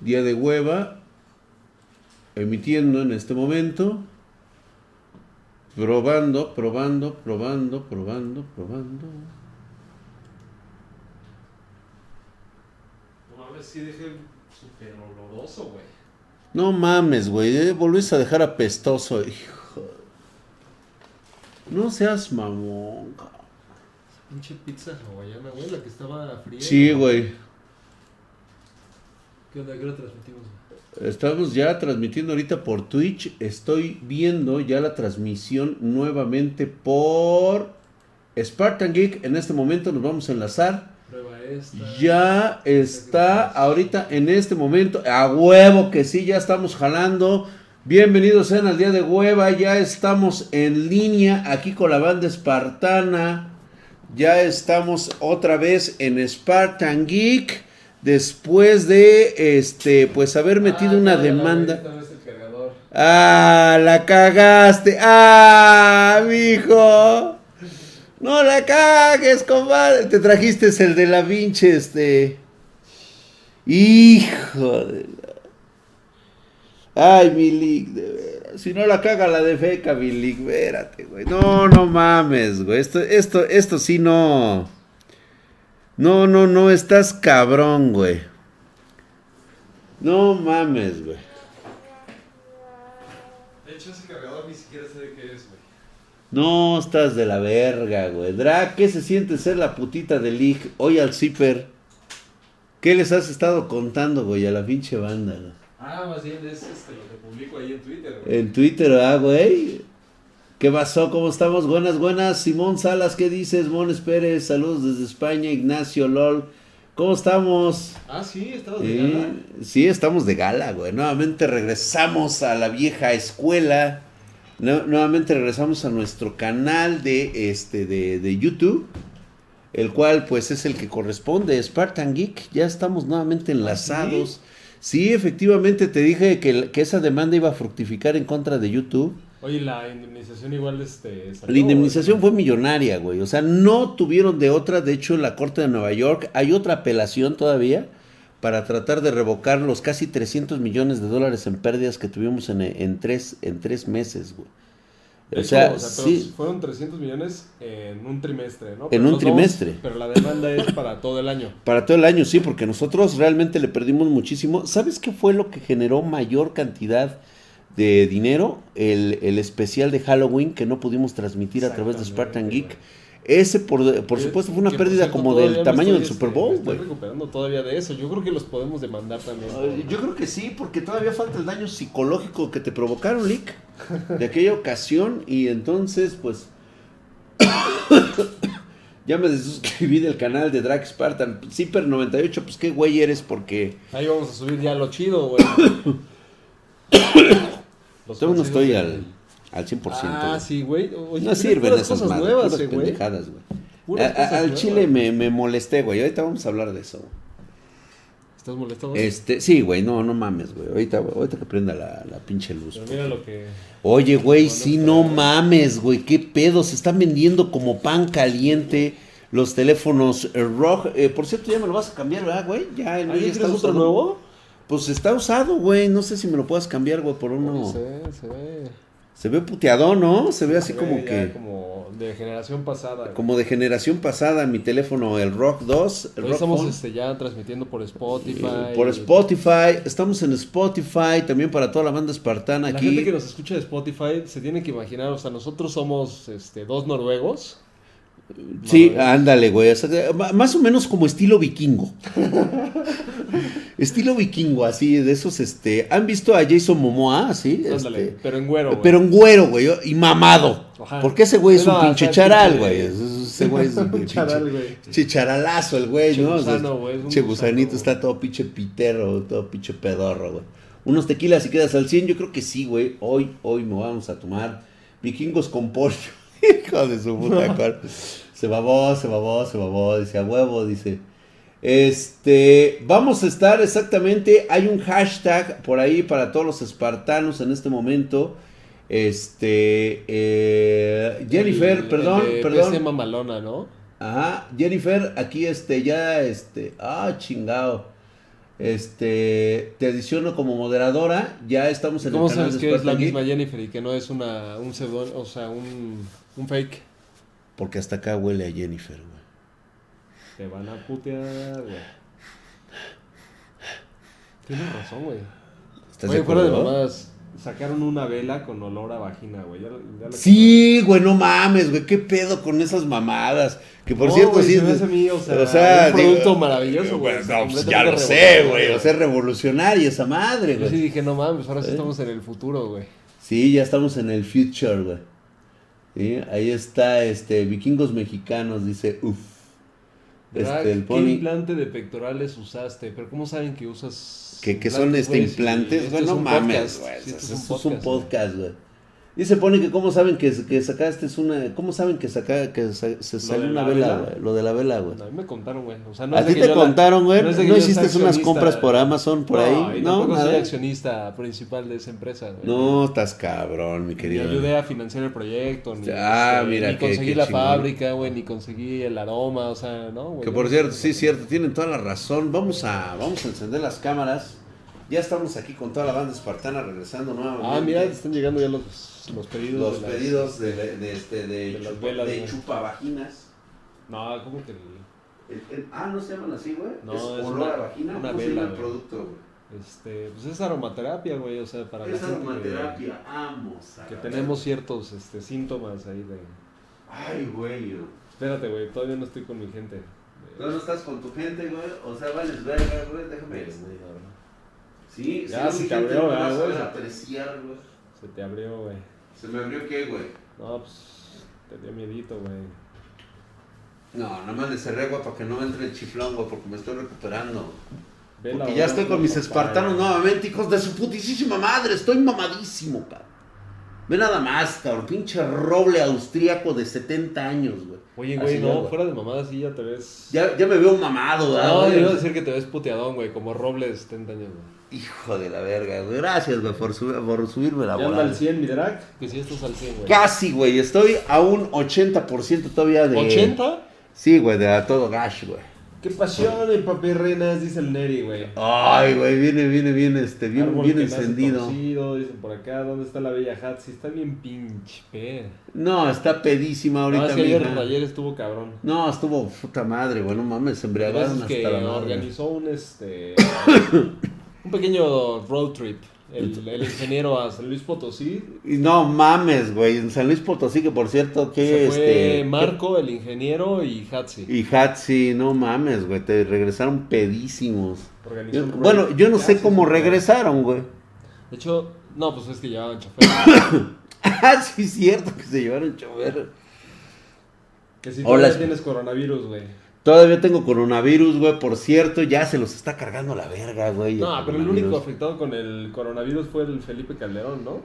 Día de hueva. Emitiendo en este momento. Probando, probando, probando, probando, probando. No mames, sí dejé súper oloroso, güey. No mames, güey. eh, Volviste a dejar apestoso, hijo. No seas mamón. Pinche pizza hawaiana, güey, la que estaba fría. Sí, güey. ¿Qué onda? ¿Qué hora transmitimos? Estamos ya transmitiendo ahorita por Twitch. Estoy viendo ya la transmisión nuevamente por Spartan Geek. En este momento nos vamos a enlazar. Prueba esta. Ya está ahorita en este momento. A huevo que sí, ya estamos jalando. Bienvenidos sean al día de hueva. Ya estamos en línea aquí con la banda espartana. Ya estamos otra vez en Spartan Geek. Después de este, pues haber metido Ah, una demanda. el. Ah, la cagaste. Ah, mijo. No la cagues, compadre. Te trajiste el de la pinche, este. Hijo de la- Ay, Milik, de veras. Si no la caga la de feca, Milik, espérate, güey. No, no mames, güey. Esto, esto, esto sí no. No, no, no, estás cabrón, güey. No mames, güey. De hecho, ese cargador ni siquiera sé de qué es, güey. No, estás de la verga, güey. Drag, ¿qué se siente ser la putita de League? Hoy al Zipper. ¿Qué les has estado contando, güey, a la pinche banda? güey? Ah, más bien es este, lo que publico ahí en Twitter, güey. En Twitter, ah, güey. ¿Qué pasó? ¿Cómo estamos? Buenas, buenas. Simón Salas, ¿qué dices? Mones Pérez, saludos desde España. Ignacio LOL. ¿Cómo estamos? Ah, sí, estaba de Eh, gala. sí, estamos de gala, güey. Nuevamente regresamos a la vieja escuela. Nu- nuevamente regresamos a nuestro canal de, este, de, de YouTube. El cual, pues, es el que corresponde. Spartan Geek. Ya estamos nuevamente enlazados. sí? efectivamente, te dije que, que esa demanda iba a fructificar en contra de YouTube. Oye, la indemnización igual este, salió, La indemnización fue millonaria, güey. O sea, no tuvieron de otra. De hecho, en la Corte de Nueva York hay otra apelación todavía para tratar de revocar los casi 300 millones de dólares en pérdidas que tuvimos en, en, tres, en tres meses, güey. O hecho, sea, sí. fueron 300 millones en un trimestre, ¿no? En un trimestre. pero la demanda es para todo el año. Para todo el año, sí, porque nosotros realmente le perdimos muchísimo. ¿Sabes qué fue lo que generó mayor cantidad de dinero? El, el especial de Halloween que no pudimos transmitir a través de Spartan Geek. Ese, por, por supuesto, fue una pérdida cierto, como del tamaño estoy, del Super este, Bowl, Estoy recuperando todavía de eso. Yo creo que los podemos demandar también. Yo creo que sí, porque todavía falta el daño psicológico que te provocaron, Lick, de aquella ocasión. Y entonces, pues. ya me desuscribí del canal de Drag Spartan. Zipper98, pues qué güey eres, porque. Ahí vamos a subir ya lo chido, güey. Los Yo no estoy de- al, al 100%. Ah, güey. sí, güey. Oye, no sirven esas cosas madres, nuevas, puras güey. pendejadas, güey. A- cosas al nuevas. chile me, me molesté, güey. Ahorita vamos a hablar de eso. güey. ¿Estás molesto? güey? Este, sí, güey, no, no mames, güey. Ahorita, ahorita que prenda la, la pinche luz. Pero mira lo que... Oye, güey, sí, está no mames, güey, qué pedo, se están vendiendo como pan caliente los teléfonos eh. Eh, por cierto, ya me lo vas a cambiar, ¿verdad, güey? Ya, el ¿Ah, ya tienes otro nuevo? Pues está usado, güey, no sé si me lo puedas cambiar, güey, por uno. No sé, se ve... Se ve puteado, ¿no? Se ve así se ve como que... como de generación pasada. güey. Como de generación pasada, mi teléfono, el ROG 2. El estamos este, ya transmitiendo por Spotify. Eh, por Spotify, estamos en Spotify, también para toda la banda espartana La aquí. gente que nos escucha de Spotify se tiene que imaginar, o sea, nosotros somos este, dos noruegos. Sí, ándale, güey. más o menos como estilo vikingo. estilo vikingo, así, de esos, este. ¿Han visto a Jason Momoa? Sí, Ándale, este, pero en güero. güey. pero en güero, güey, y mamado. Ajá. Porque ese güey es un pinche o sea, charal, güey. Ese güey es un charal, güey. pinche charalazo, el güey, Pinche ¿no? O sea, gusano, güey, pinche gusanito, está todo pinche pitero, todo pinche pedorro, güey. Unos tequilas y quedas al 100, yo creo que sí, güey. Hoy, hoy me vamos a tomar vikingos con pollo. Hijo de su puta. Se babó, se babó, se babó, dice a huevo, dice. Este, vamos a estar exactamente, hay un hashtag por ahí para todos los espartanos en este momento. Este, eh, Jennifer, El- perdón, el perdón. PC Mamalona, ¿no? Ajá, Jennifer, aquí este, ya, este, ah, chingado. Este, te adiciono como moderadora. Ya estamos en ¿Cómo el canal sabes de que es la misma Jennifer y que no es una, un pseudón, o sea, un, un fake? Porque hasta acá huele a Jennifer. Te van a putear, güey. Tienes razón, güey. ¿Estás Oye, de fuera de acuerdo? mamadas, sacaron una vela con olor a vagina, güey. Ya, ya la- Sí, güey, no mames, güey, qué pedo con esas mamadas. Que por No, cierto, güey, sí. se me hace a mí, o sea, un producto maravilloso, güey, bueno, no, pues ya lo sé, revolucionario, güey. O güey. sea, es revolucionaria esa madre, Yo sí güey. dije, no mames, ahora sí ¿Eh? estamos en el futuro, güey. Sí, ya estamos en el future, güey. Sí, ahí está, este, vikingos mexicanos, dice, uff. ¿Verdad? Este, el ¿Qué implante de pectorales usaste? Pero ¿cómo saben que usas Que, que son este implantes, esto güey, es no mames, güey. Eso es un podcast, güey. Y se pone que cómo saben que, que sacaste es una, cómo saben que saca, que sa- se salió una la vela, vela? güey, lo de la vela, güey. A mí me contaron, güey. O sea, no ¿A ti te contaron, güey? no ¿No, hiciste unas compras por Amazon por no, ahí? Y No, tampoco soy accionista principal de esa empresa, güey. No, estás cabrón, mi Ni querido. ayudé a financiar el proyecto, ni, Ah, este, mira, ni conseguí qué la chingón. fábrica, güey, ni conseguí el aroma, o sea, no, güey. Que por no cierto, sí, cierto, tienen toda la razón. Vamos a, vamos a encender las cámaras. Ya estamos aquí con toda la banda espartana regresando nuevamente. Ah, mira, están llegando ya los, los pedidos. los de las- pedidos de, de, este, de, chupa, velas, de güey. chupavaginas. No, ¿cómo que el- El- el- ah, no se llaman así, güey. No, es, es olor una- a vagina. una ¿Cómo se vela, llama el güey. producto, güey? Este, pues es aromaterapia, güey, o sea, para la Es gente que- aromaterapia. Vamos. que, la tenemos ciertos este, síntomas ahí de... Ay, güey. Espérate, güey, todavía no estoy con mi gente. ¿Tú no estás con tu gente, güey? O sea, vales verga, güey. Déjame. Sí, Ya, sí, se mi te gente abrió, no ¿verdad, vas a güey? apreciar, güey. Se te abrió, güey. ¿Se me abrió qué, güey? No, pues te dio miedito, güey. No, nada más le cerré, güey, para que no entre el chiflón, güey, porque me estoy recuperando. Vela, Porque ya estoy con mis espartanos nuevamente, hijos de su putísima madre. Estoy mamadísimo, cabrón. Ve nada más, cabrón. Pinche roble austríaco de 70 años, güey. Oye, güey, no, fuera de mamadas sí ya te ves... Ya, ya me veo mamado, ¿verdad, No, yo iba a decir que te ves puteadón, güey, como roble de 70 años, güey. Hijo de la verga, güey. Gracias, güey, por, sub- por subirme la ¿Ya anda bola. al 100 mi Drac? Que sí estás al 100, güey. Casi, güey. Estoy a un 80% todavía de. ¿80? Sí, güey, de a todo gash, güey. Qué pasión el papi reinas, dice el Neri, güey. Ay, güey, viene, viene, viene, este, bien, Árbol bien encendido. torcido, dicen por acá, ¿dónde está la bella Hatsi? Está bien pinche pe. No, está pedísima No, ahorita, es que ayer, ayer estuvo cabrón. No, estuvo puta madre, güey, no mames, se embriagaron hasta que la madre. organizó un este un pequeño road trip. El, el ingeniero a San Luis Potosí. Y no mames, güey, en San Luis Potosí, que por cierto, que este... Marco, el ingeniero y Hatsi. Y Hatsi, no mames, güey, te regresaron pedísimos. Yo- bueno, yo no sé cómo regresaron, güey. De hecho, no, pues es que llevaban chofer. Ah, sí, es cierto que se llevaron chofer. Que si Hola, tienes coronavirus, güey. Todavía tengo coronavirus, güey, por cierto, ya se los está cargando la verga, güey. No, pero el único afectado con el coronavirus fue el Felipe Calderón, ¿no?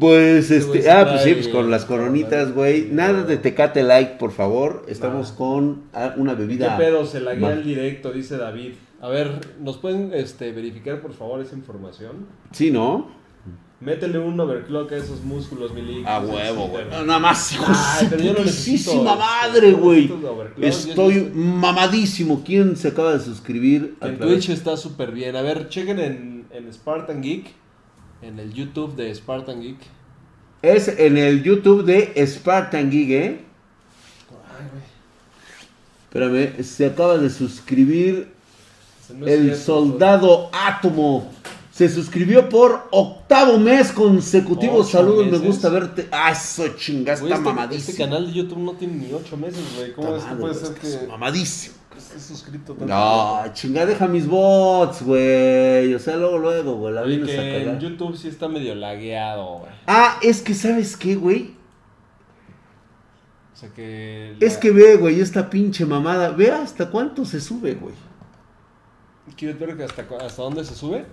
Pues, este, ah, pues sí, pues con las coronitas, güey. Nada de Tecate Like, por favor. Estamos con ah, una ¿Qué bebida. pedo? Se la guía el directo, dice David. A ver, ¿nos pueden este, verificar por favor esa información? Sí, ¿no? Métele un overclock a esos músculos, Milik. A huevo, güey. No, Nada más, hijo Ay, de pero yo no necesito, madre, güey. Estoy mamadísimo. ¿Quién se acaba de suscribir? En Twitch está súper bien. A ver, chequen en, en Spartan Geek. En el YouTube de Spartan Geek. Es en el YouTube de Spartan Gig, ¿eh? Ay, güey. Espérame, se acaba de suscribir no el cierto, soldado átomo. Se suscribió por octavo mes consecutivo. Ocho Saludos, me meses. gusta verte. Ah, eso chinga, Güey, está este, mamadísimo. este canal de YouTube no tiene ni 8 meses, güey. ¿Cómo es que puede ser que mamadísimo. que estés suscrito tanto? No, chinga, deja mis bots, güey. O sea, luego, luego, güey, la Oye, que en. YouTube sí está medio lagueado, güey. Ah, es que, ¿sabes qué, güey? O sea que... Es que ve, güey, esta pinche mamada. Ve hasta cuánto se sube, güey. ¿Quieres ver que hasta, hasta dónde se sube?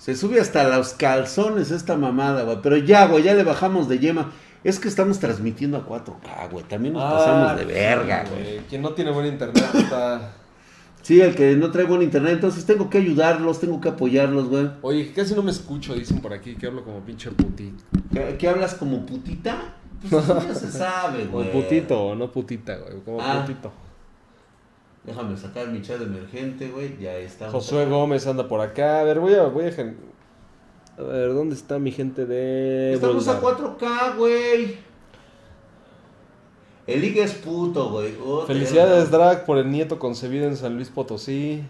Se sube hasta los calzones esta mamada, güey. Pero ya, güey, ya le bajamos de yema. Es que estamos transmitiendo a 4K, güey. También nos pasamos de verga, güey. Quien no tiene buen internet está... Sí, el que no trae buen internet. Entonces tengo que ayudarlos, tengo que apoyarlos, güey. Oye, casi no me escucho, dicen por aquí, que hablo como pinche putito. ¿Qué, hablas como putita? Pues ya se sabe, O güey. putito, o no putita, güey, como Ah. putito. Déjame sacar mi chat emergente, güey. Ya está. Josué Gómez anda por acá. A ver, voy a. Voy a, gen- a ver, ¿dónde está mi gente de. Estamos a Volta? 4K, güey. El Liga es puto, güey. Felicidades, Drag, por el nieto concebido en San Luis Potosí.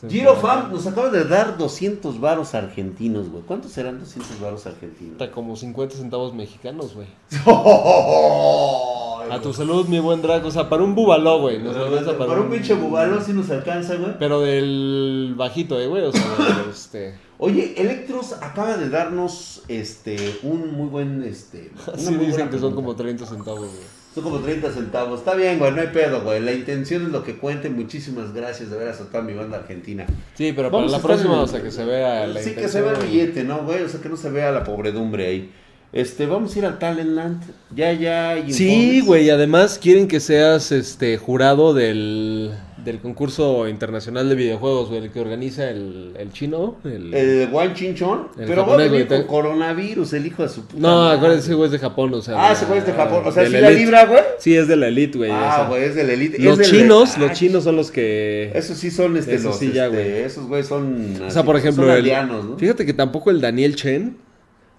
Se Giro Fam nos acaba de dar 200 varos argentinos, güey. ¿Cuántos serán 200 varos argentinos? Está como 50 centavos mexicanos, güey. A A tu salud, mi buen Drag. O sea, para un bubaló, güey. Nos alcanza Para un pinche bubalo sí nos alcanza, güey. Pero del bajito, eh, güey. O sea, este. Oye, Electros acaba de darnos este un muy buen este muy dicen que son como 30 centavos, güey. Son como 30 centavos. Está bien, güey, no hay pedo, güey. La intención es lo que cuente. Muchísimas gracias de veras a toda mi banda argentina. Sí, pero para la próxima, en- o sea, que se vea la Sí, que se vea el billete, ¿no, güey? O sea, que no se vea la pobredumbre ahí. Este, vamos a ir al Talentland. Ya, ya. Sí, güey, además quieren que seas este jurado del, del concurso internacional de videojuegos, güey, el que organiza el, el chino. El... El Chinchón. El Pero va a japonés, con coronavirus, el hijo de su puta. No, acuérdense, güey, es de Japón, o sea. Ah, de ese güey es de la- Japón. O sea, de ¿sí la la libra, güey? Sí, es de la elite, güey. o Ah, sea. güey, es del elite. Los Es chinos, Ah, los chinos son los que... Esos sí son este, Esos los, sí ya, este, güey. esos güey son. O así, sea, por ejemplo, son el- ¿no? fíjate que tampoco el Daniel Chen,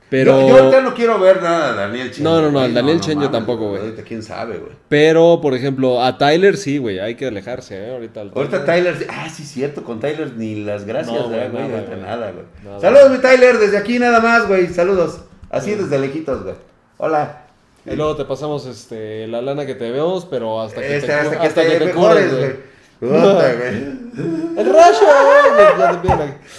pero... Yo, yo ahorita no quiero ver nada de Daniel Chen. No, no, no, el Daniel Chen yo tampoco, güey. Ahorita quién sabe, güey. Pero, por ejemplo, a Tyler sí, güey, hay que alejarse, ¿eh? Ahorita, al Ahorita Tyler, ah, sí, cierto, con Tyler ni las gracias, No, ¿verdad, güey, güey, nada, güey. nada, güey. Nada. Saludos, mi Tyler, desde aquí nada más, güey, saludos. Así desde lejitos, güey. Hola. Y luego te pasamos este, la lana que te vemos, pero hasta que Este, te, hasta que hasta te que te mejores, cures, güey. Puta, güey. El rayo,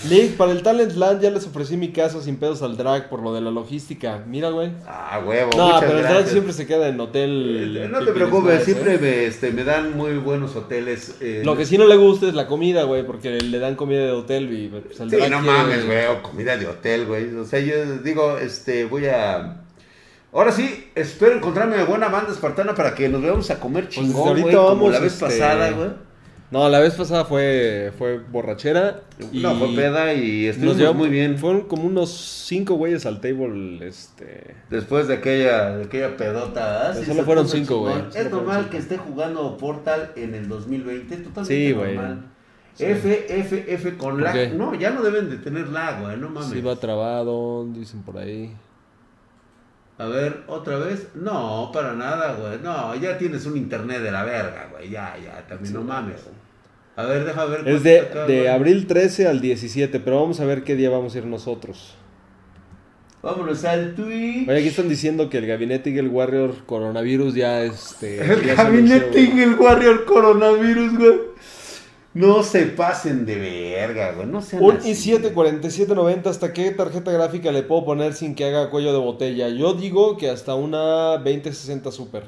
güey. Para el Talent Land ya les ofrecí mi casa sin pedos al drag por lo de la logística. Mira, güey. Ah, huevo, No, muchas pero el drag siempre se queda en hotel. Eh, No te preocupes, siempre ¿eh? me, este, me dan muy buenos hoteles. eh, Lo que sí no le gusta es la comida, güey, porque le dan comida de hotel y pues, el Sí, drag no quiere- mames, güey, o comida de hotel, güey. O sea, yo digo, este, voy a... Ahora sí, espero encontrarme de buena banda espartana para que nos veamos a comer Pues chingón, ahorita güey, como vamos, la vez este, pasada, güey. No, la vez pasada fue, fue borrachera. Y No, fue peda y Nos estuvimos llevamos muy bien. Fueron como unos cinco güeyes al table, este... Después de aquella, de aquella pedota. ah, sí, solo fueron cinco, güey, Es normal cinco. que esté jugando Portal en el 2020, totalmente Sí, normal. Sí. F, F, F con ¿Por lag. No, ya no deben de tener lag, güey, no mames. Sí va trabado, dicen por ahí. A ver, otra vez. No, para nada, güey. No, ya tienes un internet de la verga, güey. Ya, ya, también no mames. A ver, deja ver. Es de, acá, de abril 13 al 17, pero vamos a ver qué día vamos a ir nosotros. Vámonos al tweet. Oye, aquí están diciendo que el gabinete Eagle Warrior coronavirus ya este. El ya gabinete el Warrior coronavirus, güey. No se pasen de verga, güey. No sean Un así. i7 4790, ¿hasta qué tarjeta gráfica le puedo poner sin que haga cuello de botella? Yo digo que hasta una 2060 Super.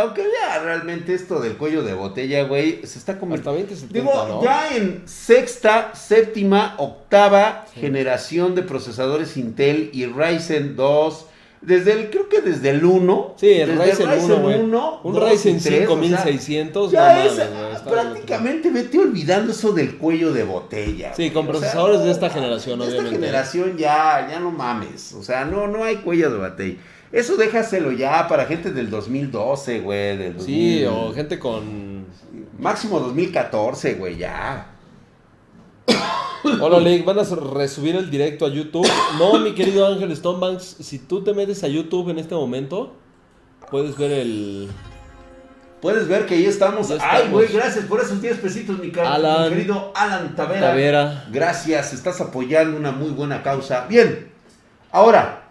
Aunque ya realmente esto del cuello de botella, güey, se está Hasta convirtiendo. 2070, Digo, ¿no? ya en sexta, séptima, octava generación de procesadores Intel y Ryzen 2. Desde el, creo que desde el 1. Sí, el desde Ryzen 1, güey. 1, Un 2 y Ryzen 3, 5600, o sea, no ya mames, es está prácticamente vete olvidando eso del cuello de botella. Sí, con O sea, procesadores no de esta mames, generación, de obviamente. Esta generación ya, ya no mames. O sea, no, no hay cuello de botella. Eso déjaselo ya para gente del 2012, güey. Del Sí, 2000. o gente con. Máximo 2014, güey, ya. Hola, Lake, ¿van a resubir el directo a YouTube? No, mi querido Ángel Stonebanks, si tú te metes a YouTube en este momento, puedes ver el. Puedes ver que ahí estamos. Ya Ay, güey, gracias por esos 10 pesitos, mi, car- Alan. mi querido Alan Tavera. Tavera. Gracias, estás apoyando una muy buena causa. Bien, ahora,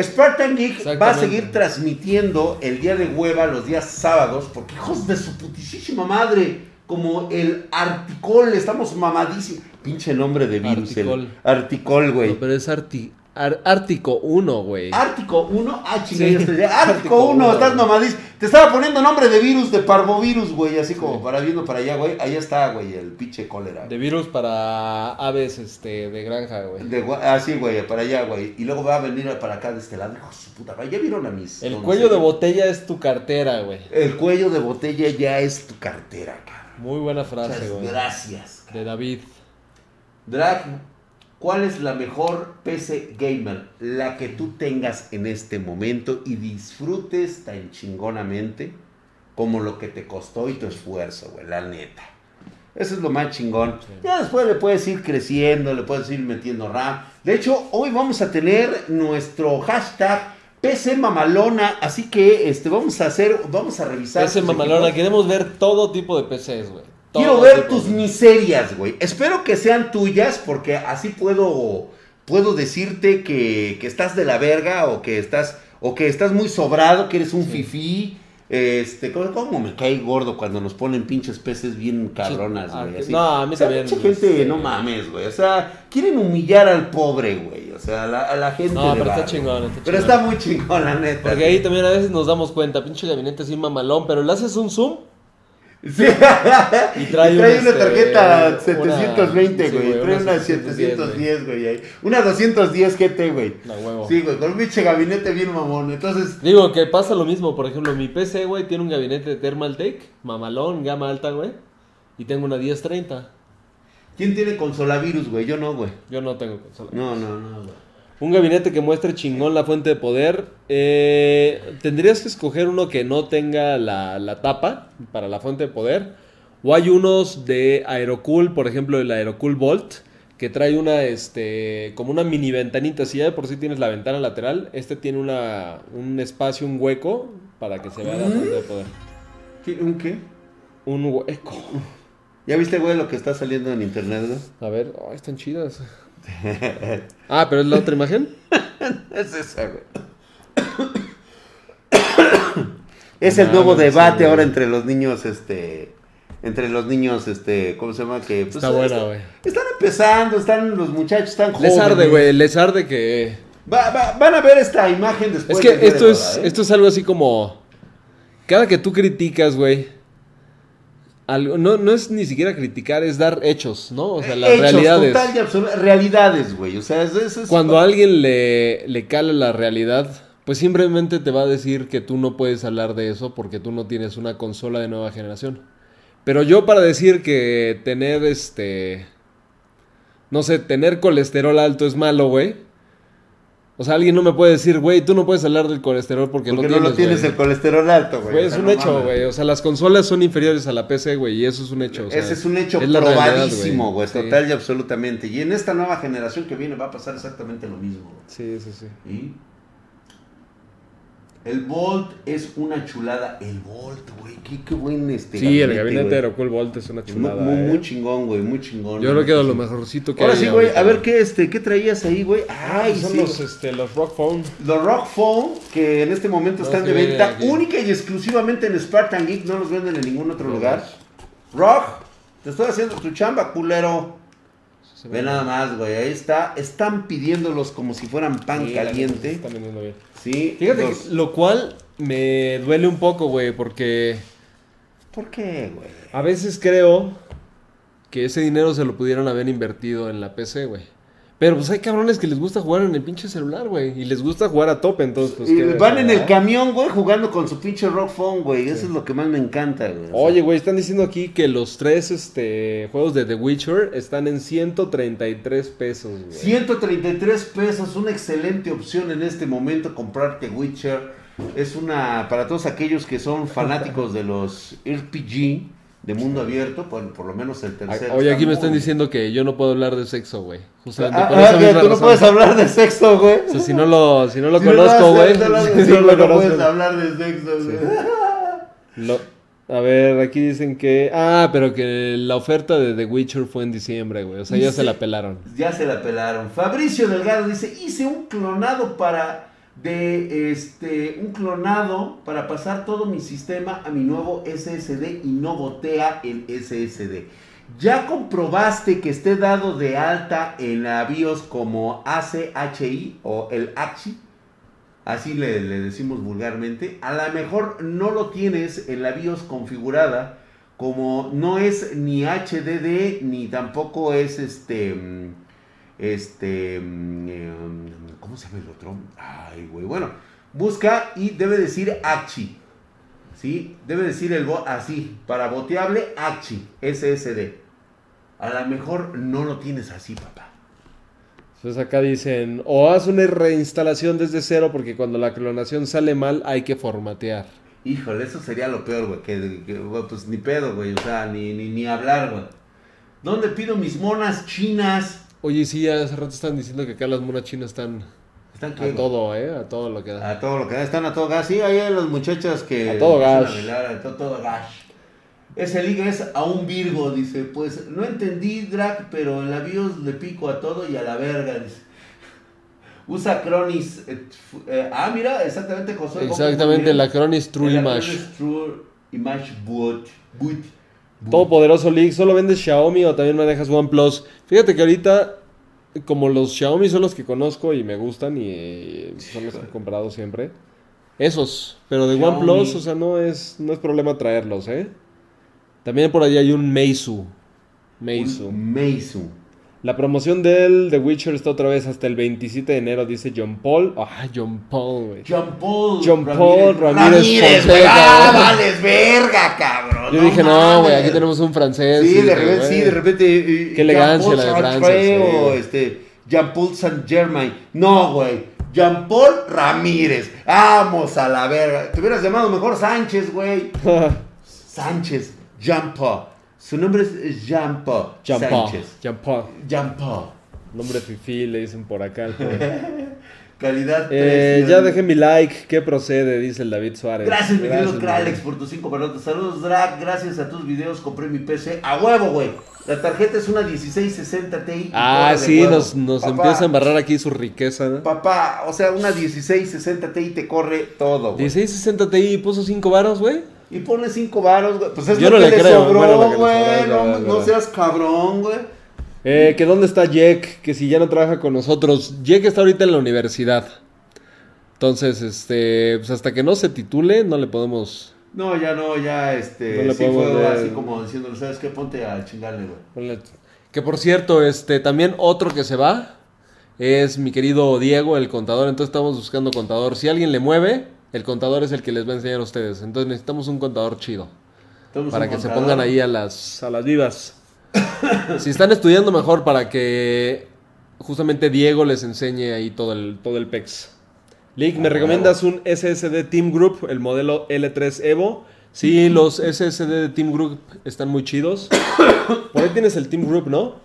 Spartan Geek va a seguir transmitiendo el día de hueva los días sábados, porque hijos de su putísima madre, como el Articol, estamos mamadísimos. Pinche nombre de virus, Articol. el Articol, güey. No, pero es Arti- Ar- Ártico 1, güey. Ártico 1, ah, chinga, Sí. Ártico Ártico 1, uno, estás güey. mamadísimo. Te estaba poniendo nombre de virus, de parvovirus, güey, así como para viendo para allá, güey. Ahí está, güey, el pinche cólera. De virus para aves este, de granja, güey. De ah, sí, güey, para allá, güey. Y luego va a venir para acá de este lado. Hijo de su puta madre. Ya vieron a mis. El cuello de botella es tu cartera, güey. El cuello de botella ya es tu cartera, cabrón. Muy buena frase, Muchas güey. gracias. De David. Drag, ¿cuál es la mejor PC gamer? La que tú tengas en este momento y disfrutes tan chingonamente como lo que te costó y tu esfuerzo, güey, la neta. Eso es lo más chingón. Ya después le puedes ir creciendo, le puedes ir metiendo RAM. De hecho, hoy vamos a tener nuestro hashtag PC Mamalona, así que este vamos a hacer, vamos a revisar. PC Mamalona, equipos. queremos ver todo tipo de PCs, güey. Quiero ver tus de- miserias, güey. Espero que sean tuyas porque así puedo puedo decirte que, que estás de la verga o que estás o que estás muy sobrado, que eres un fifí. Este, ¿cómo, cómo me cae gordo cuando nos ponen pinches peces bien cabronas, Ah, güey? así? no, a mí O sea, también, Mucha gente, este- no mames, güey. O sea, quieren humillar al pobre, güey. O sea, a la, a la gente. No, pero está chingón, está Pero chingón. está muy chingón, la neta. Porque ahí también a veces nos damos cuenta, pinche gabinete así mamalón, pero le haces un zoom Sí. y trae, un, una este, tarjeta una- 720, sí, güey. trae una 710, 710, güey. Una 210 GT, güey. No, huevo. Sí, güey, con un pinche gabinete bien mamón. Entonces, Digo que pasa lo mismo, por ejemplo, mi PC, güey, tiene un gabinete de Thermaltake, mamalón, gama alta, güey, y tengo una 1030. ¿quién tiene consolavirus, güey? Yo no, güey. Yo no tengo consola. No, no, no, güey. Un gabinete que muestre chingón la fuente de poder. eh, tendrías que escoger uno que no tenga la, la tapa para la fuente de poder. O hay unos de Aerocool, por ejemplo, el Aerocool Volt, que trae una, este, como una mini ventanita. Si ya de por sí tienes la ventana lateral, este tiene una, un espacio, un hueco para que se vea la fuente de poder. ¿Qué- ¿Un qué? Un hueco. ¿Ya viste, güey, lo que está saliendo en internet, güey? A ver, están chidas. Ah, pero es la otra imagen. Es esa, güey. es el nuevo no debate ahora entre los niños, este. Entre los niños, este. ¿Cómo se llama? Que, pues, Está buena, güey. Están empezando, están los muchachos, están jóvenes. Les arde, güey, les arde que... Va- va- van a ver esta imagen después. Es que de esto es, ¿eh? esto es algo así como. Cada que tú criticas, güey. Algo- no, no es ni siquiera criticar, es dar hechos, ¿no? O sea, las Hechos, realidades. total y absoluta- realidades, güey. O sea, eso es. es- Cuando a alguien le, le cala la realidad, pues simplemente te va a decir que tú no puedes hablar de eso porque tú no tienes una consola de nueva generación. Pero yo para decir que tener este. No sé, tener colesterol alto es malo, güey. O sea, alguien no me puede decir, güey, tú no puedes hablar del colesterol porque, porque no no, tienes. lo tienes güey". el colesterol alto, güey. O es sea, un no hecho, güey. O sea, las consolas son inferiores a la PC, güey, y eso es un hecho. o sea, Ese es un hecho es probadísimo, güey, Sí. total y absolutamente. Y en esta nueva generación que viene va a pasar exactamente lo mismo. güey. Sí, sí, sí. ¿Y? El Volt es una chulada. El Volt, güey, qué, qué buen este. Sí, el gabinete güey. Aerocool Volt es una chulada. muy, eh. muy chingón, güey, muy chingón. Yo creo que era lo mejorcito que Ahora hay sí, güey, a ver qué este, qué traías ahí, güey. Ay, Son sí. los, este, los Rock Phone. Los Rock Phone, que en este momento están de venta aquí. única y exclusivamente en Spartan Geek, no los venden en ningún otro lugar. Rock, te estoy haciendo tu chamba, culero. Ve nada más, güey, ahí está. Están pidiéndolos como si fueran pan Sí, caliente. están vendiendo bien. Sí, Fíjate, los- que- lo cual me duele un poco, güey, porque ¿Por qué, güey? a veces creo que ese dinero se lo pudieron haber invertido en la PC, güey. Pero pues hay cabrones que les gusta jugar en el pinche celular, güey. Y les gusta jugar a tope, entonces pues... Y ¿qué ves, van en el camión, güey, jugando con su pinche Rock Phone, güey. Eso es lo que más me encanta, güey. Oye, güey, están diciendo aquí que los tres este, juegos de The Witcher están en 133 pesos, güey. 133 pesos, una excelente opción en este momento comprarte Witcher. Es una, para todos aquellos que son fanáticos de los RPG de mundo abierto, por, por lo menos el tercero. Oye, aquí me están diciendo que yo no puedo hablar de sexo, güey. Justamente Ah, por ah, esa que misma tú no puedes hablar de sexo, güey. O sea, si no lo, si no lo Si no conozco, güey. estar hablando si no no puedes hablar de sexo, güey. Lo- a ver, aquí dicen que... Ah, pero que la oferta de The Witcher fue en diciembre, güey. O sea, ya se la pelaron. Ya se la pelaron. Fabricio Delgado dice, hice un clonado para de este un clonado para pasar todo mi sistema a mi nuevo SSD y no botea el SSD. ¿Ya comprobaste que esté dado de alta en la BIOS como ACHI o el ACHI? Así le, decimos vulgarmente. A lo mejor no lo tienes en la BIOS configurada como no es ni HDD ni tampoco es este mm, este eh, ¿cómo se llama el otro? Ay, güey, bueno, busca y debe decir ACHI. ¿Sí? Debe decir el bo- así, para boteable ACHI, SSD. A lo mejor no lo tienes así, papá. Entonces acá dicen, o haz una reinstalación desde cero porque cuando la clonación sale mal hay que formatear. Híjole, eso sería lo peor, güey. Que, que, pues ni pedo, güey. O sea, ni, ni, ni hablar, güey. ¿Dónde pido mis monas chinas? Oye, sí, hace rato están diciendo que acá las monas chinas están ¿Están qué, a todo, ¿eh? A todo lo que da. A todo lo que da, están a todo gas. Sí, ahí hay las muchachas que. A todo gas. a bailar, a todo, todo gas. Ese liga es a un Virgo, dice. Pues no entendí, Drag, pero en la bios le pico a todo y a la verga, dice. Usa Cronis. eh, eh, ah, mira, exactamente, Josué. Exactamente, la Chronis True La Image. Cronis True Image Boot. Boot. Todopoderoso League, ¿solo vendes Xiaomi o también manejas OnePlus? Fíjate que ahorita, como los Xiaomi son los que conozco y me gustan y eh, son los que he comprado siempre, esos. Pero de Xiaomi. OnePlus, o sea, no es, no es problema traerlos, ¿eh? También por ahí hay un Meizu. Meizu. Un Meizu. La promoción del The Witcher está otra vez hasta el 27 de enero, dice John Paul. Ah, John Paul, güey. John Paul. John Paul Ramírez Ramírez. Fonseca, Ah, vales verga, cabrón. Yo dije, no, güey, aquí tenemos un francés. Sí, de repente, sí, de repente. eh, Qué elegancia la de Francia, sí, o güey. este, Jean-Paul Saint-Germain. No, güey. Jean-Paul Ramírez. Vamos a la verga. Te hubieras llamado mejor Sánchez, güey. Sánchez. Jean-Paul. Su nombre es Jean-Paul Jean Paul. Sánchez. Jean Paul. Nombre fifí, le dicen por acá. al pobre. Calidad Eh, 3. ya dejé mi like. ¿Qué procede? Dice el David Suárez. Gracias, mi querido Kralex, por tus cinco minutos. Saludos, Drag. Gracias a tus videos compré mi PC. A huevo, güey. La tarjeta es una 1660 Ti. Ah, sí, nos, nos Papá, empieza a embarrar aquí su riqueza, ¿no? Papá, o sea, una 1660 Ti te corre todo, güey. 1660 Ti y puso 5 varos, güey. Y pone 5 varos, güey. Pues es Yo lo no que le creo, sobró, bueno, lo que le güey. sobró, no, seas cabrón, güey. Eh, que dónde está Jack, que si ya no trabaja con nosotros. Jack está ahorita en la universidad. Entonces, este, pues hasta que no se titule, no le podemos No, ya no, ya, este, No le sí podemos fue así como diciéndole, ¿sabes qué? Ponte a chingarle, güey. Ponle- Que por cierto, este, también otro que se va es mi querido Diego, el contador. Entonces estamos buscando contador. Si alguien le mueve, el contador es el que les va a enseñar a ustedes. Entonces necesitamos un contador chido. Para que se pongan ahí a las, a las vivas. si están estudiando mejor para que justamente Diego les enseñe ahí todo el, todo el PEX. Lick, ¿me Ah, recomiendas un SSD Team Group, el modelo L3 Evo? Sí, los SSD de Team Group están muy chidos. Por ahí tienes el Team Group, ¿no?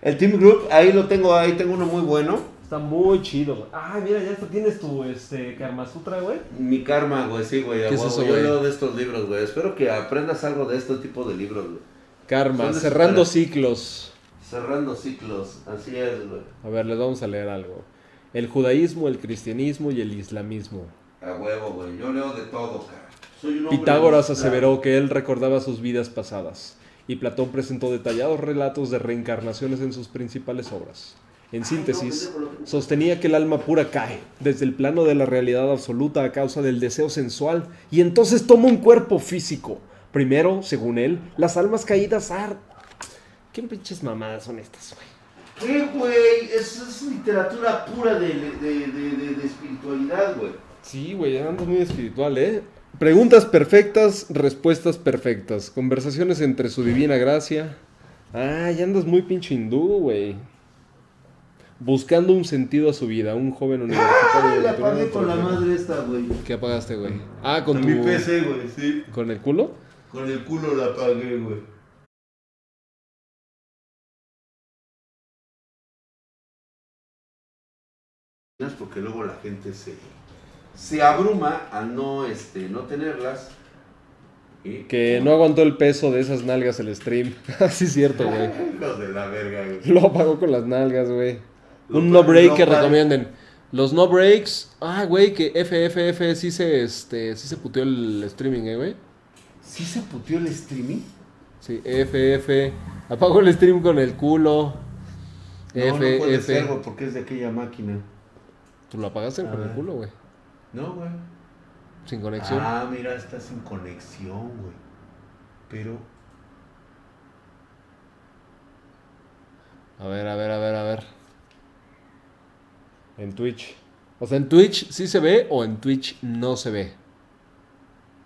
El Team Group, ahí lo tengo, ahí tengo uno muy bueno. Está muy chido, güey. Ah, mira, ya hasta tienes tu este, Karma Sutra, güey. Mi karma, güey, sí, güey. a ¿Qué es eso, Yo güey? leo de estos libros, güey. Espero que aprendas algo de este tipo de libros, güey. Karma, Son de cerrando superar. ciclos. Cerrando ciclos, así es, güey. A ver, les vamos a leer algo. El judaísmo, el cristianismo y el islamismo. A huevo, güey. Yo leo de todo, cara. Soy un hombre Pitágoras aseveró que él recordaba sus vidas pasadas, y Platón presentó detallados relatos de reencarnaciones en sus principales obras. En síntesis, sostenía que el alma pura cae desde el plano de la realidad absoluta a causa del deseo sensual y entonces toma un cuerpo físico. Primero, según él, las almas caídas ar... ¿Qué pinches mamadas son estas, güey? ¿Qué, güey? Es literatura pura de, de, de, de- de espiritualidad, güey. Sí, güey, andas muy espiritual, ¿eh? Preguntas perfectas, respuestas perfectas. Conversaciones entre su divina gracia. Ah, ya andas muy pinche hindú, güey. Buscando un sentido a su vida, un joven universitario. Ay, la 21 apagué con la madre esta, güey. ¿Qué apagaste, güey? Ah, con Con tu... mi PC, güey, sí. ¿Con el culo? Con el culo la apagué, güey. Porque luego la gente se, se abruma a no, este, no tenerlas. Y... Que no aguantó el peso de esas nalgas el stream. sí, es cierto, güey. Hijos de la verga, güey. Lo apagó con las nalgas, güey. Un no break que recomienden. Los no breaks. Ah, güey, que FFF sí se, este, sí se puteó el streaming, eh, güey. ¿Sí se puteó el streaming? Sí, FF. Apagó el stream con el culo. No, no puede FF. ser, güey, porque es de aquella máquina. Tú lo apagaste A con el culo, güey. No, güey. Sin conexión. Ah, mira, está sin conexión, güey. Pero... A ver, a ver, a ver, a ver. En Twitch. O sea, en Twitch sí se ve o en Twitch no se ve.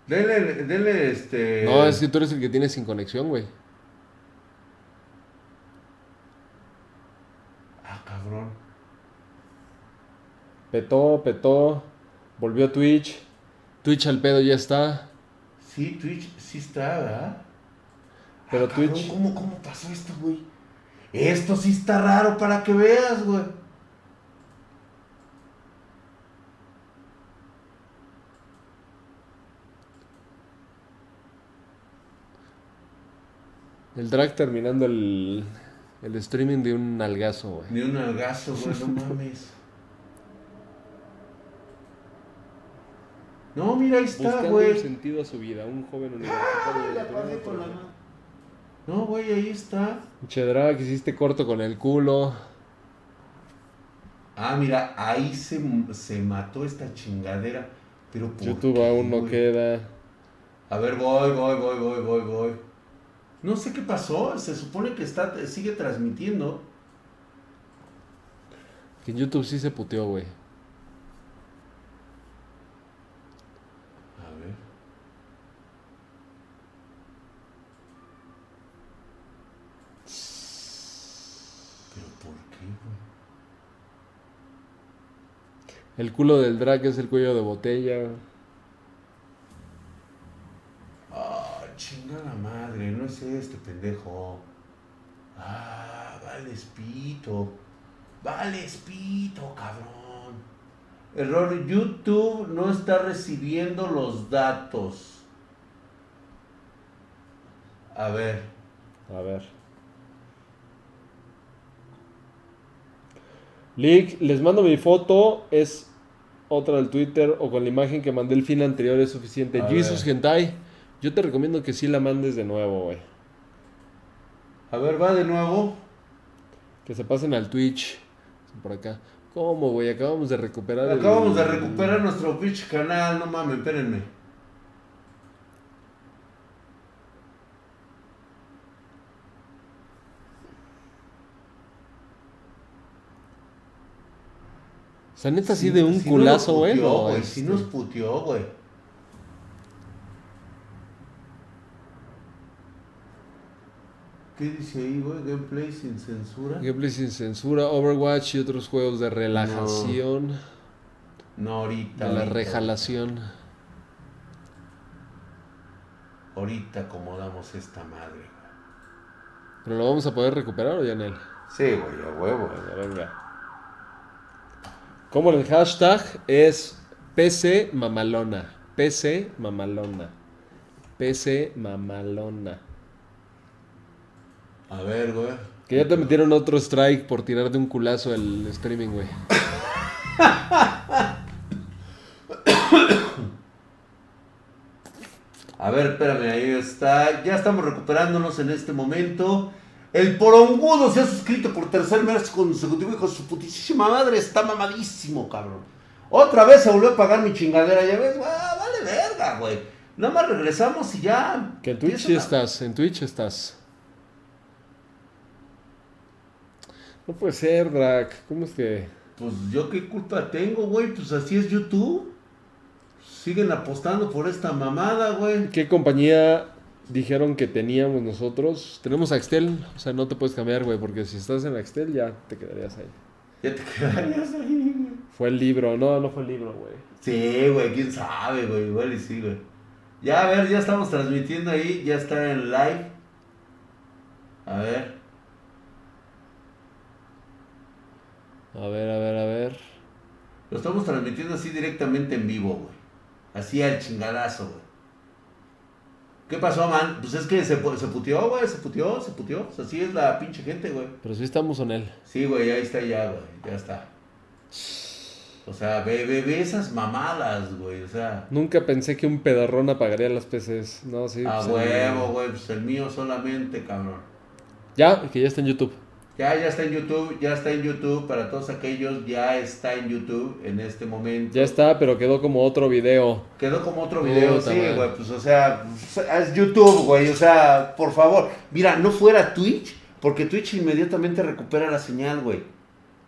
Denle, denle, este... No, es que tú eres el que tiene sin conexión, güey. Ah, cabrón. Petó, petó. Volvió a Twitch. Twitch al pedo ya está. Sí, Twitch sí está, ¿verdad? Pero Ah, cabrón, Twitch- ¿Cómo, ¿Cómo pasó esto, güey? Esto sí está raro para que veas, güey. El drag terminando el, el streaming de un nalgazo, güey. Ni un algazo, güey, no mames. No, mira, ahí está, Buscando un güey. sentido a su vida, un joven Ah, universitario. la apagué con la mano. No, güey, ahí está. Che drag, hiciste corto con el culo. Ah, mira, ahí se, se mató esta chingadera. Pero ¿por YouTube qué, aún no güey? queda. A ver, voy, voy, voy, voy, voy, voy. No sé qué pasó. Se supone que está, sigue transmitiendo. Que en YouTube sí se puteó, güey. A ver. Pero ¿por qué, güey? El culo del drag es el cuello de botella. Ah, chinga la madre, no es este pendejo. Ah, vale espito. Vale espito, cabrón. Error, YouTube no está recibiendo los datos. A ver. A ver. Leak, les mando mi foto. Es otra del Twitter o con la imagen que mandé el fin anterior es suficiente. A Jesus ver. Hentai. Yo te recomiendo que sí la mandes de nuevo, güey. A ver, va de nuevo. Que se pasen al Twitch. Por acá. ¿Cómo, güey? Acabamos de recuperar. el- Acabamos de recuperar nuestro pitch canal, no mames, espérenme. O sea, neta, así de un Si culazo, güey. no, este, Si nos puteó, güey. ¿Qué dice ahí, güey? Gameplay sin censura. Gameplay sin censura, Overwatch y otros juegos de relajación. No, ahorita. De la ahorita. rejalación. Ahorita acomodamos esta madre, güey. ¿Pero lo vamos a poder recuperar o ya en él? Sí, güey, a huevo. Venga. Como el hashtag es PC mamalona. PC mamalona. PC mamalona. A ver, güey. Que ya te metieron otro strike por tirar de un culazo el streaming, güey. A ver, espérame, ahí está. Ya estamos recuperándonos en este momento. El porongudo se ha suscrito por tercer mes consecutivo, hijo su putísima madre. Está mamadísimo, cabrón. Otra vez se volvió a pagar mi chingadera, ya ves, güey, vale verga, güey. Nada más regresamos y ya. Que en Twitch sí estás, en Twitch estás. No puede ser, Drac. ¿Cómo es que.? Pues yo qué culpa tengo, güey, pues así es YouTube. Siguen apostando por esta mamada, güey. ¿Qué compañía dijeron que teníamos nosotros? Tenemos Axtel, o sea, no te puedes cambiar, güey, porque si estás en Axtel ya te quedarías ahí. Ya te quedarías ahí, güey. Fue el libro, no, no fue el libro, güey. Sí, güey, quién sabe, güey, igual y sí, güey. Ya, a ver, ya estamos transmitiendo ahí, ya está en live. A ver, A ver, a ver, a ver. lo estamos transmitiendo así directamente en vivo, güey. Así al chingadazo, güey. ¿Qué pasó, man? Pues es que se, se puteó, güey, se puteó, se puteó. O sea, así es la pinche gente, güey. Pero sí estamos en él. Sí, güey, ahí está ya, güey, ya está. O sea, ve, ve, ve esas mamadas, güey, o sea... Nunca pensé que un pedorrón apagaría las PCs. No, sí. A pues, huevo, güey, pues el mío solamente, cabrón. Ya, que ya está en YouTube. Ya, ya está en YouTube, ya está en YouTube, para todos aquellos, ya está en YouTube en este momento. Ya está, pero quedó como otro video. Quedó como otro video, Puta sí, güey, pues o sea, es YouTube, güey, o sea, por favor. Mira, no fuera Twitch, porque Twitch inmediatamente recupera la señal, güey.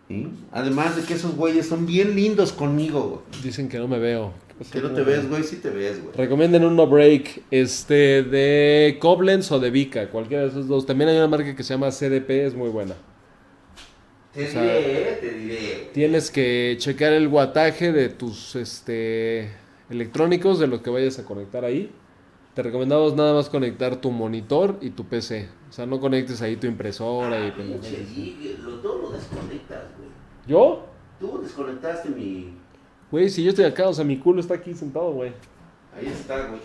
¿Sí? Además de que esos güeyes son bien lindos conmigo, güey. Dicen que no me veo. ¿Qué pasó? Que no te ves, güey, sí te ves, güey. Recomienden un no break este de Koblenz o de Vika, cualquiera de esos dos. También hay una marca que se llama CDP, es muy buena. Te o sea, diré, eh, te diré. Tienes que checar el guataje de tus este electrónicos de los que vayas a conectar ahí. Te recomendamos nada más conectar tu monitor y tu PC. O sea, no conectes ahí tu impresora y pendejadas Pinche geek, lo, todo lo desconectas, güey. ¿Yo? Tú desconectaste mi. Güey, si yo estoy acá, o sea, mi culo está aquí sentado, güey. Ahí está, güey.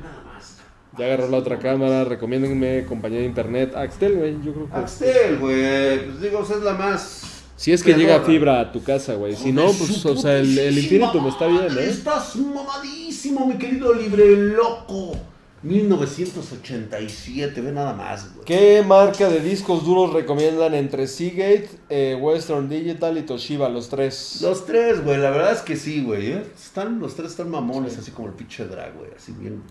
Nada más. Ya agarró la otra cámara, recomiéndenme compañía de internet. Axtel, güey, yo creo que... Axel, güey. Pues digo, es la más. Si es que llega fibra a tu casa, güey. Si no, pues, o sea, el, el Infinitum está bien, ¿eh? Estás mamadísimo, mi querido libre loco. 1987, ve nada más, güey. ¿Qué marca de discos duros recomiendan entre Seagate, eh, Western Digital y Toshiba, los tres? Los tres, güey, la verdad es que sí, güey. ¿eh? Están, los tres están mamones, así como el pinche drag, güey. Así bien.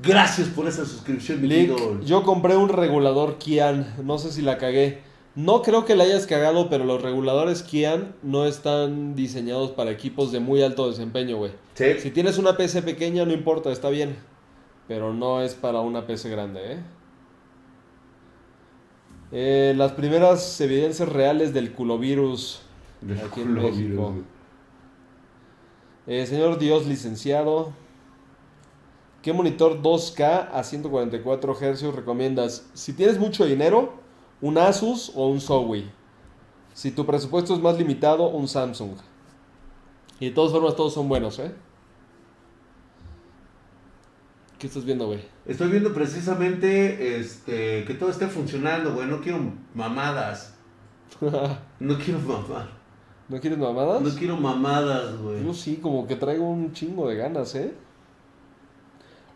Gracias por esa suscripción, mi Lick, yo compré un regulador Kian, no sé si la cagué. No creo que la hayas cagado, pero los reguladores Kian no están diseñados para equipos de muy alto desempeño, güey. Sí. Si tienes una PC pequeña, no importa, está bien. Pero no es para una PC grande, ¿eh? Eh, las primeras evidencias reales del culovirus Del aquí en México. Eh, señor Dios licenciado, ¿qué monitor 2K a 144 Hz recomiendas? Si tienes mucho dinero, un Asus o un Zowie. Si tu presupuesto es más limitado, un Samsung. Y de todas formas, todos son buenos, ¿eh? ¿Qué estás viendo, güey? Estoy viendo precisamente este, que todo esté funcionando, güey. No quiero mamadas. No quiero mamar. ¿No quieres mamadas? No quiero mamadas, güey. Yo sí, como que traigo un chingo de ganas, ¿eh?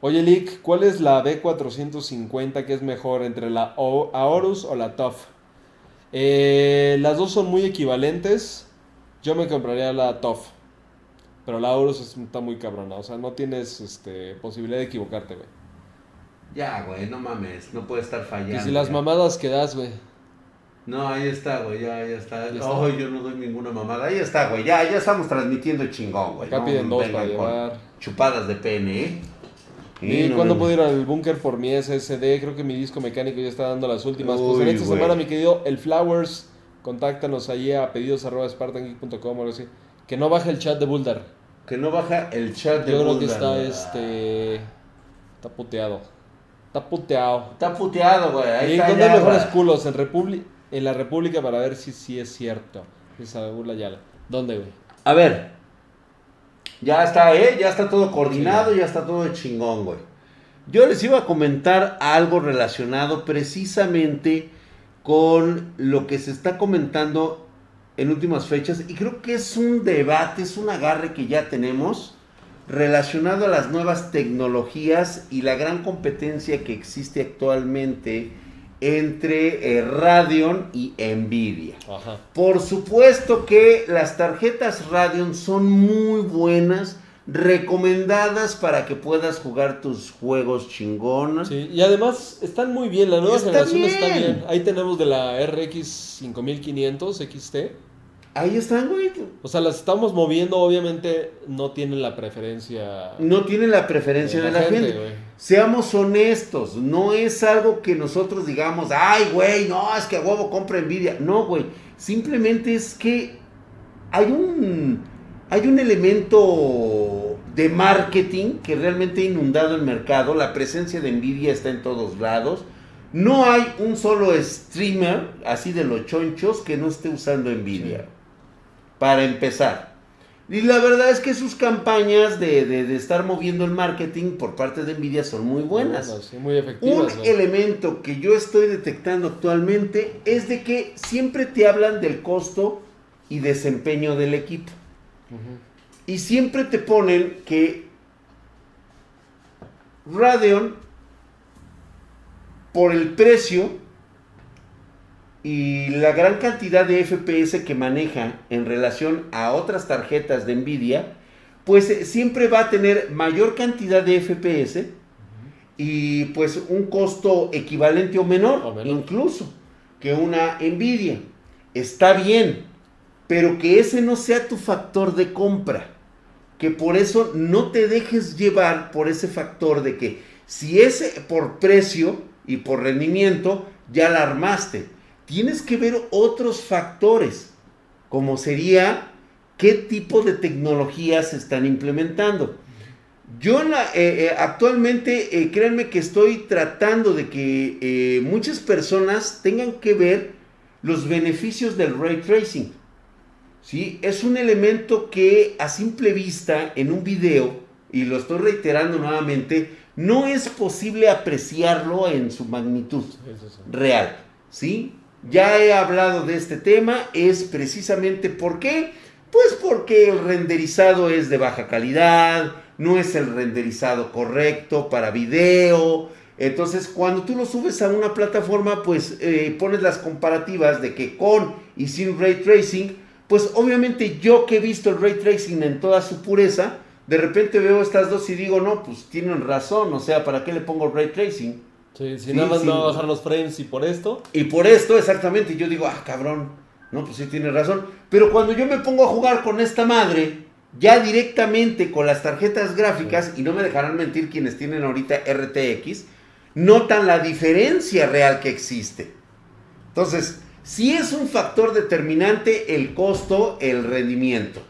Oye, Lick, ¿cuál es la B450 que es mejor entre la O- Aorus o la TUF? Eh, las dos son muy equivalentes. Yo me compraría la TUF. Pero la Aorus es- está muy cabrona. O sea, no tienes este, posibilidad de equivocarte, güey. Ya, güey, no mames. No puede estar fallando. Y si las ya. mamadas que das, güey. No, ahí está, güey, ya, ya está. Ya No, está. yo no doy ninguna mamada. Ahí está, güey, ya, ya estamos transmitiendo chingón, güey. Acá No piden dos para llevar. Chupadas de pene, ¿eh? ¿Y no cuándo me- puedo ir al búnker por mi SSD? Creo que mi disco mecánico ya está dando las últimas. pues en Uy, esta güey. semana, mi querido El Flowers, contáctanos allí a pedidos arroba spartangeek.com o algo así. Que no baje el chat de Buldar. Que no baja el chat de Yo creo que está este. Está puteado. Está puteado. Está puteado, güey. Ahí ¿Y está ya, mejores culos? En, Republi- en la República para ver si sí es cierto. Esa burla Yala. ¿Dónde, güey? A ver. Ya está, ¿eh? Ya está todo coordinado, ya está todo de chingón, güey. Yo les iba a comentar algo relacionado precisamente con lo que se está comentando en últimas fechas y creo que es un debate, es un agarre que ya tenemos relacionado a las nuevas tecnologías y la gran competencia que existe actualmente entre eh, Radeon y Nvidia. Ajá. Por supuesto que las tarjetas Radeon son muy buenas, recomendadas para que puedas jugar tus juegos chingones. Sí, y además están muy bien, la nueva Está generación está bien. bien. Ahí tenemos de la RX 5500 XT. Ahí están, güey. O sea, las estamos moviendo, obviamente no tienen la preferencia. No tienen la preferencia de la, gente. Seamos honestos, no es algo que nosotros digamos, ay, güey, no, es que a huevo compra Nvidia. No, güey, simplemente es que hay un, hay un elemento de marketing que realmente ha inundado el mercado. La presencia de Nvidia está en todos lados. No hay un solo streamer, así de los chonchos, que no esté usando Nvidia. Sí. Para empezar. Y la verdad es que sus campañas de, de- de estar moviendo el marketing por parte de Nvidia son muy buenas. Sí, muy Un efectivas. güey. elemento que yo estoy detectando actualmente es de que siempre te hablan del costo y desempeño del equipo. Y siempre te ponen que Radeon, por el precio y la gran cantidad de FPS que maneja en relación a otras tarjetas de Nvidia, pues eh, siempre va a tener mayor cantidad de FPS y pues un costo equivalente o menor, O menor. incluso que una Nvidia. Está bien, pero que ese no sea tu factor de compra. Que por eso no te dejes llevar por ese factor de que si ese por precio y por rendimiento ya la armaste. Tienes que ver otros factores, como sería qué tipo de tecnologías se están implementando. Yo la, eh, eh, actualmente, eh, créanme que estoy tratando de que muchas personas tengan que ver los beneficios del ray tracing. ¿sí? Es un elemento que a simple vista en un video, y lo estoy reiterando nuevamente, no es posible apreciarlo en su magnitud real. ¿sí? Ya he hablado de este tema, es precisamente por qué. Pues porque el renderizado es de baja calidad, no es el renderizado correcto para video. Entonces, cuando tú lo subes a una plataforma, pues eh, pones las comparativas de que con y sin ray tracing, pues obviamente yo que he visto el ray tracing en toda su pureza, de repente veo estas dos y digo, no, pues tienen razón, o sea, ¿para qué le pongo ray tracing? Sí, si nada más me va a bajar los frames y por esto. Y por esto, exactamente, yo digo, ah, cabrón, no, pues sí tiene razón. Pero cuando yo me pongo a jugar con esta madre, ya directamente con las tarjetas gráficas, y no me dejarán mentir quienes tienen ahorita RTX, notan la diferencia real que existe. Entonces, si es un factor determinante el costo, el rendimiento,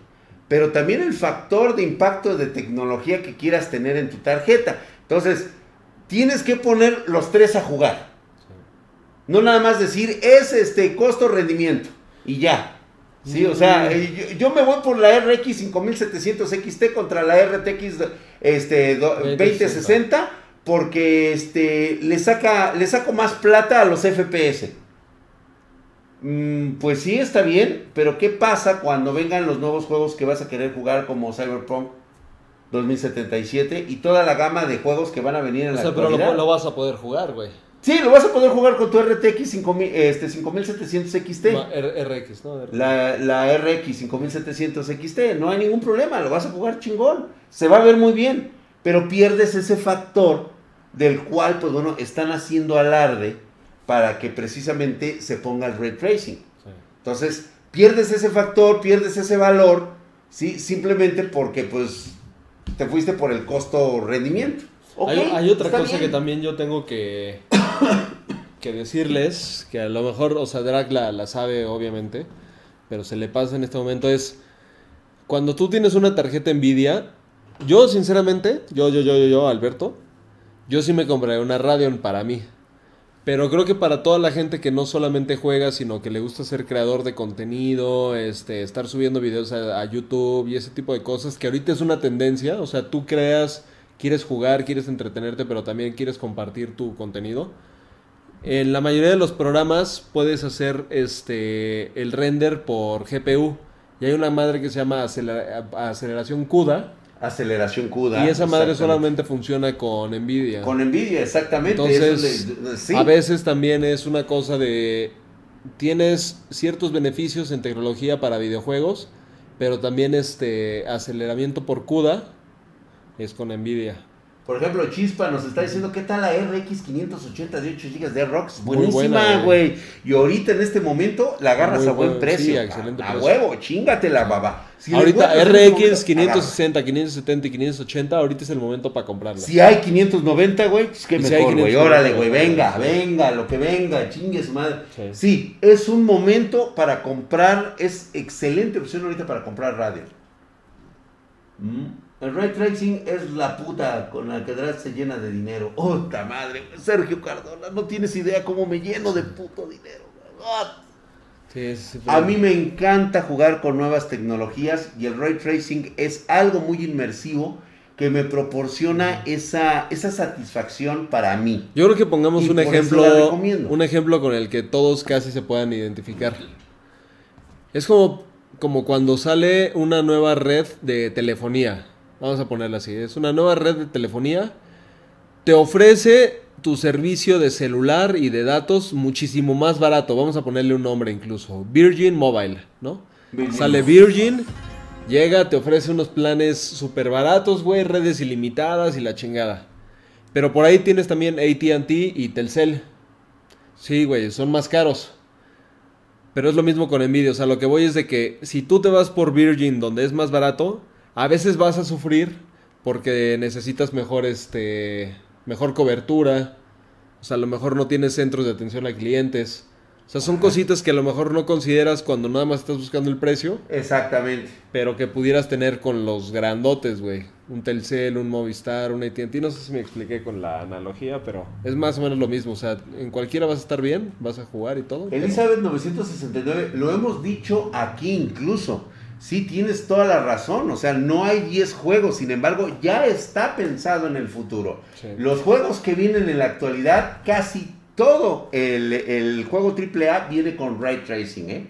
pero también el factor de impacto de tecnología que quieras tener en tu tarjeta. Entonces, tienes que poner los tres a jugar. No nada más decir, es este costo-rendimiento y ya. Sí, o sea, mm. yo, me voy por la RX 5700 XT contra la RTX este, 2060 porque este, le, saca, le saco más plata a los FPS. Mm, pues sí, está bien, pero ¿qué pasa cuando vengan los nuevos juegos que vas a querer jugar como Cyberpunk 2077 y toda la gama de juegos que van a venir en o la sea, pero lo, vas a poder jugar, güey. Sí, lo vas a poder jugar con tu RTX 5000, este, 5700 XT. RX, ¿no? La, la, RX 5700 XT, no hay ningún problema, lo vas a jugar chingón. Se va a ver muy bien, pero pierdes ese factor del cual, pues bueno, están haciendo alarde para que precisamente se ponga el ray tracing. Entonces, pierdes ese factor, pierdes ese valor, ¿sí? Simplemente porque, pues, te fuiste por el costo-rendimiento. hay, otra cosa que también yo tengo que, que decirles, que a lo mejor, o sea, Drag la, la sabe obviamente, pero se le pasa en este momento, es cuando tú tienes una tarjeta Nvidia, yo sinceramente, yo, yo, yo, yo, yo, Alberto, yo sí me compraré una Radeon para mí. Pero creo que para toda la gente que no solamente juega, sino que le gusta ser creador de contenido, este, estar subiendo videos a, YouTube y ese tipo de cosas, que ahorita es una tendencia, o sea, tú creas, quieres jugar, quieres entretenerte, pero también quieres compartir tu contenido. En la mayoría de los programas puedes hacer este el render por GPU. Y hay una madre que se llama aceleración CUDA, aceleración CUDA. Y esa madre solamente funciona con Nvidia. Con Nvidia, exactamente. Entonces, a veces también es una cosa de tienes ciertos beneficios en tecnología para videojuegos, pero también este aceleramiento por CUDA es con Nvidia. Por ejemplo, Chispa nos está diciendo, ¿qué tal la RX 580 de 8 GB de ROX? Buenísima, güey. Y ahorita en este momento la agarras a buen precio. Sí, excelente a, huevo, chingatela, baba. ahorita RX 560, 570 y 580, ahorita es el momento para comprarla. Si hay 590, güey, pues qué mejor, güey. Órale, güey, venga, venga, lo que venga, chingue su madre. Sí. es un momento para comprar, es excelente opción ahorita para comprar radio. Mm. El ray tracing es la puta con la que se llena de dinero. ¡Puta madre! Sergio Cardona, no tienes idea cómo me lleno de puto dinero. A mí me encanta jugar con nuevas tecnologías y el ray tracing es algo muy inmersivo que me proporciona esa, esa satisfacción para mí. Yo creo que pongamos un ejemplo, un ejemplo con el que todos casi se puedan identificar. Es como, como cuando sale una nueva red de telefonía. Vamos a ponerla así. Es una nueva red de telefonía. Te ofrece tu servicio de celular y de datos muchísimo más barato. Vamos a ponerle un nombre incluso. Virgin Mobile, ¿no? Sale Virgin, llega, te ofrece unos planes súper baratos, güey, redes ilimitadas y la chingada. Pero por ahí tienes también ATT y Telcel. Sí, güey, son más caros. Pero es lo mismo con Nvidia. O sea, lo que voy es de que si tú te vas por Virgin, donde es más barato, a veces vas a sufrir porque necesitas mejor, este, mejor cobertura. O sea, a lo mejor no tienes centros de atención a clientes. sea, son cositas que a lo mejor no consideras cuando nada más estás buscando el precio, Exactamente. pero que pudieras tener con los grandotes, güey. Un Telcel, un Movistar, un AT&T. No sé si me expliqué con la analogía, pero es más o menos lo mismo. O sea, en cualquiera vas a estar bien, vas a jugar y todo. pero- Elizabeth 969, lo hemos dicho aquí incluso. Sí, tienes toda la razón. O sea, no hay 10 juegos. Sin embargo, ya está pensado en el futuro. Sí. Los juegos que vienen en la actualidad, casi todo el, el juego AAA viene con ray tracing, ¿eh?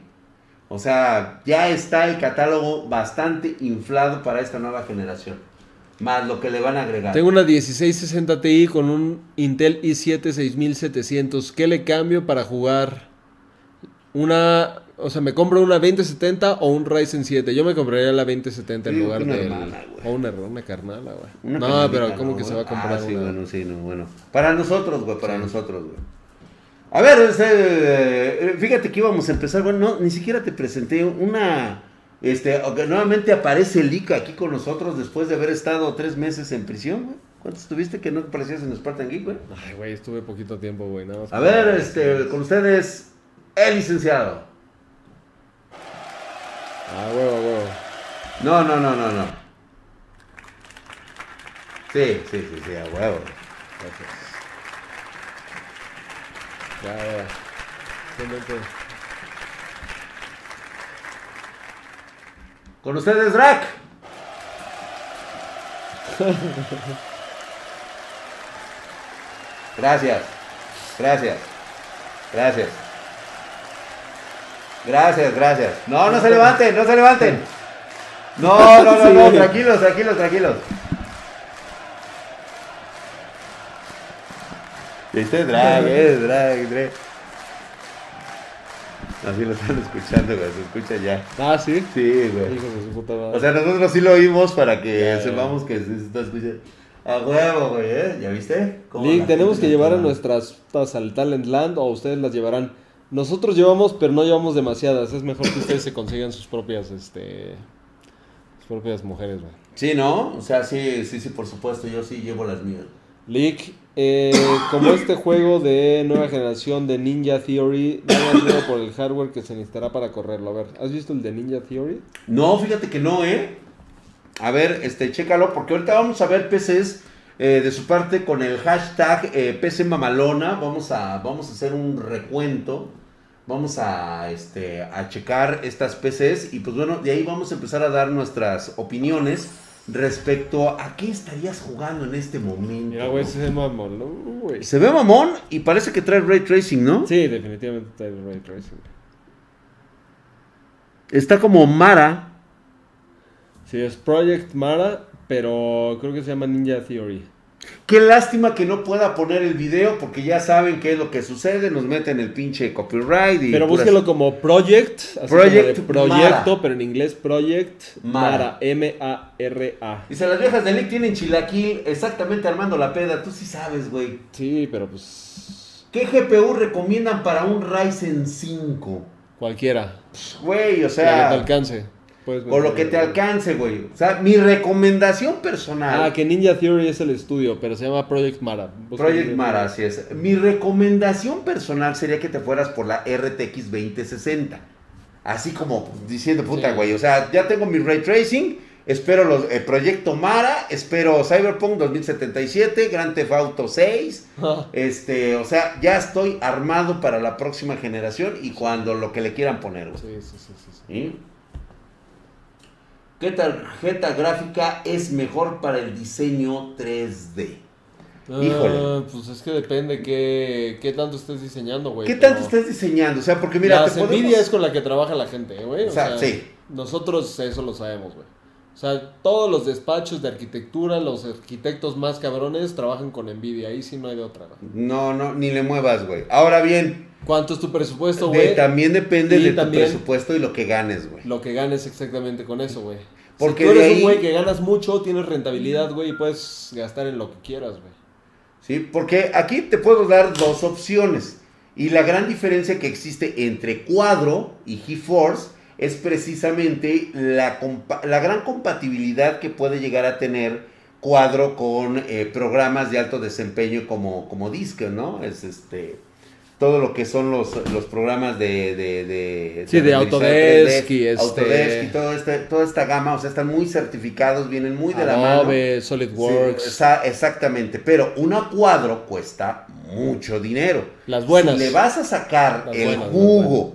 O sea, ya está el catálogo bastante inflado para esta nueva generación. Más lo que le van a agregar. Tengo una 1660 Ti con un Intel i7 6700. ¿Qué le cambio para jugar? Una, o sea, me compro una 2070 o un Ryzen 7. Yo me compraría la 2070 en Sí, lugar de o una, una carnala, güey. No, pero ¿cómo ¿no, que se va a comprar Ah, sí, una? bueno, sí, no, bueno. Para nosotros, güey, para nosotros, güey. A ver, este, eh, fíjate que íbamos a empezar, bueno, no, ni siquiera te presenté una, este, nuevamente aparece Lika aquí con nosotros después de haber estado tres meses en prisión, güey. ¿Cuánto estuviste que no aparecías en Spartan Geek, güey? Ay, güey, estuve poquito tiempo, güey. A ver, este, con ustedes, el licenciado. Ah, huevo, huevo. No, no, no, no, no. Sí, sí, sí, sí, a huevo. Gracias. Ya, ya. Simplemente- Con ustedes, Drac. Gracias. Gracias. Gracias. Gracias, gracias. No, no se levanten, no se levanten. No, no, no, no, tranquilos, tranquilos, tranquilos. ¿Viste? Drag, eh, drag, drag. Así lo están escuchando, güey, se escucha ya. Ah, sí. Sí, güey. Hijos de su puta madre. O sea, nosotros sí lo oímos para que ya. sepamos que se está escuchando. A huevo, güey, ¿eh? ¿Ya viste? Cómo Link, tenemos que le llevar a nuestras putas al Talent Land o ustedes las llevarán. Nosotros llevamos, pero no llevamos demasiadas. Es mejor que ustedes se consigan sus propias, este, sus propias mujeres, güey. Sí, ¿no? O sea, sí, sí, sí, por supuesto. Yo sí llevo las mías. Leak, eh, como este juego de nueva generación de Ninja Theory, no hay miedo por el hardware que se necesitará para correrlo. A ver, ¿has visto el de Ninja Theory? No, fíjate que no, ¿eh? A ver, este, chécalo, porque ahorita vamos a ver PCs eh, de su parte con el hashtag eh, PC Mamalona. Vamos a, vamos a hacer un recuento. Vamos a, este, a checar estas PCs y pues bueno, de ahí vamos a empezar a dar nuestras opiniones respecto a qué estarías jugando en este momento. Mira, güey, ese es mamón, ¿no? güey. Se ve mamón y parece que trae ray tracing, ¿no? Sí, definitivamente el Ray Tracing. Está como Mara. Sí, es Project Mara, pero creo que se llama Ninja Theory. Qué lástima que no pueda poner el video porque ya saben qué es lo que sucede, nos meten el pinche copyright y Pero búsquelo como Project, así Project como proyecto, Mara. pero en inglés Project Mara. Mara. Dice, las viejas de Nick tienen chilaquil exactamente armando la peda, tú sí sabes, güey. Sí, pero pues ¿Qué GPU recomiendan para un Ryzen 5? cualquiera. Güey, o Lo que te sea, alcance. Puedes con lo que te alcance, güey. O sea, mi recomendación personal. Ah, que Ninja Theory es el estudio, pero se llama Project Mara. Project Mara, así es. Mi recomendación personal sería que te fueras por la RTX 2060. Así como diciendo, puta, Sí. güey. O sea, ya tengo mi ray tracing. Espero los, el proyecto Mara. Espero Cyberpunk 2077, Grand Theft Auto 6. Este, o sea, ya estoy armado para la próxima generación y cuando lo que le quieran poner, güey. Sí, sí, sí, sí, sí. ¿Sí? ¿Qué tarjeta gráfica es mejor para el diseño 3D? Híjole. Ah, pues es que depende qué, qué tanto estés diseñando, güey. ¿Qué tanto estás diseñando? O sea, porque mira, Las te podemos- Nvidia es con la que trabaja la gente, ¿eh, güey. O sea, sí. Nosotros eso lo sabemos, güey. O sea, todos los despachos de arquitectura, los arquitectos más cabrones trabajan con Nvidia. Ahí sí no hay de otra, güey. No, no, ni le muevas, güey. Ahora bien, ¿Cuánto es tu presupuesto, de- güey? también depende Y de tu presupuesto y lo que ganes, güey. Lo que ganes exactamente con eso, güey. Porque si tú de eres ahí- un güey que ganas mucho, tienes rentabilidad, güey, y puedes gastar en lo que quieras, güey. ¿Sí? Porque aquí te puedo dar dos opciones. Y la gran diferencia que existe entre Cuadro y GeForce es precisamente la, la gran compatibilidad que puede llegar a tener Cuadro con eh, programas de alto desempeño como, como Disco, ¿no? Es este. Todo lo que son los, los programas de, de, de, Sí, de Autodesk 3D, y este- Autodesk y todo este, toda esta gama, o sea, están muy certificados, vienen muy de la mano. Sí, SolidWorks. esa- exactamente, pero una cuadro cuesta mucho dinero. Las buenas. Si le vas a sacar Las el buenas, jugo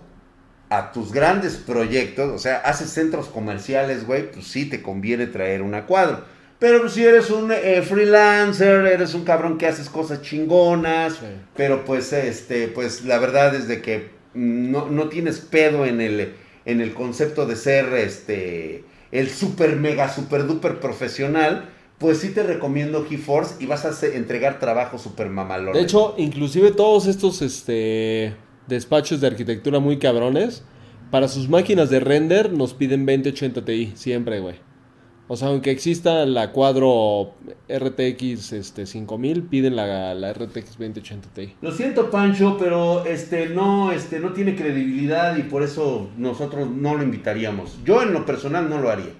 a tus grandes proyectos, o sea, haces centros comerciales, güey, pues sí te conviene traer una cuadro. Pero si eres un eh, freelancer, eres un cabrón que haces cosas chingonas, Sí. pero pues este, pues la verdad es de que no, no tienes pedo en el, en el concepto de ser este el super mega super duper profesional, pues sí te recomiendo GeForce y vas a hacer- entregar trabajo super mamalón. De hecho, inclusive todos estos este, despachos de arquitectura muy cabrones, para sus máquinas de render nos piden 2080 Ti, siempre, güey. O sea, aunque exista la cuadro RTX este, 5000, piden la, la RTX 2080 Ti. Lo siento, Pancho, pero este no, este no tiene credibilidad y por eso nosotros no lo invitaríamos. Yo en lo personal no lo haría.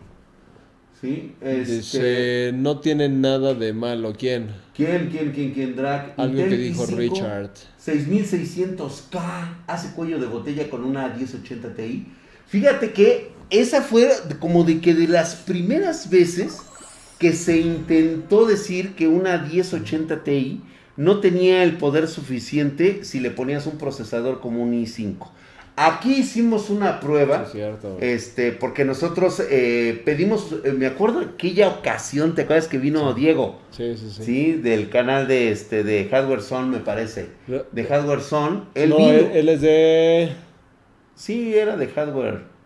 ¿Sí? Este, Dice, no tiene nada de malo. ¿Quién? ¿Quién, quién, quién, quién, Drag? Algo que dijo i5, Richard. 6600K, hace cuello de botella con una 1080 Ti. Fíjate que esa fue como de que de las primeras veces que se intentó decir que una 1080 Ti no tenía el poder suficiente si le ponías un procesador como un i5. Aquí hicimos una prueba. Es cierto. Este, porque nosotros eh, pedimos, eh, me acuerdo aquella ocasión, ¿te acuerdas que vino Diego? Sí, sí, sí. Sí, del canal de este de Hardware Zone, me parece. De Hardware Zone. Él no, vino. él, él es de... Sí, era de Hardware.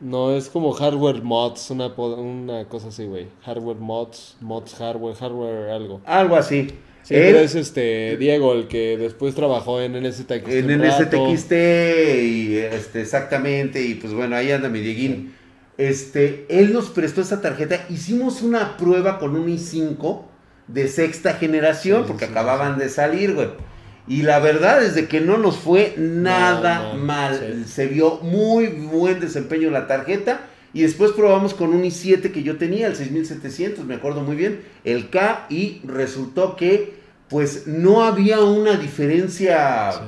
No, es como hardware mods, una, una cosa así, güey. Hardware mods, mods hardware, hardware algo. Algo así. Sí, Él, pero es este Diego, el que después trabajó en NSTX. en. NSTXT y este, exactamente, y pues bueno, ahí anda mi Dieguín. Este, él nos prestó esa tarjeta, hicimos una prueba con un i5 de sexta generación, Sí, porque acababan de salir, güey. Y la verdad es de que no nos fue nada No, no, mal. sí. Se vio muy buen desempeño la tarjeta. Y después probamos con un i7 que yo tenía, el 6700, me acuerdo muy bien, el K, y resultó que pues no había una diferencia, Sí.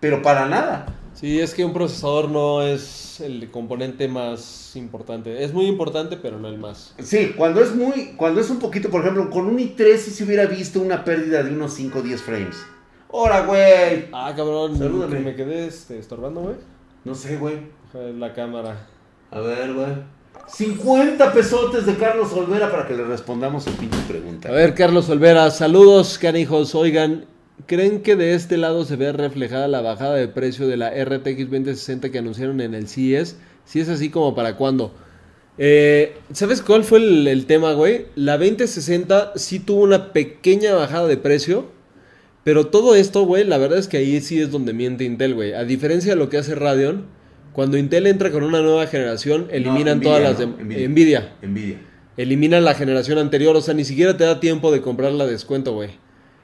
pero para nada. Sí, es que un procesador no es el componente más importante. Es muy importante, pero no el más. Sí, cuando es muy, cuando es un poquito, por ejemplo, con un i3 sí se hubiera visto una pérdida de unos 5 o 10 frames. ¡Hora, güey! Ah, cabrón, Salúdame. me quedé este, estorbando, güey. No sé, güey. La cámara. A ver, güey. 50 pesotes de Carlos Olvera para que le respondamos su pinche pregunta. A ver, Carlos Olvera, saludos, canijos. Oigan, ¿creen que de este lado se ve reflejada la bajada de precio de la RTX 2060 que anunciaron en el CES? Si es así, como para cuándo? Eh, ¿Sabes cuál fue el, el tema, güey? La 2060 sí tuvo una pequeña bajada de precio. Pero todo esto, güey, la verdad es que ahí sí es donde miente Intel, güey. A diferencia de lo que hace Radeon, cuando Intel entra con una nueva generación, eliminan Nvidia, todas las ¿no? de Nvidia. Nvidia Envidia. eliminan la generación anterior, o sea, ni siquiera te da tiempo de comprarla a descuento, güey.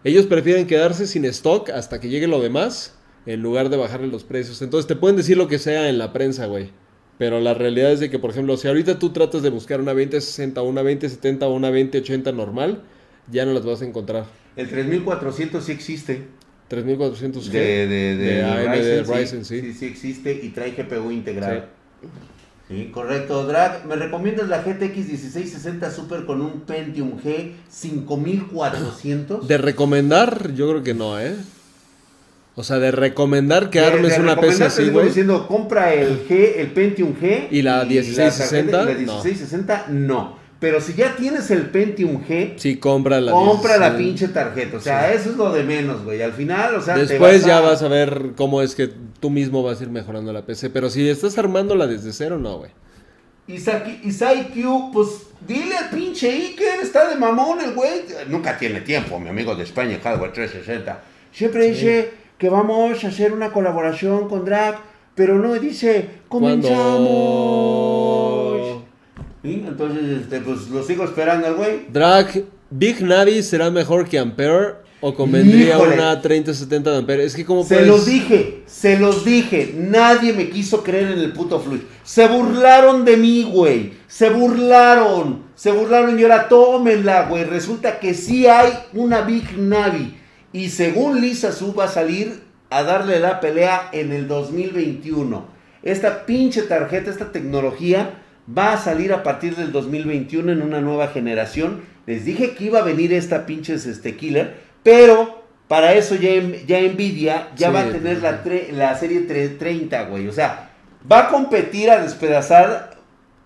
Ellos prefieren quedarse sin stock hasta que llegue lo demás, en lugar de bajarle los precios. Entonces te pueden decir lo que sea en la prensa, güey. Pero la realidad es de que, por ejemplo, si ahorita tú tratas de buscar una 2060 o una 2070 o una 2080 normal, ya no las vas a encontrar. El 3400 sí existe. 3400 De, de, de, de de AMD Ryzen, Ryzen, sí. sí. sí. sí existe y trae GPU integral. Sí, correcto. Drag, ¿me recomiendas la GTX 1660 Super con un Pentium G 5400? De recomendar, yo creo que no, ¿eh? O sea, de recomendar que De- armes de una PC así, güey. diciendo, compra el G, el Pentium G. ¿Y la 1660? tarjeta- y La 1660, no. Pero si ya tienes el Pentium G, Sí, compra la compra la 16. pinche tarjeta. O sea, eso es lo de menos, güey. Al final, o sea, te Después ya vas a ver cómo es que tú mismo vas a ir mejorando la PC. Pero si estás armándola desde cero, no, güey. Isaac Q, pues dile al pinche Iker, está de mamón el güey. Nunca tiene tiempo, mi amigo de España, Hardware 360. Siempre dice que vamos a hacer una colaboración con Drag, pero no dice, comenzamos. Cuando ¿Sí? Entonces, este, pues lo sigo esperando al güey. Drag, Big Navi será mejor que Ampere o convendría Híjole. una 3070 de Ampere. Es que como Se puedes... los dije, se los dije. Nadie me quiso creer en el puto flush. Se burlaron de mí, güey. Se burlaron. Se burlaron y ahora tómenla, güey. Resulta que sí hay una Big Navi. Y según Lisa Su va a salir a darle la pelea en el 2021. Esta pinche tarjeta, esta tecnología va a salir a partir del 2021 en una nueva generación. Les dije que iba a venir esta pinche este, killer, pero para eso ya, ya Nvidia ya Sí, va a tener la, tre- la serie 330, güey. O sea, va a competir a despedazar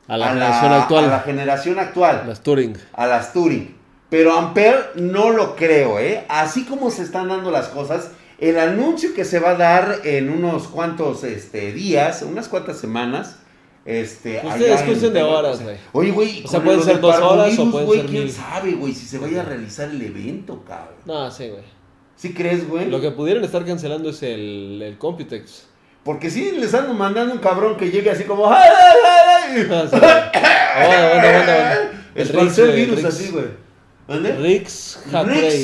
A la generación actual. a la generación actual Las Turing. a las Turing. Pero Ampere no lo creo, ¿eh? Así como se están dando las cosas, el anuncio que se va a dar en unos cuantos este, días, unas cuantas semanas, este... Pues allá es cuestión de horas, güey. Oye, güey, O sea, pueden ser dos horas o pueden ser quién mil. sabe, güey, si se vaya a realizar el evento, cabrón. No, sí, güey. ¿Sí crees, güey? Lo que pudieran estar cancelando es el, el Computex. Porque sí, les andan mandando un cabrón que llegue así como... ¡Ay, ay, ay, ay! Ah, sí, aguanta, aguanta. El güey, virus Rix. así, güey. ¿Dónde? Rix. Rix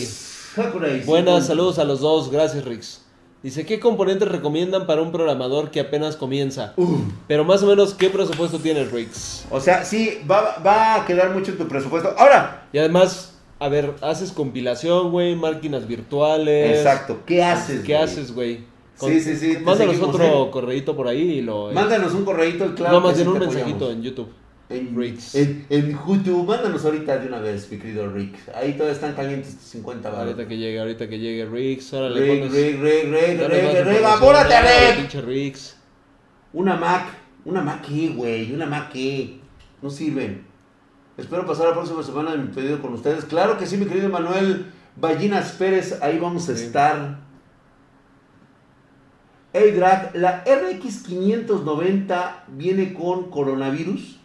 sí, Buenas, saludos a los dos, gracias Rix. Dice, ¿qué componentes recomiendan para un programador que apenas comienza? Uf. Pero más o menos, ¿qué presupuesto tiene Rix? O sea, sí, va, va a quedar mucho en tu presupuesto. Ahora, Y además, a ver, haces compilación, güey, máquinas virtuales. exacto, ¿qué haces? ¿Qué haces, güey? Sí, sí, sí, Mándanos seguimos, otro ¿eh? correíto por ahí y lo... Mándanos un correíto, el claro. no, más bien un mensajito apoyamos. en YouTube. En, en, en YouTube, mándanos ahorita de una vez, mi querido Rick. Ahí todavía están calientes tus 50 baros. Ahorita que llegue, ahorita que llegue. Órale, Rick, pones- Rick, Rick, Rick, Rick, Rick, apúrate, Rick. Pinche. Una Mac, una Mac qué, güey, una Mac qué. No sirven. Espero pasar la próxima semana en mi pedido con ustedes. Claro que sí, mi querido Manuel Ballinas Pérez, ahí vamos a Sí. estar. Hey Drag, la RX 590 viene con coronavirus.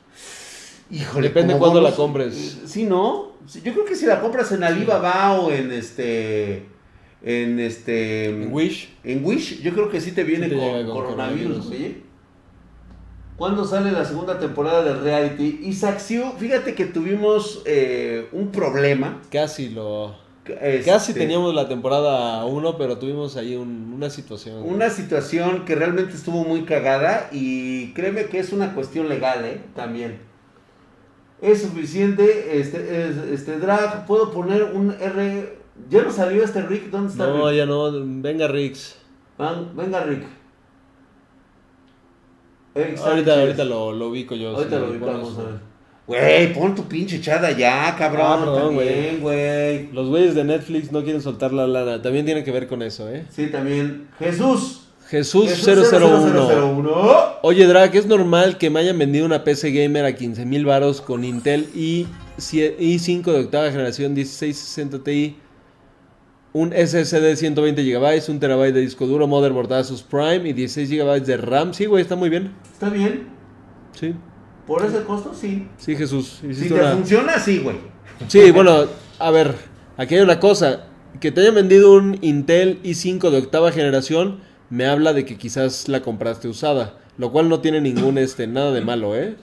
Híjole, Depende ¿cómo cuándo la compres. Sí, ¿no? Sí, Yo creo que si la compras en Alibaba o en este en este En Wish. en Wish, yo creo que sí te viene Sí te con, coronavirus, oye. ¿Cuándo sale la segunda temporada de reality? Isaac Siu, fíjate que tuvimos eh, un problema. Casi lo... este, Casi teníamos la temporada 1, pero tuvimos ahí un- una situación. una situación que realmente estuvo muy cagada y créeme que es una cuestión legal, ¿eh? También. Es suficiente, este, es- este drag, puedo poner un R... ¿Ya no salió este Rick? ¿Dónde está No, Rick? ya no. Venga, Rix. Van- venga Rick. Ahorita, ahorita lo, lo ubico yo. Ahorita si lo ubicamos, a ver. Güey, pon tu pinche chada ya, cabrón. Ah, perdón, también, güey. Los güeyes de Netflix no quieren soltar la lana. También tiene que ver con eso, ¿eh? Sí, también. Jesús. Jesús, Jesús 001. 0001. Oye, Drake, ¿es normal que me hayan vendido una PC Gamer a 15 mil varos con Intel i i5 de octava generación 1660 Ti, un SSD 120 GB, un terabyte de disco duro, motherboard Asus Prime y 16 GB de RAM? Sí, güey, está muy bien. ¿Está bien? Sí, ¿Por ese costo? Sí. sí, Jesús. Si te una- funciona, sí, güey. Sí, bueno, a ver, aquí hay una cosa. Que te hayan vendido un Intel i5 de octava generación me habla de que quizás la compraste usada. Lo cual no tiene ningún, este, nada de malo, ¿eh?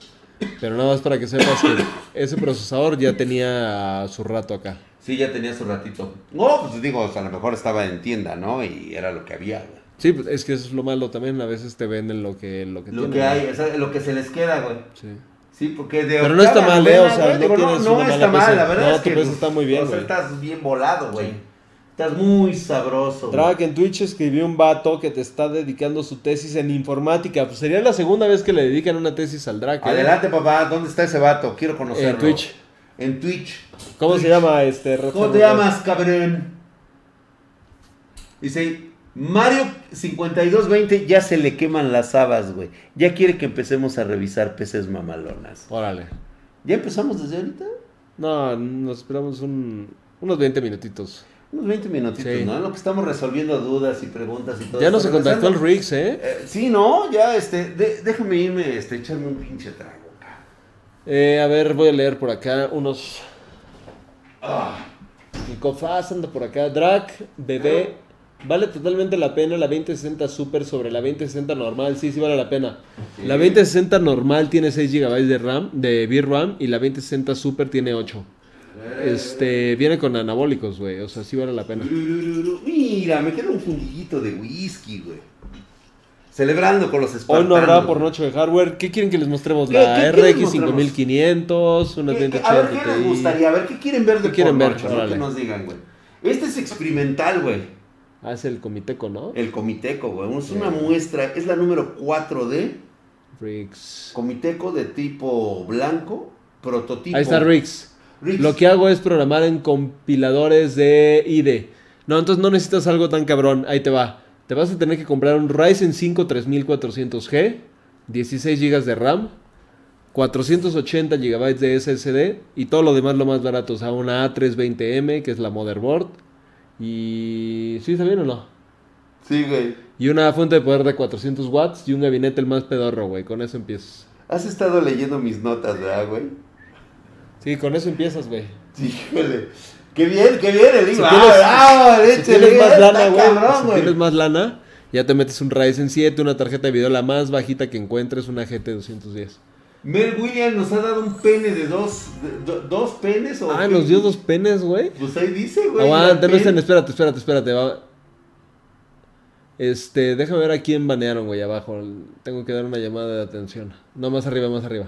Pero nada más para que sepas que ese procesador ya tenía su rato acá. Sí, ya tenía su ratito. No, pues digo, o sea, a lo mejor estaba en tienda, ¿no? Y era lo que había, güey. Sí, pues, es que eso es lo malo también. A veces te venden lo que, lo que Lo tienen, que ¿no? hay, o sea, lo que se les queda, güey. Sí. Sí, porque de Pero no está mal, ¿eh? O sea, güey, no digo, no, una está mal, la verdad No, es tu que PC está muy bien, o sea, güey. estás bien volado, güey. Sí. Estás muy sabroso. güey. Drag en Twitch escribió un vato que te está dedicando su tesis en informática. Pues sería la segunda vez que le dedican una tesis al Drag. ¿eh? Adelante, papá, ¿dónde está ese vato? Quiero conocerlo. En Twitch. En Twitch. ¿Cómo se llama este? ¿Cómo te llamas, cabrón? Dice, Mario 5220 ya se le queman las habas, güey. Ya quiere que empecemos a revisar peces mamalonas. Órale. ¿Ya empezamos desde ahorita? No, nos esperamos un, unos 20 minutitos. Unos 20 minutitos, Sí. ¿no? En lo que estamos resolviendo dudas y preguntas y todo. Ya no esto. se contactó el Riggs, ¿eh? Eh, sí, no, ya, este, de- déjame irme, este, echarme un pinche trago. Eh, A ver, voy a leer por acá unos... Ah, Mi cofaz anda por acá. Drag, bebé. Vale totalmente la pena la 2060 Super sobre la 2060 normal. Sí, sí vale la pena. Sí. La 2060 normal tiene 6 GB de RAM, de VRAM, y la 2060 Super tiene 8. Este, viene con anabólicos, güey. O sea, sí vale la pena. Mira, me queda un fundillito de whisky, güey. Celebrando con los Hoy espartanos. no habrá por noche de hardware. ¿Qué quieren que les mostremos? ¿Qué- La qué- qué les RX 5500, una ¿Qué- qué- 3080 a ver, ¿qué les gustaría? A ver, ¿qué quieren ver de ¿Qué quieren ver? Que nos digan, güey. Este es experimental, güey. Ah, es el Comiteco, ¿no? El Comiteco, güey. Es una Sí. muestra, es la número 4 de Riggs. Comiteco de tipo blanco, prototipo. Ahí está Riggs. Lo que hago es programar en compiladores de IDE. No, entonces no necesitas algo tan cabrón. Ahí te va. Te vas a tener que comprar un Ryzen 5 3400G, 16 GB de RAM, 480 GB de SSD y todo lo demás lo más barato. O sea, una A320M, que es la motherboard. Y... ¿Sí está bien o no? Sí, güey. Y una fuente de poder de 400 watts y un gabinete el más pedorro, güey. Con eso empiezas. Has estado leyendo mis notas, ¿verdad, güey? Sí, con eso empiezas, güey. Sí, híjole. Qué bien, qué bien, el Si Iba. tienes- Ah, Si échale, tienes más lana, güey. Si tienes más lana, ya te metes un Ryzen 7, una tarjeta de video la más bajita que encuentres, una GT 210. Mel Williams nos ha dado un pene de dos, de- do- dos penes o Ah, nos dio dos penes, güey. Pues ahí dice, güey. Aguanta, no estén, espérate, espérate, espérate. va. Este, déjame ver a quién banearon, güey, abajo. Tengo que dar una llamada de atención. No, más arriba, más arriba.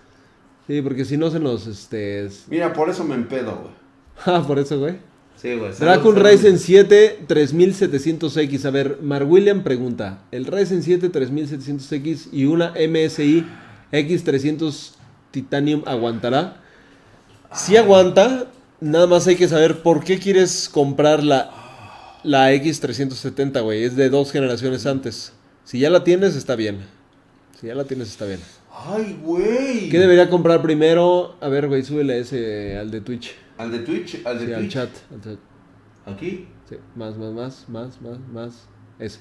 Sí, porque si no se nos, este... es- Mira, por eso me empedo, güey. Ah, por eso, güey. Sí, güey. Salud, Ryzen 7 3700X. A ver, Mar William pregunta. El Ryzen 7 3700X y una MSI X300 Titanium aguantará. Si aguanta, nada más hay que saber por qué quieres comprar la, la X370, güey. Es de dos generaciones antes. Si ya la tienes, está bien. Si ya la tienes, está bien. Ay, güey. ¿Qué debería comprar primero? A ver, güey, súbele ese al de Twitch. Al de Twitch, al de Sí, al Twitch. chat. al chat. Aquí. Sí, más, más, más, más, más, más. Ese.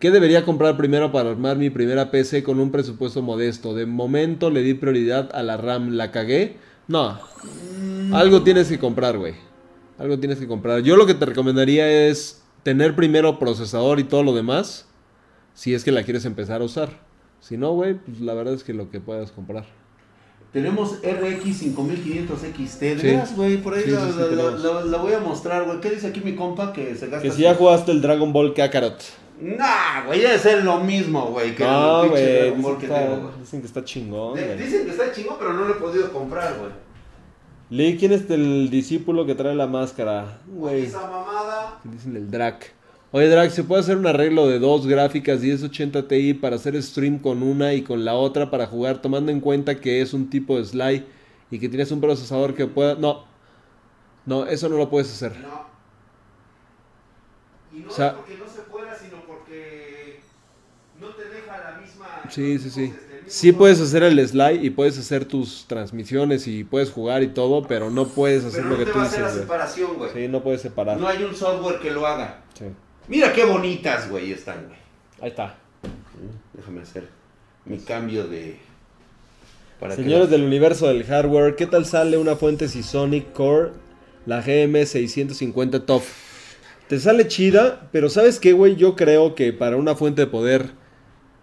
¿Qué debería comprar primero para armar mi primera PC con un presupuesto modesto? De momento le di prioridad a la RAM. ¿La cagué? No. Algo tienes que comprar, güey. Algo tienes que comprar. Yo lo que te recomendaría es tener primero procesador y todo lo demás. Si es que la quieres empezar a usar. Si no, güey, pues la verdad es que lo que puedas comprar. Tenemos RX 5500 XT. ¿De Sí. güey? Por ahí Sí, la, sí, sí, la- tenemos. la- la voy a mostrar, güey. ¿Qué dice aquí mi compa? Que se gasta. Que si ya jugaste el Dragon Ball Kakarot. Nah, güey, debe ser lo mismo, güey. Que No, el pinche güey. Dragon Ball Dicen, que tengo, está- güey. dicen que está chingón, De- güey. Dicen que está chingón, pero no lo he podido comprar, güey. Lee, ¿quién es el discípulo que trae la máscara? Güey. Esa mamada. Dicen el Drac. Oye, Drac, ¿se puede hacer un arreglo de dos gráficas 1080 Ti para hacer stream con una y con la otra para jugar, tomando en cuenta que es un tipo de slide y que tienes un procesador que pueda. No. No, eso no lo puedes hacer. No. Y no O sea- es porque no se pueda, sino porque no te deja la misma. Sí, sí, sí. Sí puedes hacer el slide y puedes hacer tus transmisiones y puedes jugar y todo, pero no puedes hacer Pero lo no que te tú va a hacer la dices, separación, güey. Sí, no puedes separar. No hay un software que lo haga. Sí. Mira qué bonitas, güey, están, güey. Ahí está. Déjame hacer mi cambio de. para Señores del universo del hardware, ¿qué tal sale una fuente Seasonic Core, la GM650 TOF? Te sale chida, pero ¿sabes qué, güey? Yo creo que para una fuente de poder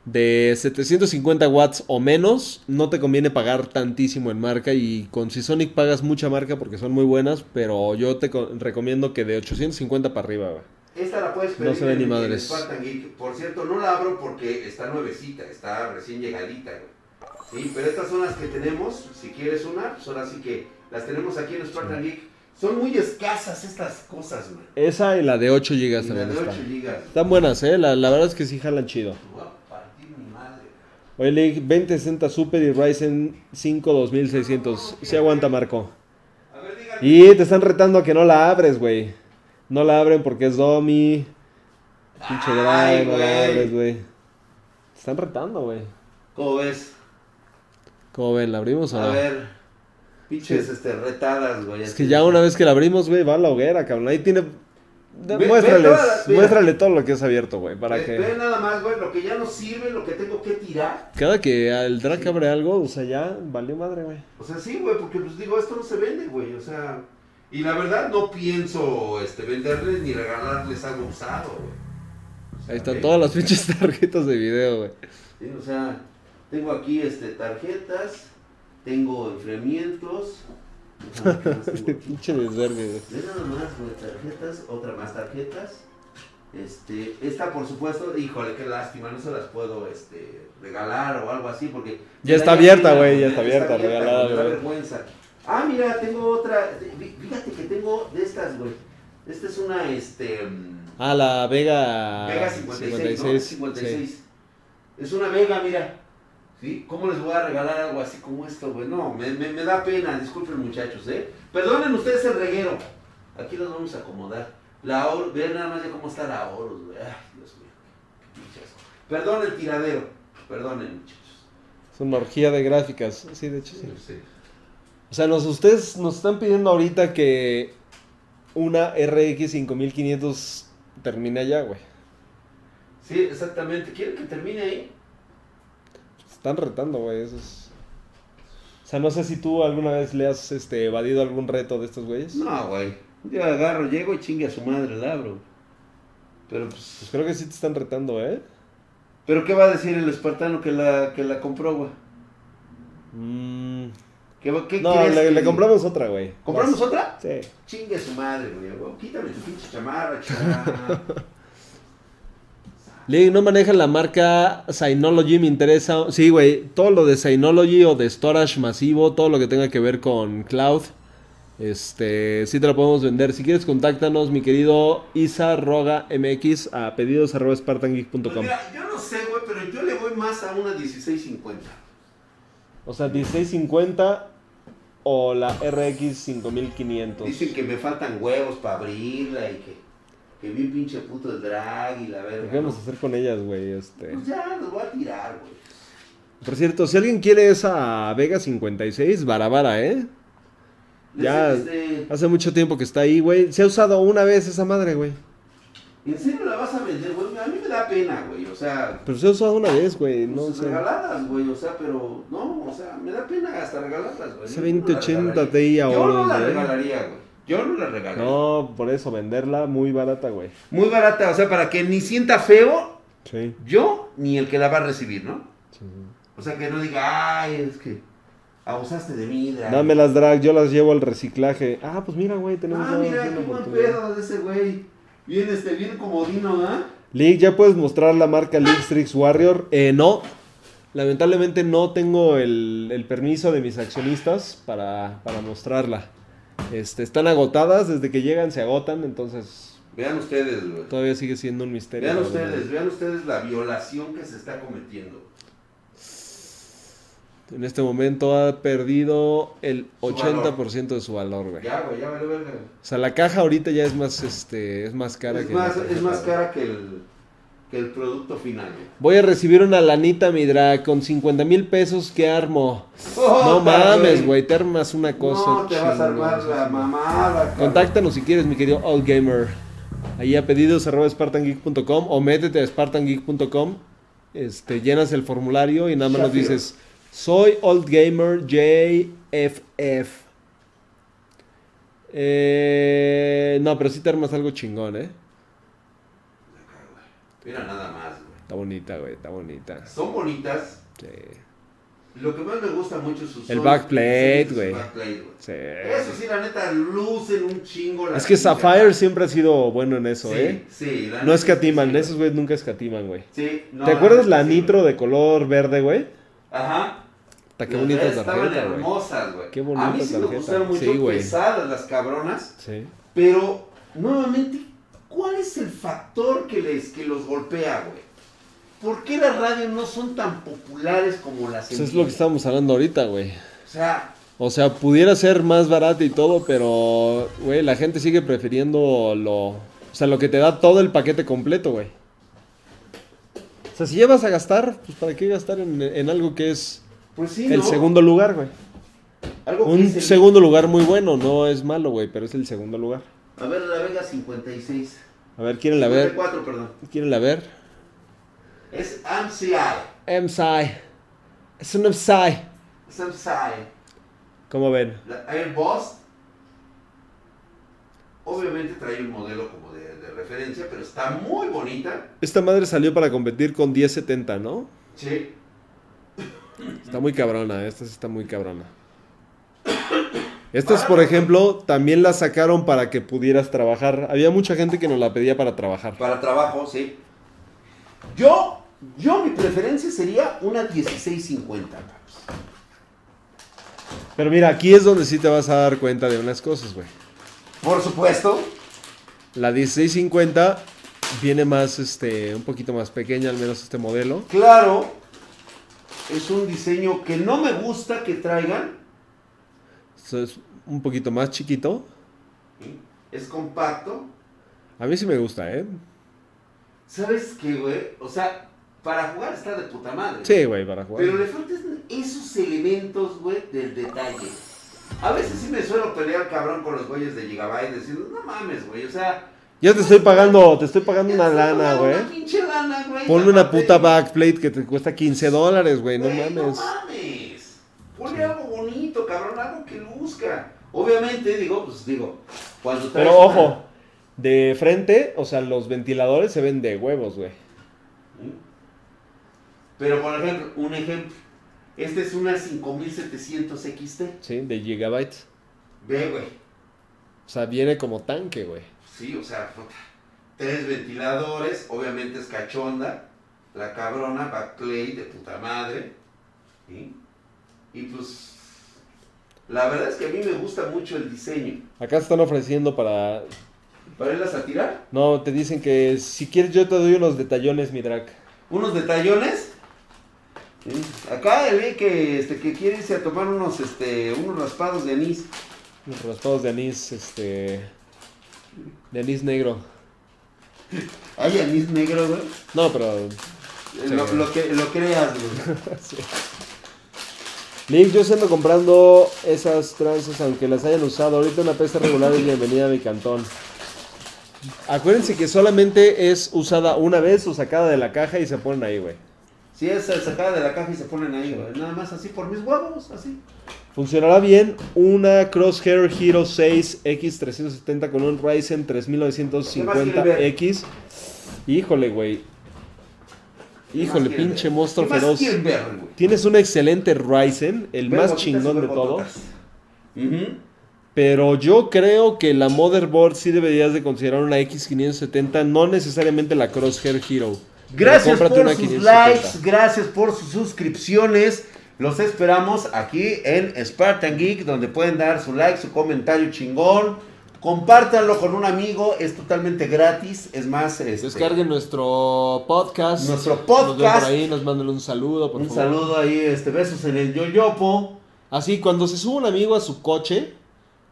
de 750 watts o menos, no te conviene pagar tantísimo en marca y con Seasonic pagas mucha marca porque son muy buenas, pero yo te co- recomiendo que de 850 para arriba, güey. Esta la puedes No pedir se ve en- ni en madres. Spartan Geek. Por cierto, no la abro porque está nuevecita, está recién llegadita, güey. Sí, pero estas son las que tenemos. Si quieres una, pues ahora sí que las tenemos aquí en Spartan Geek. Son muy escasas estas cosas, güey. Esa y la de 8 GB la también de está. 8 gigas. Están buenas, ¿eh? La, la verdad es que sí jalan chido. Voy a partir mi madre. Oye, League, 2060 Super y Ryzen 5 2600. Sí aguanta, Marco. A ver, díganme. Y te están retando a que no la abres, güey. No la abren porque es Domi. Pinche drive, no la abres, güey. Te están retando, güey. ¿Cómo ves? ¿Cómo ven? ¿La abrimos o A no? ver. Pinches este, retadas, güey. Es que ya una vez que la abrimos, güey, va a la hoguera, cabrón. Ahí tiene... Ve- ve muéstrales, todas muéstrale todo lo que es abierto, güey, para Ve, que... ve nada más, güey, lo que ya no sirve, lo que tengo que tirar. Cada que el Drac abre algo, o sea, ya valió madre, güey. O sea, sí, güey, porque pues digo, esto no se vende, güey. O sea, Y la verdad no pienso este, venderles ni regalarles algo usado, güey. O sea, Ahí están ¿eh? todas las pinches tarjetas de video, güey. Sí, o sea, tengo aquí este, tarjetas, tengo enfriamientos. Ajá, ¿qué más tengo? Pinche desvergue, güey. Ve nada más, güey, tarjetas, otra más tarjetas. Este, esta por supuesto, híjole, qué lástima, no se las puedo este, regalar o algo así porque... Ya está abierta, güey, ya está abierta, regalada, vergüenza. Ah, mira, tengo otra, fí- fíjate que tengo de estas, güey. Esta es una, este... mm, Ah, la Vega, Vega 56, ¿no? 56. sí. Es una Vega, mira. ¿Sí? ¿Cómo les voy a regalar algo así como esto, güey? No, me, me- me da pena, disculpen muchachos, ¿eh? Perdonen ustedes el reguero. Aquí los vamos a acomodar. La Horus, vean nada más ya cómo está la Horus, güey. Ay, Dios mío. Perdón el tiradero. Perdonen, muchachos. Es una orgía de gráficas. Sí, de hecho sí. Sí. O sea, nos, ustedes nos están pidiendo ahorita que una RX 5500 termine allá, güey. Sí, exactamente. ¿Quieren que termine ahí? Están retando, güey. Eso es... O sea, no sé si tú alguna vez le has este, evadido algún reto de estos güeyes. No, güey. Yo agarro, llego y chingue a su madre, la abro. Pero pues... Pues creo que sí te están retando, ¿eh? ¿Pero qué va a decir el espartano que la, que la compró, güey? Mm, ¿Qué, qué No, crees le, que- le compramos otra, güey. ¿Compramos otra? Sí. Chingue su madre, güey. Quítame tu pinche chamarra, chamarra. Lee, no manejan la marca Synology, me interesa. Sí, güey, todo lo de Synology o de storage masivo, todo lo que tenga que ver con cloud, este, sí te lo podemos vender. Si quieres, contáctanos, mi querido Isa Roga MX a pedidos arroba Pues mira, yo no sé, güey, pero yo le voy más a una 1650. O sea, 1650 o la RX 5500. Dicen que me faltan huevos para abrirla y que, que bien pinche puto el drag y la verga. ¿Qué vamos a hacer con ellas, güey? Este. Pues ya, los voy a tirar, güey. Por cierto, si alguien quiere esa Vega 56, barabara, ¿eh? Ya. Hace mucho tiempo que está ahí, güey. Se ha usado una vez esa madre, güey. ¿En serio la vas a vender, güey? A mí me da pena, güey. O sea, Pero se ha usado una vez, güey. No pues, sé. regaladas, güey. O sea, pero no, o sea, me da pena hasta regalarlas, güey. La 2080 regalaría. Ti Yo no ahora, la güey. regalaría, güey. Yo no la regalaría. No, por eso, venderla muy barata, güey. Muy barata, o sea, para que ni sienta feo Sí. yo ni el que la va a recibir, ¿no? sí. O sea, que no diga, ay, es que abusaste de mí, drag. Dame las drag, yo las llevo al reciclaje. Ah, pues mira, güey, tenemos Ah, mira, qué buen pedo de ese güey. Bien, este, bien comodino, ¿ah? League, ¿ya puedes mostrar la marca League Strix Warrior? Eh, no. Lamentablemente no tengo el, el permiso de mis accionistas para, para mostrarla. Este, están agotadas, desde que llegan se agotan, entonces Vean ustedes, güey. todavía sigue siendo un misterio. Vean ustedes, vean ustedes la violación que se está cometiendo. En este momento ha perdido el Su 80% de su valor, güey. Ya, güey, ya vale verga. O sea, la caja ahorita ya es más, este, es más cara Es que más, la es más cara que el, que el producto final, güey. Voy a recibir una lanita, mi drag, con 50 mil pesos que armo. Oh, no ta, mames, güey, te armas una cosa. No te vas a armar la mamada. Contáctanos si quieres, mi querido Old Gamer. Ahí a pedidos arroba spartangeek.com o métete a spartangeek.com. Este, llenas el formulario y nada más nos dices, soy Old Gamer JFF. Eh, no, pero sí te armas algo chingón, ¿eh? Mira nada más, güey. Está bonita, güey, está bonita. Son bonitas. Sí. Lo que más me gusta mucho es su El backplate, güey. sí. Eso sí, la neta, lucen un chingo. la Es que Sapphire siempre ha sido bueno en eso, sí, ¿eh? Sí, la No escatiman, sí, esos güeyes nunca escatiman, güey. Sí, no, ¿Te acuerdas la nitro de color verde, güey? Ajá. Qué Las bonita Estaban hermosas, güey. Qué A mí bonita sí me gustaron mucho Sí, pesadas las cabronas. Sí. Pero, nuevamente, ¿cuál es el factor que les que los golpea, güey? ¿Por qué las radios no son tan populares como las Eso es lo que estábamos hablando ahorita, güey. O sea, O sea, pudiera ser más barato y todo, pero, güey, la gente sigue prefiriendo lo... O sea, lo que te da todo el paquete completo, güey. O sea, si ya vas a gastar, pues ¿para qué gastar en, en algo que es pues sí, el ¿no? segundo lugar, güey? Algo que Un es el- segundo lugar muy bueno, no es malo, güey, pero es el segundo lugar. A ver, la Vega 56. A ver, ¿quieren la ver? 54, perdón. ¿Quieren la ver? Es MCI. MSI. Es un MSI. Es MCI. ¿Cómo ven? La Airboss. Obviamente trae un modelo como de, de referencia, pero está muy bonita. Esta madre salió para competir con 1070, ¿no? Sí. Está muy cabrona, esta sí está muy cabrona. Estas, por ejemplo, también las sacaron para que pudieras trabajar. Había mucha gente que nos la pedía para trabajar. Para trabajo, sí. Yo, yo mi preferencia sería una 1650. paps. Pero mira, aquí es donde sí te vas a dar cuenta de unas cosas, güey. Por supuesto. La 1650 viene más, este, un poquito más pequeña, al menos este modelo. Claro, es un diseño que no me gusta que traigan. Esto es un poquito más chiquito. ¿sí? Es compacto. A mí sí me gusta, ¿eh? ¿Sabes qué, güey? O sea, para jugar está de puta madre. Sí, güey, para jugar. Pero le faltan esos elementos, güey, del detalle. A veces sí me suelo pelear cabrón con los güeyes de Gigabyte diciendo, no mames, güey, o sea... Ya te estoy pagando, te estoy pagando una lana, güey. Una pinche lana, güey. Ponle una puta backplate que te cuesta 15 dólares, güey, no güey, No mames. mames. Ponle algo bonito, cabrón, algo que luzca. Obviamente, digo, pues digo, cuando traes Pero una- ojo, de frente, o sea, los ventiladores se ven de huevos, güey. Pero, por ejemplo, un ejemplo. Este es una 5700 XT. Sí, de gigabytes. Ve, güey. O sea, viene como tanque, güey. Sí, o sea, puta. Tres ventiladores, obviamente es cachonda. La cabrona, backplate de puta madre. ¿sí? Y pues. La verdad es que a mí me gusta mucho el diseño. Acá están ofreciendo para... ¿Para irlas a tirar? No, te dicen que si quieres yo te doy unos detallones, mi drag. Unos detallones. ¿sí? Acá el que, este, que quiere irse a tomar unos, este, unos raspados de anís. Unos raspados de anís, este... De anís negro. Hay anís negro, güey. No, pero... Lo, lo que, lo creas, güey. Nick, yo se ando comprando esas tranzas, aunque las hayan usado. Ahorita una pesta regular es bienvenida a mi cantón. Acuérdense que solamente es usada una vez o sacada de la caja y se ponen ahí, güey. Si es sacada de la caja y se ponen ahí, güey. Nada más así por mis huevos, así. Funcionará bien una Crosshair Hero 6 X370 con un Ryzen ¿Qué más quieren 3950X. Híjole, güey. ¿Qué Híjole, pinche monstruo ¿Qué más feroz. ver? Tienes un excelente Ryzen, el Ver más chingón de todos. Pero yo creo que la motherboard sí deberías de considerar una X570, no necesariamente la Crosshair Hero. Gracias por sus 570. likes, gracias por sus suscripciones. Los esperamos aquí en Spartan Geek, donde pueden dar su like, su comentario chingón. Compártanlo con un amigo, es totalmente gratis. Es más, este, Descarguen nuestro podcast. Nuestro Nos podcast. por ahí, nos manden un saludo, por un favor. saludo ahí, este, besos en el yoyopo. Así, cuando se sube un amigo a su coche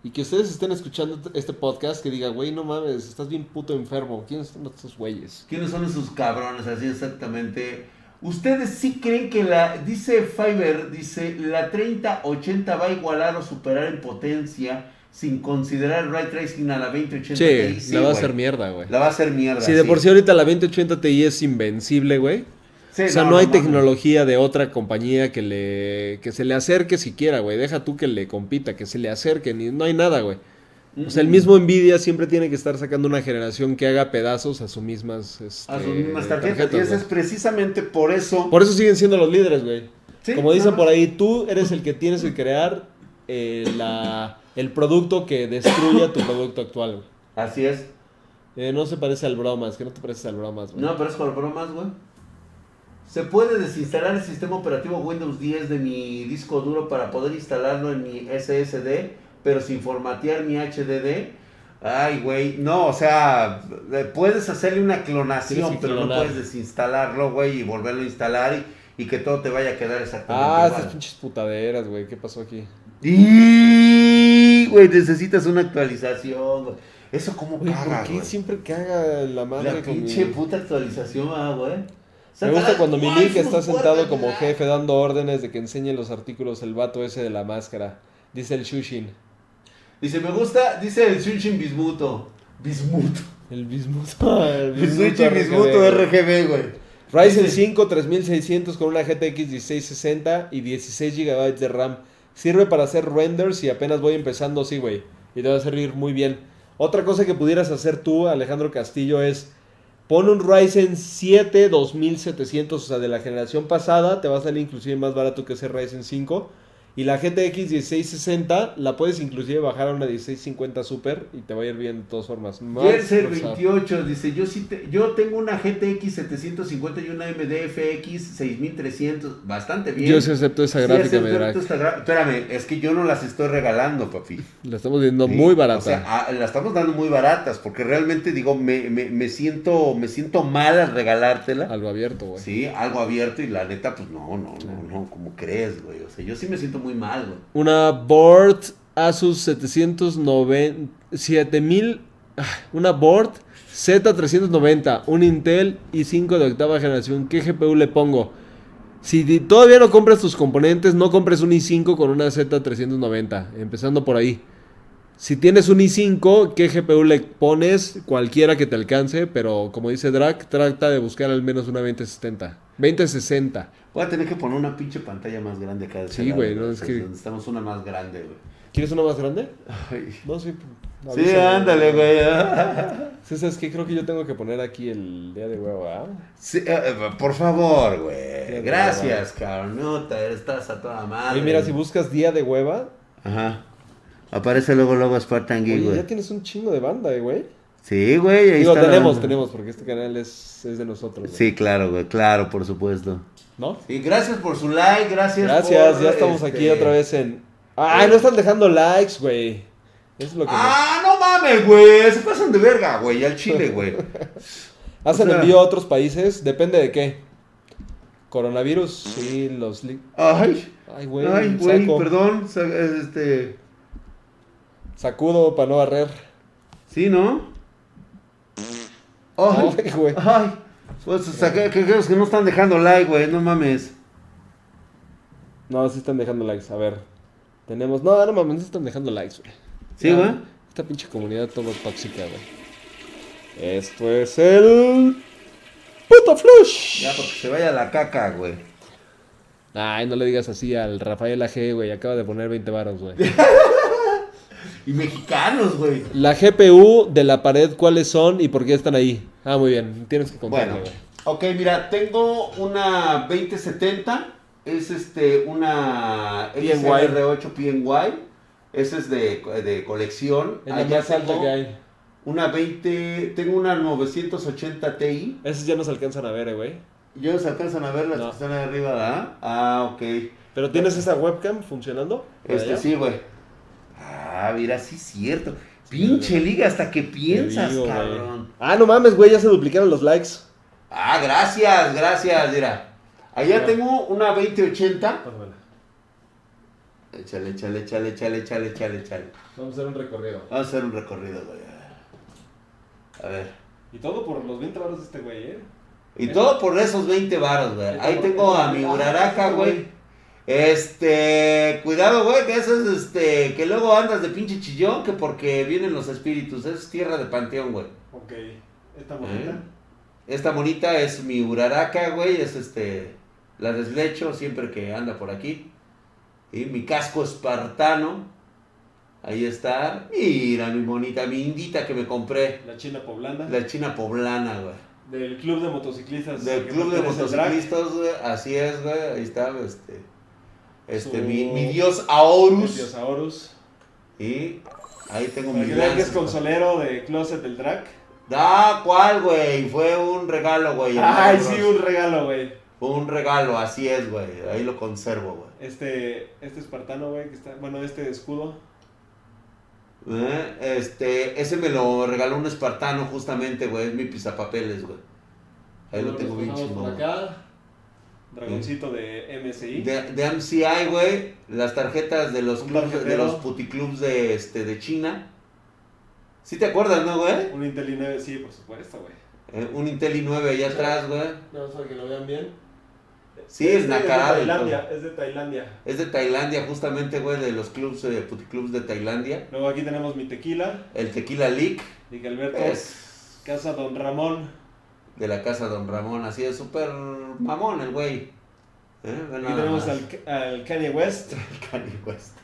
y que ustedes estén escuchando este podcast, que diga, güey, no mames, estás bien puto enfermo. ¿Quiénes son estos güeyes? ¿Quiénes son esos cabrones? Así exactamente. ¿Ustedes sí creen que la, dice Fiverr, dice, la 3080 va a igualar o superar en potencia sin considerar el ray tracing a la 2080 Ti? Sí, la va a hacer mierda, güey. La va a hacer mierda. Si de por sí ahorita la 2080 Ti es invencible, güey. Sí, o sea, no, hay tecnología de otra compañía que le que se le acerque siquiera, güey. Deja tú que le compita, que se le acerque, ni, no hay nada, güey. O sea, el mismo Nvidia siempre tiene que estar sacando una generación que haga pedazos a sus mismas, este, A sus mismas tarjetas. y eso es precisamente por eso. Por eso siguen siendo los líderes, güey. Sí, Como dicen por ahí, tú eres el que tienes que crear eh, la, el producto que destruya tu producto actual, güey. Así es. Eh, no se parece al bromas, que no te pareces al bromas, güey. No, pero es por bromas, güey. Se puede desinstalar el sistema operativo Windows 10 de mi disco duro para poder instalarlo en mi SSD, pero sin formatear mi HDD. Ay, güey, no, o sea, puedes hacerle una clonación, pero no puedes desinstalarlo, güey, y volverlo a instalar y, y que todo te vaya a quedar exactamente Ah, igual. estas pinches putaderas, güey. ¿Qué pasó aquí? Y, güey, necesitas una actualización, güey. Eso cómo Güey, caga, ¿por qué güey. siempre caga la madre La mi- pinche puta actualización, ah, güey. Me gusta cuando mi Nick está sentado como jefe dando órdenes de que enseñe los artículos el vato ese de la máscara. Dice el Shushin. Dice, me gusta, dice el Sunshin Bismuto. Bismuto. El bismuto. El El Sunshin Bismuto RGB. Güey. Ryzen Dice- 5 3600 con una GTX 1660 y 16 GB de RAM. Sirve para hacer renders y apenas voy empezando, sí, güey. Y te va a servir muy bien. Otra cosa que pudieras hacer tú, Alejandro Castillo, es pon un Ryzen 7 2700, o sea, de la generación pasada, te va a salir inclusive más barato que ese Ryzen 5. Y la GTX 1660 la puedes inclusive bajar a una 1650 Super y te va a ir bien de todas formas. Jerser procesado. 28 dice, yo sí te- yo tengo una GTX 750 y una AMD FX 6300, bastante bien. Yo sí acepto esa Sí, gráfica, acepto Medrack. esta gra- Espérame, es que yo no las estoy regalando, papi. La estamos viendo Sí, muy barata. O sea, ah, la estamos dando muy baratas, porque realmente digo, me, me, me siento, me siento mal al regalártela. Algo abierto, güey. Sí, algo abierto y la neta, pues no, no, no, no, como crees, güey. O sea, yo sí me siento muy mal. Una board Asus 790 7000 ah, una board Z390, un Intel i5 de octava generación. ¿Qué GPU le pongo? Si todavía no compras tus componentes, no compres un i5 con una Z390, empezando por ahí. Si tienes un i5, ¿qué GPU le pones? Cualquiera que te alcance, pero como dice Drac, trata de buscar al menos una 2070. 2060. Voy a tener que poner una pinche pantalla más grande acá. de Sí, güey, no, es que- Necesitamos una más grande, güey. ¿Quieres una más grande? Ay. No, sí. Sí, ándale, güey. Sí, ¿sabes qué? Creo que yo tengo que poner aquí el día de huevo, ¿ah? Sí, eh, eh, por favor, güey. Gracias, cabrón. No, te estás a toda madre. Oye, mira, si buscas día de hueva, Ajá. Aparece luego, luego Spartan Geek, güey. ya tienes un chingo de banda, eh, güey. Sí, güey. ahí Digo, está tenemos, tenemos, porque este canal es, es de nosotros. güey. Sí, claro, güey. Claro, por supuesto. ¿No? Y gracias por su like, gracias. Gracias, por, ya estamos este, aquí otra vez en... ¡Ay, no están dejando likes, güey! Es lo que... me- Ah, no mames, güey. Se pasan de verga, güey. Al chile, güey. ¿Hacen o sea- envío a otros países? Depende de qué. Coronavirus, sí, los... Ay, Ay, güey, ay, güey, perdón. Este. Sacudo para no barrer. Sí, ¿no? Ay, güey. ay. Pues, o sea, que, que- que no están dejando like, güey. No mames. No, sí están dejando likes. A ver. Tenemos... No, no mames, no están dejando likes, güey. Sí, güey. Esta pinche comunidad todo tóxica, güey. Esto es el... Puto Flush. Ya, porque se vaya la caca, güey. Ay, no le digas así al Rafael AG, güey. Acaba de poner 20 varos, güey. Y mexicanos, güey. La GPU de la pared, ¿cuáles son y por qué están ahí? Ah, muy bien. Tienes que contarle, Bueno, güey. ok, mira, tengo una 2070. Es este, una PNY. XR8 PNY. Ese es de, de colección. Es la Allá más alta tengo que hay. Una 20, tengo una 980 Ti. Esos ya no se alcanzan a ver, eh, güey. ¿Ya se alcanzan a ver las No. que están ahí arriba, ¿verdad? Ah, ok. ¿Pero tienes esa webcam funcionando? Este ¿Allá? sí, güey. Ah, mira, sí es cierto. Pinche liga, hasta que piensas, digo, güey. cabrón. Ah, no mames, güey. Ya se duplicaron los likes. Ah, gracias, gracias, mira. Allá Ya. tengo una 2080. Pásamela. Échale, échale, échale, échale, échale, échale, échale. Vamos a hacer un recorrido. Vamos a hacer un recorrido, güey. A ver. Y todo por los 20 varos de este güey, ¿eh? Y todo por esos 20 varos, güey. Ahí tengo a mi Uraraka, güey. Este, cuidado, güey, que eso es este, que luego andas de pinche chillón, que porque vienen los espíritus. Es tierra de panteón, güey. Ok. Esta bonita. Esta bonita es mi Uraraka, güey. Es este, la deslecho siempre que anda por aquí. Y mi casco espartano. Ahí está. Mira, mi bonita, mi indita que me compré. La China poblana. La china poblana, güey. Del club de motociclistas. Del club de motociclistas, güey. Así es, güey. Ahí está, este. Este, Su- mi, mi dios El Aorus. Diosaurus. Y ahí tengo mi vean que es consolero de Closet del Drag. Ah, ¿cuál, güey? Fue un regalo, güey. Ay, sí, un regalo, güey. Fue un regalo, así es, güey. Ahí lo conservo, güey. Este, este espartano, güey, que está, bueno, este escudo. ¿Eh? Este, ese me lo regaló un espartano justamente, güey. Es mi pizapapeles, güey. Ahí lo tengo bien pasamos por chingón. Dragoncito de MSI. De, de MCI, güey, las tarjetas de los clubs, de los puticlubs de este de China. ¿Sí te acuerdas, no, güey? Un Intel i9, sí, por supuesto, güey. Eh, un Intel i9 allá atrás, güey. No, para que lo vean bien. Sí, es Este nacarado de Tailandia, es de Tailandia. Es de Tailandia, justamente, güey, de los clubs, eh, puticlubs de Tailandia. Luego aquí tenemos mi tequila. El Tequila Leak Dije Alberto. es Casa Don Ramón. De la casa Don Ramón, así es súper mamón el güey. ¿Eh? Nada tenemos al, al Kanye West. Kanye West.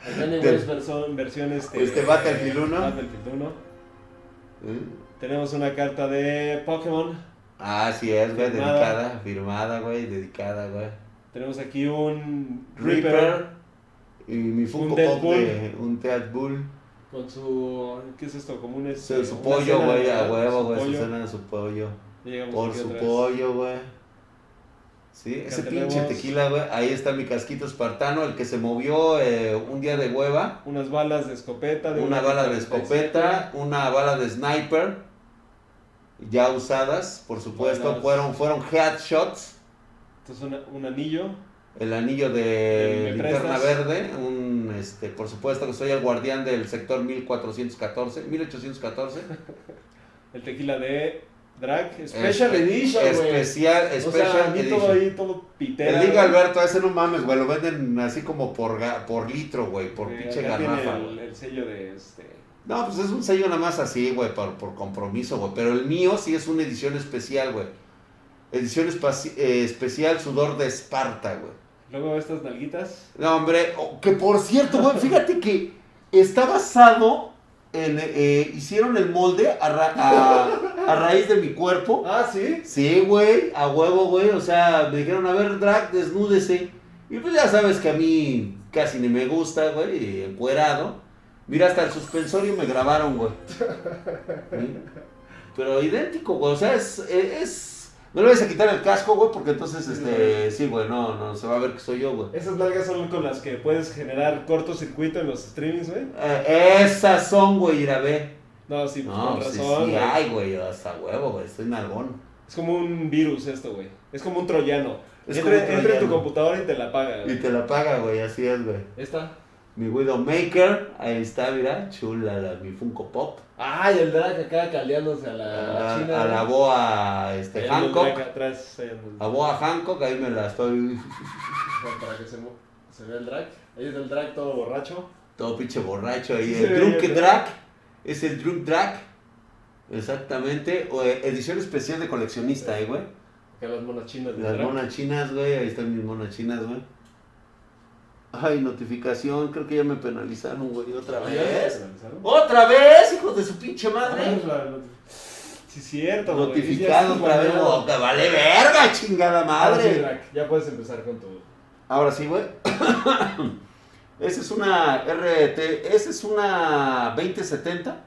Acá en inglés versión, versión este, Este Battlefield 1. Battlefield 1. ¿Eh? Tenemos una carta de Pokémon. Ah, sí es, güey, Firmada. dedicada, firmada, güey, dedicada, güey. Tenemos aquí un Reaper, Reaper. Y mi Funko Pop Deadpool. de un Deadpool. Con su. ¿Qué es esto? Como un. Su, Este, su pollo, güey, a huevo, güey, su cena de su pollo. Por su pollo, güey. Sí, ese tenemos- pinche tequila, güey. Ahí está mi casquito espartano, el que se movió eh, un día de hueva. Unas balas de escopeta. De Una bala de escopeta, una bala de sniper. Ya usadas, por supuesto. Fueron, fueron headshots. Esto es una- un anillo. El anillo de ¿Me linterna verde. Un, este, por supuesto que soy el guardián del sector 1414. 1814. El tequila de Drag. Special Espe- Edition, güey. Especial, O special sea, a mí todo ahí, todo pitera. Te güey. Alberto, ese no mames, güey, lo venden así como por, por litro, güey, por Eh, pinche tiene garrafa, el, sello de este. No, pues es un sello nada más así, güey, por, por compromiso, güey. Pero el mío sí es una edición especial, güey. Edición eh, especial sudor de Esparta, güey. Luego estas nalguitas. No, hombre, oh, que por cierto, güey, fíjate que está basado en... eh, hicieron el molde a, ra- a, a raíz de mi cuerpo. Ah, sí. Sí, güey, a huevo, güey. O sea, me dijeron, a ver, drag, desnúdese. Y pues ya sabes que a mí casi ni me gusta, güey, encuerado. Mira, hasta el suspensorio me grabaron, güey. ¿Sí? Pero idéntico, güey. O sea, es, es... No le vayas a quitar el casco, güey, porque entonces, Sí, este, sí, güey, no, no, se va a ver que soy yo, güey. Esas nalgas son con las que puedes generar cortocircuito en los streamings, güey. Eh, esas son, güey, ir a ver. No, sí, pues No, con sí, razón. sí, güey. ay, güey, hasta huevo, güey, estoy nalgón. Es como un virus esto, güey. Es como un troyano. Es entra, como un entra en tu computadora y te la paga. Y güey. te la paga, güey, así es, güey. Esta. Mi Widowmaker, ahí está, mira, chula, la, mi Funko Pop. Ay, el drag acá caldeándose a la, A, Ah, china. a la boa este, Hancock. atrás en- A boa Hancock, ahí me la estoy para que se, se vea el drag. Ahí es el drag todo borracho. todo pinche borracho ahí. Sí el Drunk ¿no? Drag, es el Drunk Drag. Exactamente, o, eh, edición especial de coleccionista, eh, güey. Acá las monas chinas Las monas chinas, güey, ahí están mis monas chinas, güey. Ay, notificación, creo que ya me penalizaron, güey, otra Ah, ¿ya te vez. ¡Otra vez, hijos de su pinche madre! Sí, cierto, güey. Notificado otra vez, vale verga, chingada Ahora sí, madre. Ya puedes empezar con tu. Ahora sí, güey. Esa es una RT, esa es una 2070.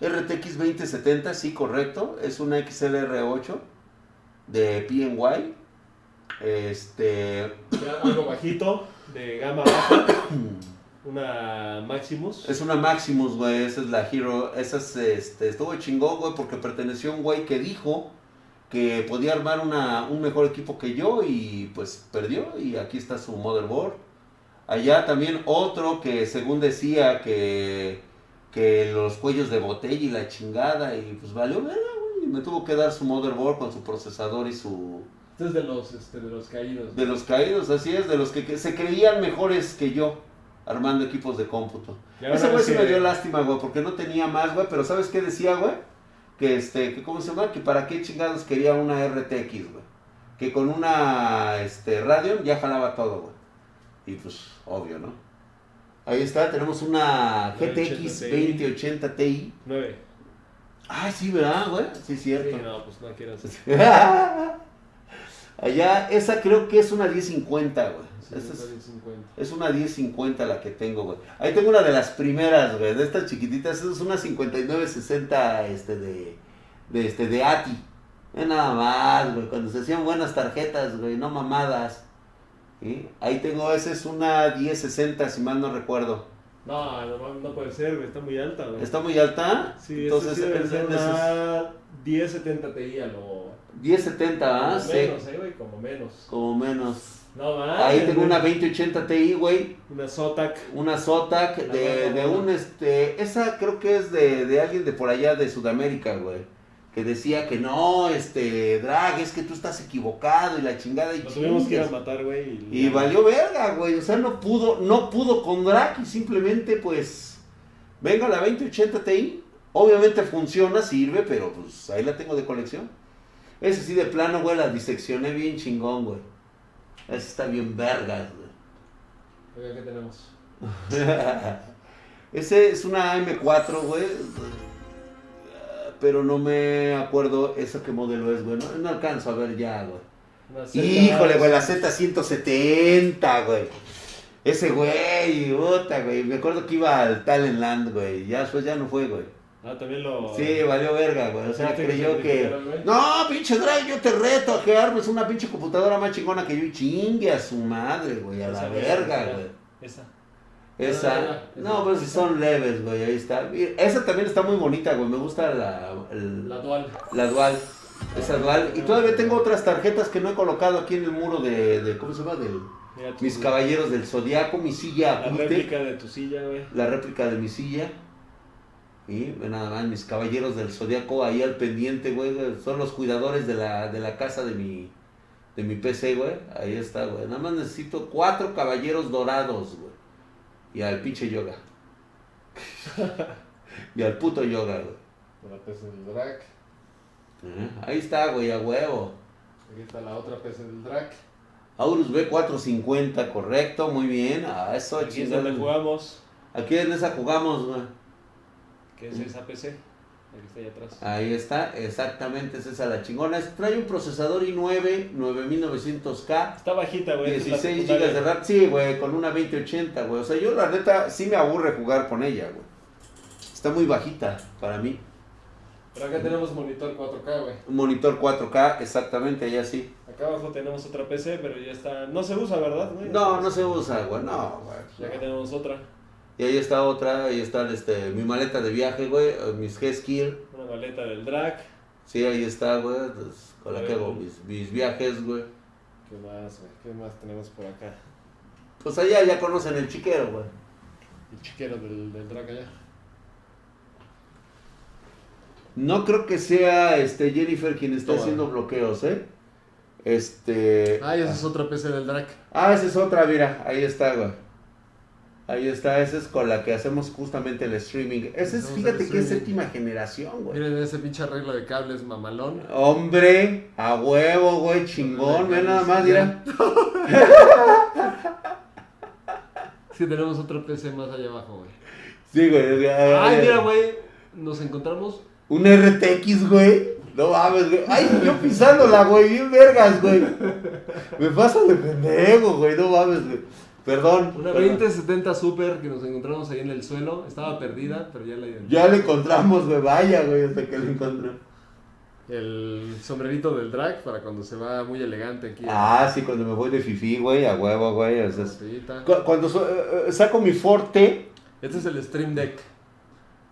RTX 2070, sí, correcto. Es una XLR8 de PNY. Este. Ya algo bajito, de gama baja. Una Maximus. Es una Maximus, güey. Esa es la Hero. Esa es, este, estuvo chingón, güey, porque perteneció a un güey que dijo que podía armar una, un mejor equipo que yo y pues perdió. Y aquí está su motherboard. Allá también otro que según decía que, que los cuellos de botella y la chingada. Y pues valió verga, güey. Me tuvo que dar su motherboard con su procesador y su... Este es de los, este, de los caídos. De los caídos, así es, de los que, que se creían mejores que yo armando equipos de cómputo. Ese güey sí que- me dio lástima, güey, porque no tenía más, güey, pero ¿sabes qué decía, güey? Que este, que ¿cómo se llama? Que para qué chingados quería una RTX, güey. Que con una, este, Radeon ya jalaba todo, güey. Y pues, obvio, ¿no? Ahí está, tenemos una GTX 2080 Ti. 9. Ay, sí, ¿verdad, güey? Sí, cierto. Sí, no, pues no quieras. Allá, esa creo que es una 1050, güey. Sí, está es, bien 50. es una 1050 la que tengo, güey. Ahí tengo una de las primeras, güey, de estas chiquititas. Esa es una 5960 este, de, de, este, de ATI. Nada más, güey, cuando se hacían buenas tarjetas, güey, no mamadas. ¿Sí? Ahí tengo, esa es una 1060, si mal no recuerdo. No, no, no puede ser, güey. Está muy alta, güey. ¿Está muy alta? Sí, entonces sí debe ser una 1070 Ti a lo. 1070, ¿ah? como Sí, menos, eh, güey, como menos. como menos. No más. Ahí tengo una 2080 Ti, güey. Una Zotac. Una Zotac de, de un este. Esa creo que es de, de alguien de por allá de Sudamérica, güey. Que decía que no, este, Drag, es que tú estás equivocado y la chingada y Lo tuvimos que ir a matar, güey. Y valió verga, güey. O sea, no pudo, no pudo con Drag y simplemente, pues. Venga la 2080 Ti. Obviamente funciona, sirve, pero pues ahí la tengo de colección. Ese sí de plano, güey, la diseccioné bien chingón, güey. Esa está bien vergas, güey. Oiga, ¿qué tenemos? Ese es una M4, güey. Pero no me acuerdo eso qué modelo es, güey. No, no alcanzo a ver ya, güey. Híjole, güey, la Z170, güey. Ese güey, puta, güey. Me acuerdo que iba al Talentland, güey. Ya después ya no fue, güey. Ah, también lo. Sí, valió verga, güey. O sea, ¿Viste que creyó que. No, pinche Drake, yo te reto a que armes una pinche computadora más chingona que yo y chingue a su madre, güey. A la verga, güey. Esa. Esa. No, pues si son leves, güey. Ahí está. Esa también está muy bonita, güey. Me gusta la, el- La dual. la dual. Esa dual. Y todavía tengo otras tarjetas que no he colocado aquí en el muro de. de- ¿Cómo se llama? Del, Mira mis caballeros del zodiaco, mi silla La réplica de tu silla, güey. la réplica de mi silla. Y ve nada más, mis caballeros del zodiaco ahí al pendiente, güey. güey, Son los cuidadores de la, de la casa de mi, de mi PC, güey. Ahí está, güey. Nada más necesito cuatro caballeros dorados, güey. Y al pinche yoga. y al puto yoga, güey. La PC del drag. Ahí está, güey, a huevo. Aquí está la otra PC del drag. Aurus B450, correcto, muy bien. Ah, eso, Aquí es donde jugamos. Aquí en esa jugamos, güey. Que es esa PC. Aquí está ahí atrás. Ahí está, exactamente, es esa la chingona. Es- Trae un procesador i9 9900K, Está bajita, güey. esta es la 16 secundaria. GB de RAM. Sí, güey, con una 2080, güey. O sea, yo la neta sí me aburre jugar con ella, güey. Está muy bajita para mí. Pero acá tenemos monitor 4K, güey. Un monitor 4K, exactamente, allá sí. Acá abajo tenemos otra PC, pero ya está. No se usa, ¿verdad, güey? No, no se usa, güey, no, Y acá güey. tenemos otra. Y ahí está otra, ahí está este, mi maleta de viaje, güey, mis G-Skill. Una maleta del drag. Sí, ahí está, güey, pues, con la que hago mis, mis viajes, güey. ¿Qué más, güey? ¿Qué más tenemos por acá? Pues allá ya conocen el chiquero, güey. El chiquero del, del drag allá. No creo que sea este Jennifer quien esté haciendo bloqueos, ¿eh? Este. Ah, y esa es otra PC del drag. Ah, esa es otra, mira, ahí está, güey. Ahí está, esa es con la que hacemos justamente el streaming. Esa es, fíjate que es séptima generación, güey. Miren ese pinche arreglo de cables mamalón. Hombre, a huevo, güey, chingón, ve nada más, mira. Sí, tenemos otra PC más allá abajo, güey. Sí, güey. Ay, mira, güey. Nos encontramos. Un RTX, güey. No mames, güey. Ay, yo pisándola, güey, bien vergas, güey. Me pasa de pendejo, güey, no mames, güey. Perdón. Una perdón. 2070 Super que nos encontramos ahí en el suelo. Estaba perdida, pero ya la identificamos. Ya la encontramos, güey, vaya, güey, hasta que la encontré. El sombrerito del drag para cuando se va muy elegante aquí. Ah, sí, cuando me voy de fifi, güey, a huevo, güey. o sea, Cuando so- eh, eh, saco mi Forte, Este es el Stream Deck.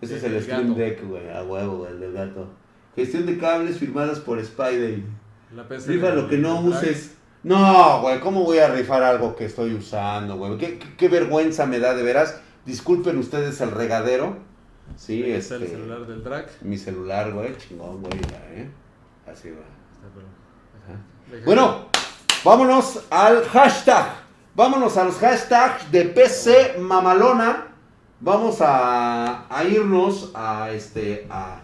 ese es El el Stream gato. Deck, güey, a huevo, güey, el del gato. Gestión de cables firmadas por Spidey. La PC del- lo que no drag. uses. No, güey, ¿cómo voy a rifar algo que estoy usando, güey? ¿Qué, qué, qué vergüenza me da, de veras. Disculpen ustedes el regadero. Sí, está este. el celular del drag. Mi celular, güey, chingón, güey, ¿eh? Así va. Está, Bueno, vámonos al hashtag. Vámonos a los hashtags de PC Mamalona. Vamos a, a irnos a este a,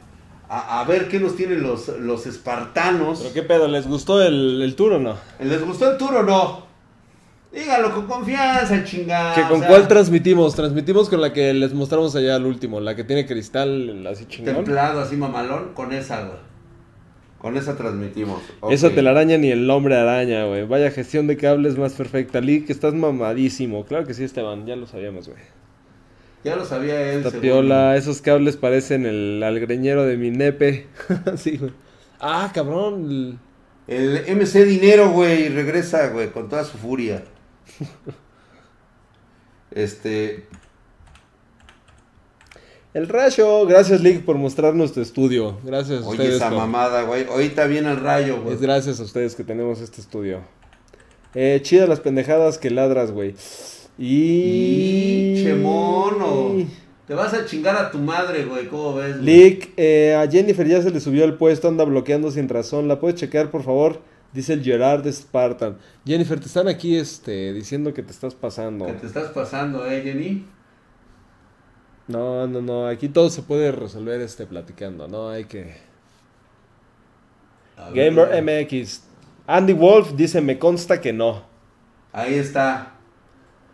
a- a ver qué nos tienen los, los espartanos. ¿Pero qué pedo? ¿Les gustó el, el tour o no? ¿Les gustó el tour o no? Dígalo con confianza, chingada. ¿Que o ¿Con sea, cuál transmitimos? Transmitimos con la que les mostramos allá al último, la que tiene cristal así chingón. Templado, así mamalón, con esa, güey. Con esa transmitimos. Ok. Esa telaraña ni el hombre araña, güey. Vaya gestión de cables más perfecta. Lee, que estás mamadísimo. Claro que sí, Esteban, ya lo sabíamos, güey. Ya lo sabía él. Esta según. piola, esos cables parecen el algreñero de mi nepe. sí, güey. Ah, cabrón. el- MC Dinero, güey, regresa, güey, con toda su furia. Este, El rayo. Gracias, Lick, por mostrarnos tu estudio. Gracias a oye ustedes. esa mamada, güey. Ahorita viene el rayo, güey. Es gracias a ustedes que tenemos este estudio. Eh, chida las pendejadas que ladras, güey. Y... Pinche mono. Te vas a chingar a tu madre, güey. ¿Cómo ves? güey? Lick, eh, a Jennifer ya se le subió el puesto, anda bloqueando sin razón. ¿La puedes checar, por favor? Dice el Gerard Spartan. Jennifer, te están aquí este, diciendo que te estás pasando. Que te estás pasando, eh, Jenny. No, no, no. Aquí todo se puede resolver este, platicando. No hay que. Gamer. MX. Andy Wolf dice: Me consta que no. Ahí está.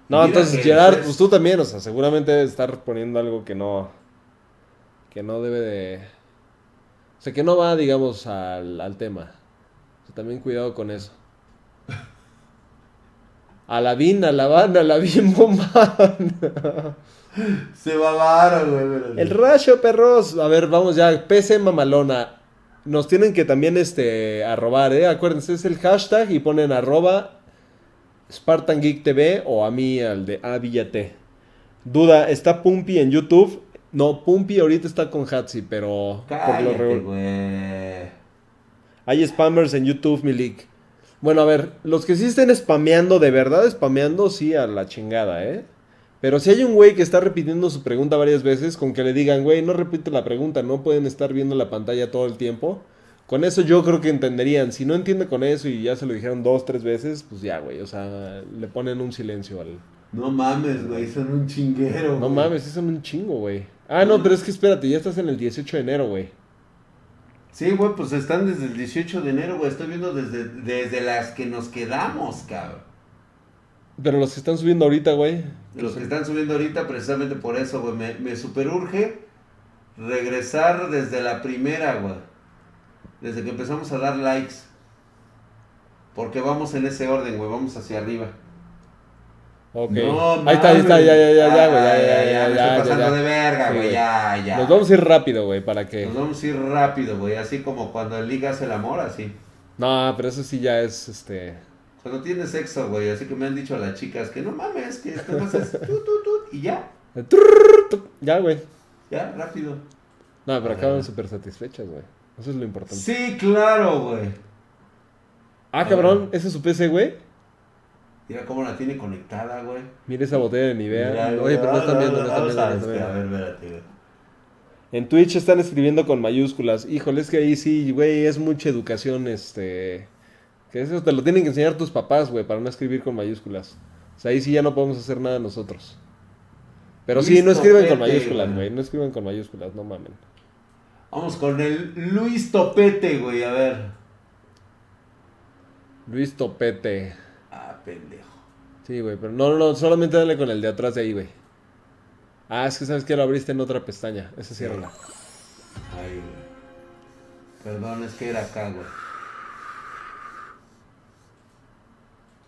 No, Mira entonces Gerard, es- pues tú también, o sea, seguramente debe estar poniendo algo que no. que no debe de. O sea, que no va, digamos, al, al tema. O sea, también cuidado con eso. Alabín, Alabán, Alabín, Bombán. Se va varo, güey. pero- El rayo, perros. A ver, vamos ya. PC Mamalona. Nos tienen que también este, arrobar, ¿eh? Acuérdense, es el hashtag y ponen arroba Spartan Geek TV o a mí al de Avillate. Duda, ¿está Pumpi en YouTube? No, Pumpi ahorita está con Hatsi, pero por lo Cállate, regular- güey. hay spammers en YouTube, Milik. Bueno, a ver, los que sí estén spameando, de verdad spameando, sí, a la chingada, ¿eh? Pero si hay un güey que está repitiendo su pregunta varias veces, con que le digan, güey, no repite la pregunta, no pueden estar viendo la pantalla todo el tiempo. Con eso yo creo que entenderían. Si no entiende con eso y ya se lo dijeron dos, tres veces, pues ya, güey. O sea, le ponen un silencio al... No mames, güey, son un chinguero. No güey. mames, son un chingo, güey. Ah, no, pero es que espérate, ya estás en el 18 de enero, güey. Sí, güey, pues están desde el 18 de enero, güey. Estoy viendo desde, desde las que nos quedamos, cabrón. Pero los que están subiendo ahorita, güey. Los que están subiendo ahorita, precisamente por eso, güey. Me, me superurge regresar desde la primera, güey. Desde que empezamos a dar likes. Porque vamos en ese orden, güey. Vamos hacia arriba. Ok. No, ahí está, ahí está, ya, ya, ya, ya, güey. Ya, Ay, ya, ay, ya, me ya, estoy ya, pasando ya. de verga, Sí, güey. güey. Ya, ya. Nos vamos a ir rápido, güey, para que... Nos vamos a ir rápido, güey. Así como cuando el liga hace el amor, así. No, pero eso sí ya es, este... Cuando tienes sexo, güey. Así que me han dicho las chicas que no mames, que te haces tut, tut, tut, y ya. Ya, güey. Ya, rápido. No, pero Ah. acaban súper satisfechas, güey. Eso es lo importante. Sí, claro, güey. Ah, cabrón, ese es su PC, güey. Mira cómo la tiene conectada, güey. Mira esa botella de Nivea. Mira, Oye, pero no están viendo, no están vamos viendo. a no están este, A viendo. ver, espérate, güey. En Twitch están escribiendo con mayúsculas. Híjole, es que ahí sí, güey, es mucha educación, este... Que eso te lo tienen que enseñar tus papás, güey, para no escribir con mayúsculas. O sea, ahí sí ya no podemos hacer nada nosotros. Pero sí, no Luis escriban con mayúsculas, güey. No escriban con mayúsculas, no mamen. Vamos con el Luis Topete, güey. A ver. Luis Topete. Ah, pendejo. Sí, güey, pero no, no, no, solamente dale con el de atrás de ahí, güey. Ah, es que sabes que lo abriste en otra pestaña. Esa ciérrala. Ay, güey. Perdón, es que era acá, güey.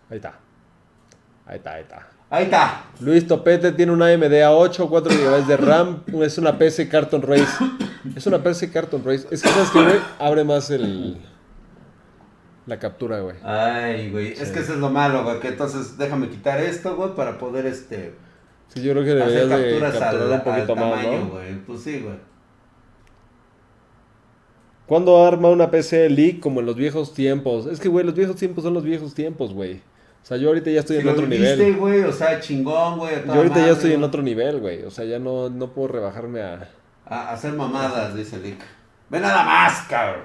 Ahí está. Ahí está, ahí está. Ahí está. Luis Topete tiene una AMD A8, 4 GB de RAM, es una PC Carton Race. Es una PC Carton Race. Es que sabes que, güey, abre más el la captura, güey. Ay, güey. Es que eso es lo malo, güey. Que entonces déjame quitar esto, güey, para poder este. Sí, yo creo que hacer deberías de capturas capturar al, un poquito al más, tamaño, ¿no? güey. Pues sí, güey. ¿Cuándo arma una PC leak como en los viejos tiempos? Es que, güey, los viejos tiempos son los viejos tiempos, güey. O sea, yo ahorita ya estoy Si en otro viviste, nivel. güey, o sea, chingón, güey. Yo ahorita ya estoy en otro nivel, güey. O sea, ya no, no puedo rebajarme a... A hacer mamadas, dice Lick. Ve nada más, cabrón.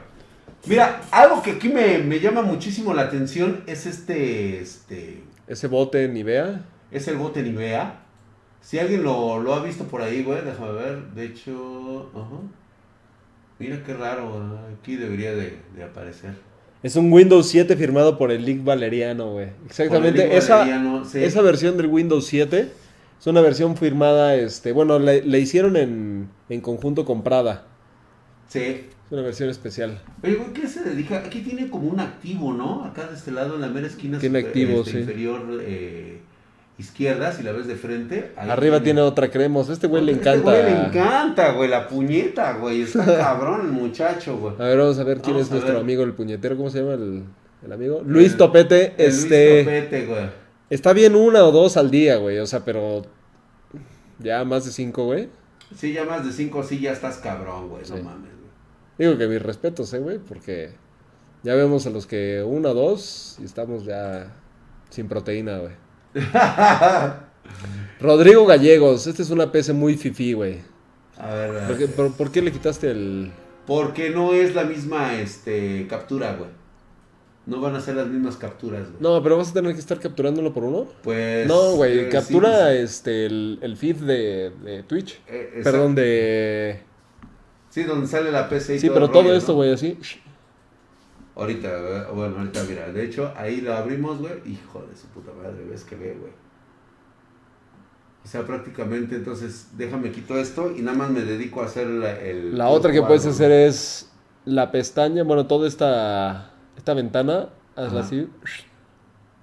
Mira, algo que aquí me, me llama muchísimo la atención es este, este, Ese bote Nivea. es el bote Nivea. Si alguien lo, lo ha visto por ahí, güey, déjame ver. De hecho, ajá. Mira qué raro, aquí debería de, de aparecer. Es un Windows 7 firmado por el League Valeriano, güey. Exactamente. Lick esa, Valeriano, sí. esa versión del Windows 7 es una versión firmada, este, bueno, le, le hicieron en, en conjunto con Prada. Sí. Es una versión especial. Oye, güey, ¿qué se dedica? Aquí tiene como un activo, ¿no? Acá de este lado, en la mera esquina Tiene super- activo, este, sí. inferior eh, izquierda, si la ves de frente. Arriba tiene otra cremos. Este güey le Este encanta. güey le encanta, güey, la puñeta, güey. Está cabrón el muchacho, güey. A ver, vamos a ver quién Vamos es nuestro ver. amigo el puñetero. ¿Cómo se llama el, el amigo? Luis El- Topete. El este. Luis Topete, güey. Está bien una o dos al día, güey. O sea, pero. Ya más de cinco, güey. Sí, ya más de cinco, sí, ya estás cabrón, güey. No Sí. mames, güey. Digo que mis respetos, eh, güey. Porque ya vemos a los que una o dos y estamos ya sin proteína, güey. Rodrigo Gallegos. Esta es una PC muy fifi, güey. A ver, ¿Por, qué- por- por qué le quitaste el.? Porque no es la misma este, captura, güey. No van a ser las mismas capturas, güey. No, pero vas a tener que estar capturándolo por uno. Pues. No, güey, eh, captura sí, este el, el feed de, de Twitch. eh. Perdón, de. Sí, donde sale la PC y Sí, todo pero todo esto, ¿no? güey, así. Ahorita, güey, bueno, ahorita, mira. De hecho, ahí lo abrimos, güey. Hijo de su puta madre, ves que ve, güey. O sea, prácticamente, entonces, déjame quito esto y nada más me dedico a hacer la, el... La otra que puedes hacer es la pestaña, bueno, toda esta, esta ventana, hazla Ajá. así.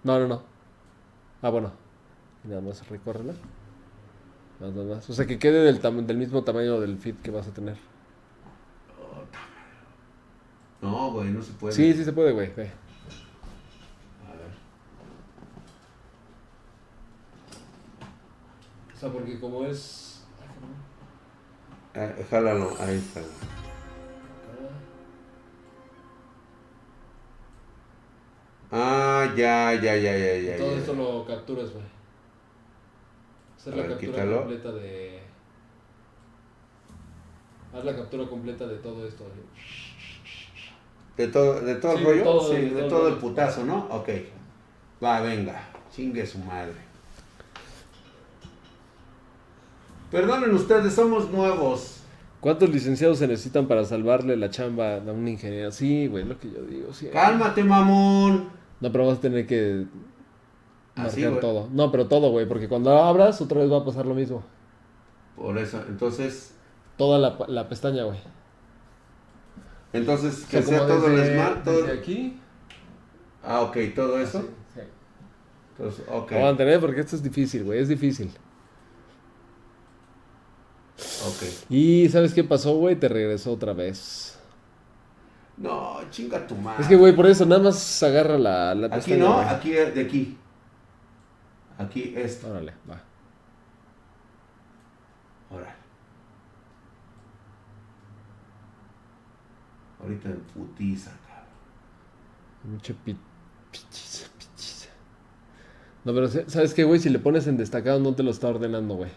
No, no, no. Ah, bueno. Y nada más recórrela. Más, más, más. O sea, que quede del, del mismo tamaño del feed que vas a tener. No, güey, no se puede. Sí, sí se puede, güey. ve. A ver. O sea, porque como es... Ah, jálalo, ahí está. Ah, ya, ya, ya, ya, ya. Todo ya. esto lo capturas, güey. Hacer la ver, captura quítalo. completa de... Haz la captura completa de todo esto. güey. ¿De todo, de todo Sí, el de rollo? todo, sí, de de todo todo el putazo, ¿no? Ok. Va, venga. Chingue su madre. Perdonen ustedes, somos nuevos. ¿Cuántos licenciados se necesitan para salvarle la chamba a un ingeniero? Sí, güey, lo que yo digo. Sí. Cálmate, mamón. No, pero vas a tener que Así, marcar todo. No, pero todo, güey, porque cuando abras otra vez va a pasar lo mismo. Por eso, entonces, Toda la, la pestaña, güey. Entonces O que sea, todo el smart, todo. desde aquí. Ah, ok, todo eso. Sí, sí. Entonces, ok, Lo van a tener porque esto es difícil, güey, es difícil. ok. Y ¿sabes qué pasó, güey? Te regresó otra vez. No, chinga tu madre. Es que, güey, por eso nada más agarra la, la Aquí pestaña, no, güey. aquí, de aquí. Aquí, esto. Órale, va. Ahora. Ahorita en putiza, cabrón. Mucho pi- pichiza, pichiza. No, pero ¿sabes qué, güey? Si le pones en destacado no te lo está ordenando, güey.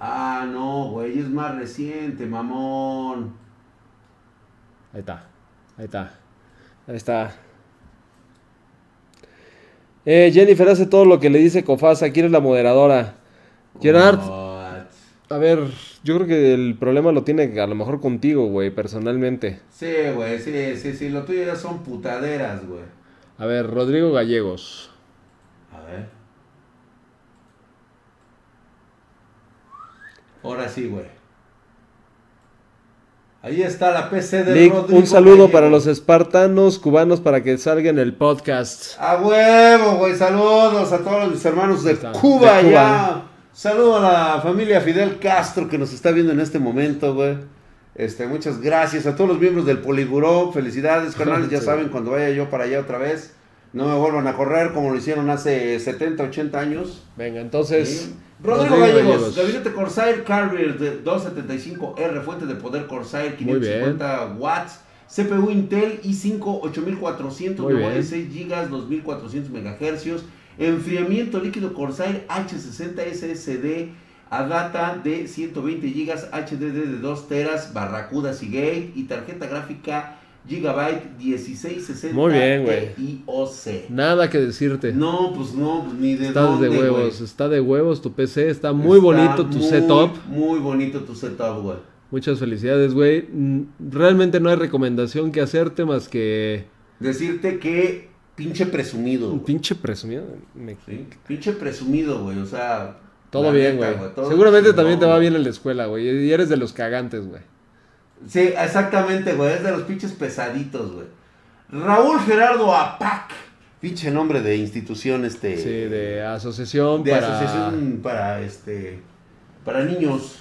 Ah, no, güey, es más reciente, mamón. Ahí está. Ahí está. Ahí está. Eh, Jennifer hace todo lo que le dice Cofasa. ¿Quién es la moderadora? Gerard, What? A ver, yo creo que el problema lo tiene a lo mejor contigo, güey, personalmente. Sí, güey, sí, sí, sí, lo tuyo ya son putaderas, güey. A ver, Rodrigo Gallegos. A ver. Ahora sí, güey. Ahí está la PC de Lick, Rodrigo un saludo para los espartanos cubanos para que salga en el podcast. A huevo, güey. Saludos a todos mis hermanos de Cuba, de Cuba. ya. Saludo a la familia Fidel Castro que nos está viendo en este momento, güey. Este, muchas gracias a todos los miembros del Poliburó. Felicidades, canales. Ya saben, cuando vaya yo para allá otra vez, no me vuelvan a correr como lo hicieron hace 70, 80 años. Venga, entonces. Sí. Rodrigo Rodrigo Gallegos, Gallegos. gabinete Corsair Carrier de 275R, fuente de poder Corsair, Muy bien. 550 watts, CPU Intel i5 8400, Muy memoria de bien. 6 GB, 2400 MHz, enfriamiento líquido Corsair H60 SSD, ADATA de 120 GB, HDD de 2 teras, Barracuda Seagate y tarjeta gráfica Gigabyte 1660 Muy bien, güey. IOC. Nada que decirte. No, pues no, pues ni de está dónde, de huevos, está de huevos tu PC, está muy Está bonito tu muy, setup. Muy bonito tu setup, güey. Muchas felicidades, güey. Mm, Realmente no hay recomendación que hacerte más que Decirte que pinche presumido, un güey. pinche presumido. Me- ¿sí? Pinche presumido, güey. O sea. Todo bien, neta, güey. todo Seguramente chingón, también te va bien en la escuela, güey. Y eres de los cagantes, güey. Sí, exactamente, güey. Es de los pinches pesaditos, güey. Raúl Gerardo Apac. Pinche nombre de institución, este. Sí, de asociación de para... asociación para este para niños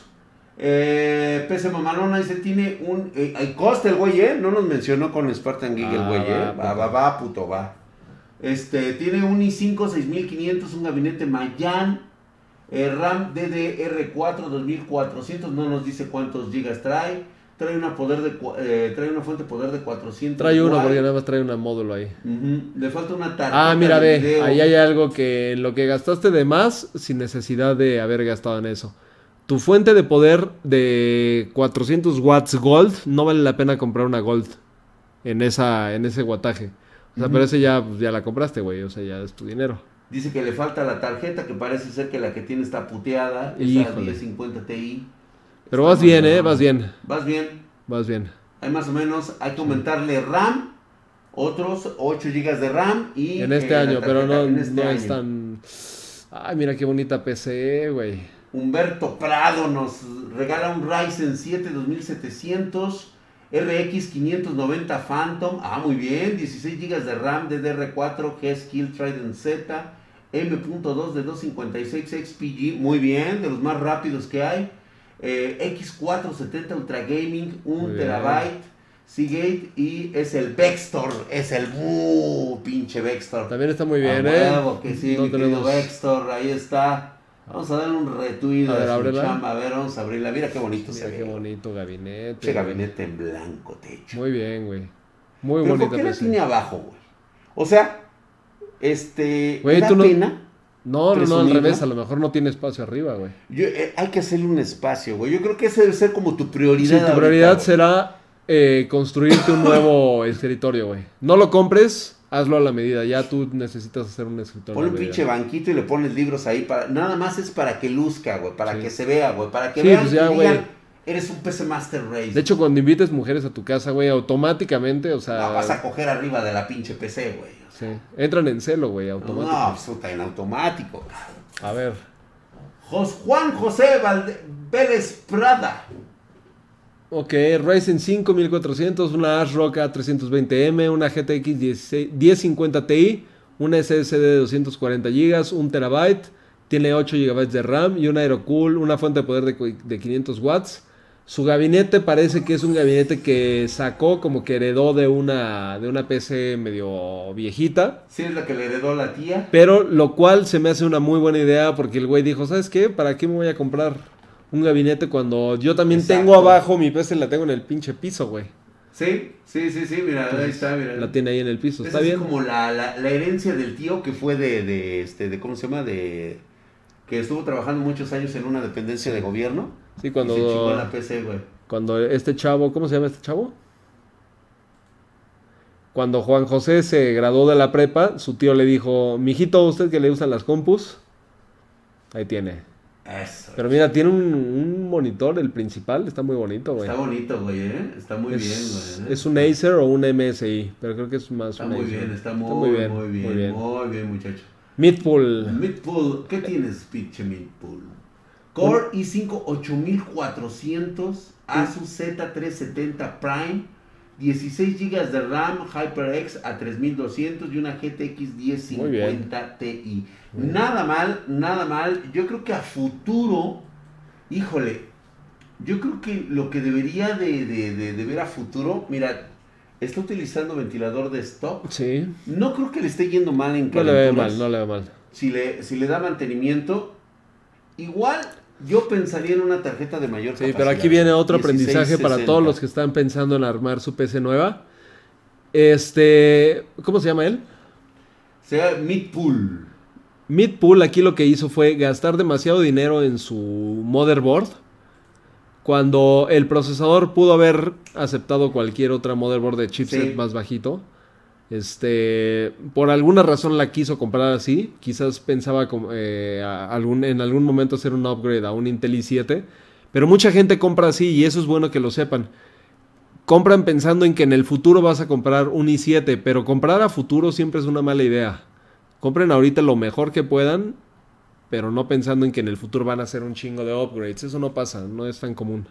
eh, PC Mamalona dice tiene un eh, hay coste el güey eh no nos mencionó con Spartan Gig el Ah, güey eh va, va, va, puto va este tiene un i5 6500 un gabinete Mayan eh, RAM DDR4 2400 no nos dice cuántos gigas trae trae una poder de eh, trae una fuente de poder de 400 Trae uno porque nada más trae un módulo ahí. Le falta una tarjeta Ah, mira, ve, video. ahí hay algo que lo que gastaste de más sin necesidad de haber gastado en eso. Tu fuente de poder de 400 watts gold, no vale la pena comprar una gold en esa en ese guataje. O sea, pero ese ya, pues, ya la compraste, güey, o sea, ya es tu dinero. Dice que le falta la tarjeta, que parece ser que la que tiene está puteada. Esa Híjole. 1050 Ti. Pero vas bien, eh, vas bien, Vas bien. vas bien. Hay más o menos, hay que aumentarle RAM, otros 8 GB de RAM y... En este eh, año, pero no, en este no es año. tan... Ay, mira qué bonita PC, güey. Humberto Prado nos regala un Ryzen 7 2700 RX 590 Phantom. Ah, muy bien. 16 GB de RAM DDR4 G-Skill Trident Z. M.2 de 256 XPG. Muy bien, de los más rápidos que hay. Eh, X470 Ultra Gaming, 1 terabyte. Seagate y es el Vextor, es el muy pinche Vextor. También está muy bien, ¿eh? que sí, mi querido Vextor, ahí está. Vamos a darle un retuido a, ver, a su chamba. A ver, vamos a abrirla. Mira qué bonito Mira se qué bonito gabinete. Che gabinete en blanco, techo. Muy bien, güey. Muy Pero bonito. ¿Por qué la tiene abajo, güey? O sea, este. Güey, ¿da tú no... pena? No, no, no, al revés, a lo mejor no tiene espacio arriba, güey. Eh, hay que hacerle un espacio, güey. Yo creo que ese debe ser como tu prioridad. Sí, tu prioridad será eh, construirte un nuevo escritorio, güey. No lo compres, hazlo a la medida. Ya tú necesitas hacer un escritorio. Pon un pinche banquito y le pones libros ahí. para Nada más es para que luzca, güey. Para que se vea, güey. Para que vean pues ya, digan, eres un PC Master Race. De hecho, cuando invites mujeres a tu casa, güey, automáticamente, o sea... No, vas a coger arriba de la pinche PC, güey. Sí. Entran en celo, güey, automático. No, absoluta, en automático. A ver. Juan José Vélez Prada. Ok, Ryzen 5 1400, una ASRock A320M, una GTX 1050 Ti, una SSD de 240 GB, un TB, tiene 8 GB de RAM y un Aerocool, una fuente de poder de, de 500 watts. Su gabinete parece que es un gabinete que sacó como que heredó de una, de una PC medio viejita. Sí, es la que le heredó la tía. Pero lo cual se me hace una muy buena idea porque el güey dijo, ¿sabes qué? ¿Para qué me voy a comprar un gabinete cuando yo también tengo abajo mi PC la tengo en el pinche piso, güey? Sí, sí, sí, sí, mira, ahí está, mira. La tiene ahí en el piso, está es bien. como la, la, la, herencia del tío que fue de, de, este, de, ¿cómo se llama? De, que estuvo trabajando muchos años en una dependencia de gobierno Sí, cuando. se la PC, güey. Cuando este chavo, ¿cómo se llama este chavo? Cuando Juan José se graduó de la prepa, su tío le dijo, mijito, ¿usted que le usan las compus? Ahí tiene. Eso. Pero mira, tiene un, un monitor, el principal, está muy bonito, güey. Está bonito, güey, ¿eh? Está muy es, bien, güey. Es un Acer o un MSI, pero creo que es más está un muy Acer. Bien, está muy, muy bien, muy bien, muy bien, muy bien muchacho. Midpool. Midpool, ¿qué tienes, pinche Midpool? Core i5 8400, Asus Z370 Prime, 16 GB de RAM, HyperX a 3200 y una GTX 1050 Ti. Nada mal, nada mal. Yo creo que a futuro, híjole, yo creo que lo que debería de, de, de, de ver a futuro, mira, está utilizando ventilador de stock. Sí. No creo que le esté yendo mal en No le ve mal, no le ve mal. Si le, si le da mantenimiento, igual yo pensaría en una tarjeta de mayor Sí, pero aquí viene otro aprendizaje para todos los que están pensando en armar su PC nueva. Este, ¿cómo se llama él? Se llama Midpool. Midpool aquí lo que hizo fue gastar demasiado dinero en su motherboard cuando el procesador pudo haber aceptado cualquier otra motherboard de chipset Sí. más bajito. Este, por alguna razón la quiso comprar así. Quizás pensaba eh, algún, en algún momento hacer un upgrade a un Intel i7. Pero mucha gente compra así y eso es bueno que lo sepan. Compran pensando en que en el futuro vas a comprar un i7, pero comprar a futuro siempre es una mala idea. Compren ahorita lo mejor que puedan, pero no pensando en que en el futuro van a hacer un chingo de upgrades. Eso no pasa, no es tan común.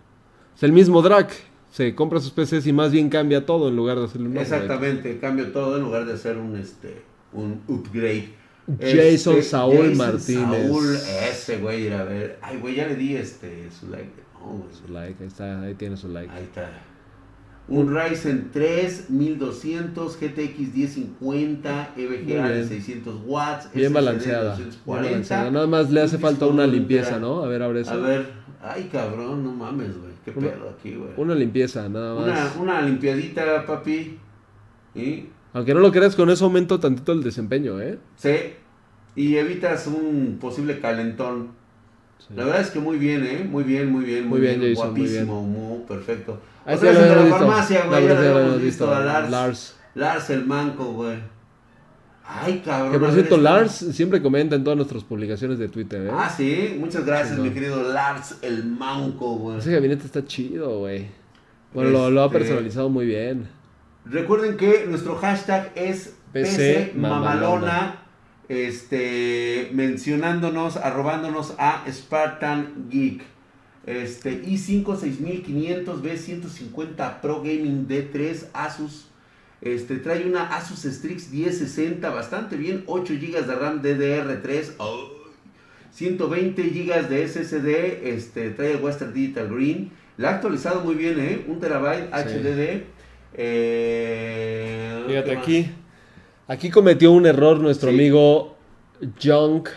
Es el mismo Drac. Se compra sus PCs y más bien cambia todo en lugar de hacerle un. Exactamente, cambio todo en lugar de hacer un este un upgrade. Jason Este, Saúl Jason Martínez. Saúl, ese güey, a ver. Ay, güey, ya le di este su like. No. Su like, ahí está, ahí tiene su like. Ahí está. Un Ryzen 3 1200 GTX 1050 EVGA Muy de bien. 600 watts. Bien SSD balanceada. bien 240, balanceada. Nada más le hace falta una limpieza. ¿no? A ver, abre eso. A ver, ay cabrón, no mames, güey. Qué Una- pedo aquí, güey. Una limpieza, nada más. Una, una limpiadita, papi. ¿Y? Aunque no lo creas, con eso aumento tantito el desempeño, ¿eh? Sí. Y evitas un posible calentón. Sí. La verdad es que muy bien, ¿eh? Muy bien, muy bien, muy, Muy bien, bien. Jason, muy Guapísimo, muy, perfecto. Ahí Otra vez la visto. farmacia, No, güey. Ya lo habíamos habíamos visto a Lars. Lars. Lars el manco, güey. Ay, cabrón. Que por cierto, Lars siempre comenta en todas nuestras publicaciones de Twitter, ¿eh? Ah, sí. Muchas gracias, Sí, mi querido Lars el manco, güey. Ese gabinete está chido, güey. Bueno, lo, lo ha Este- personalizado muy bien. Recuerden que nuestro hashtag es PC PC Mamalona. este, mencionándonos, arrobándonos a Spartan Geek. Este, i5 6500 B150 Pro Gaming D3 Asus. Este, trae una Asus Strix 1060, bastante bien, 8 GB de RAM DDR3, 120 GB de SSD, este, trae Western Digital Green. La ha actualizado muy bien, ¿eh? 1 terabyte HDD. Eh, Fíjate aquí. Aquí cometió un error nuestro Sí. amigo Junk.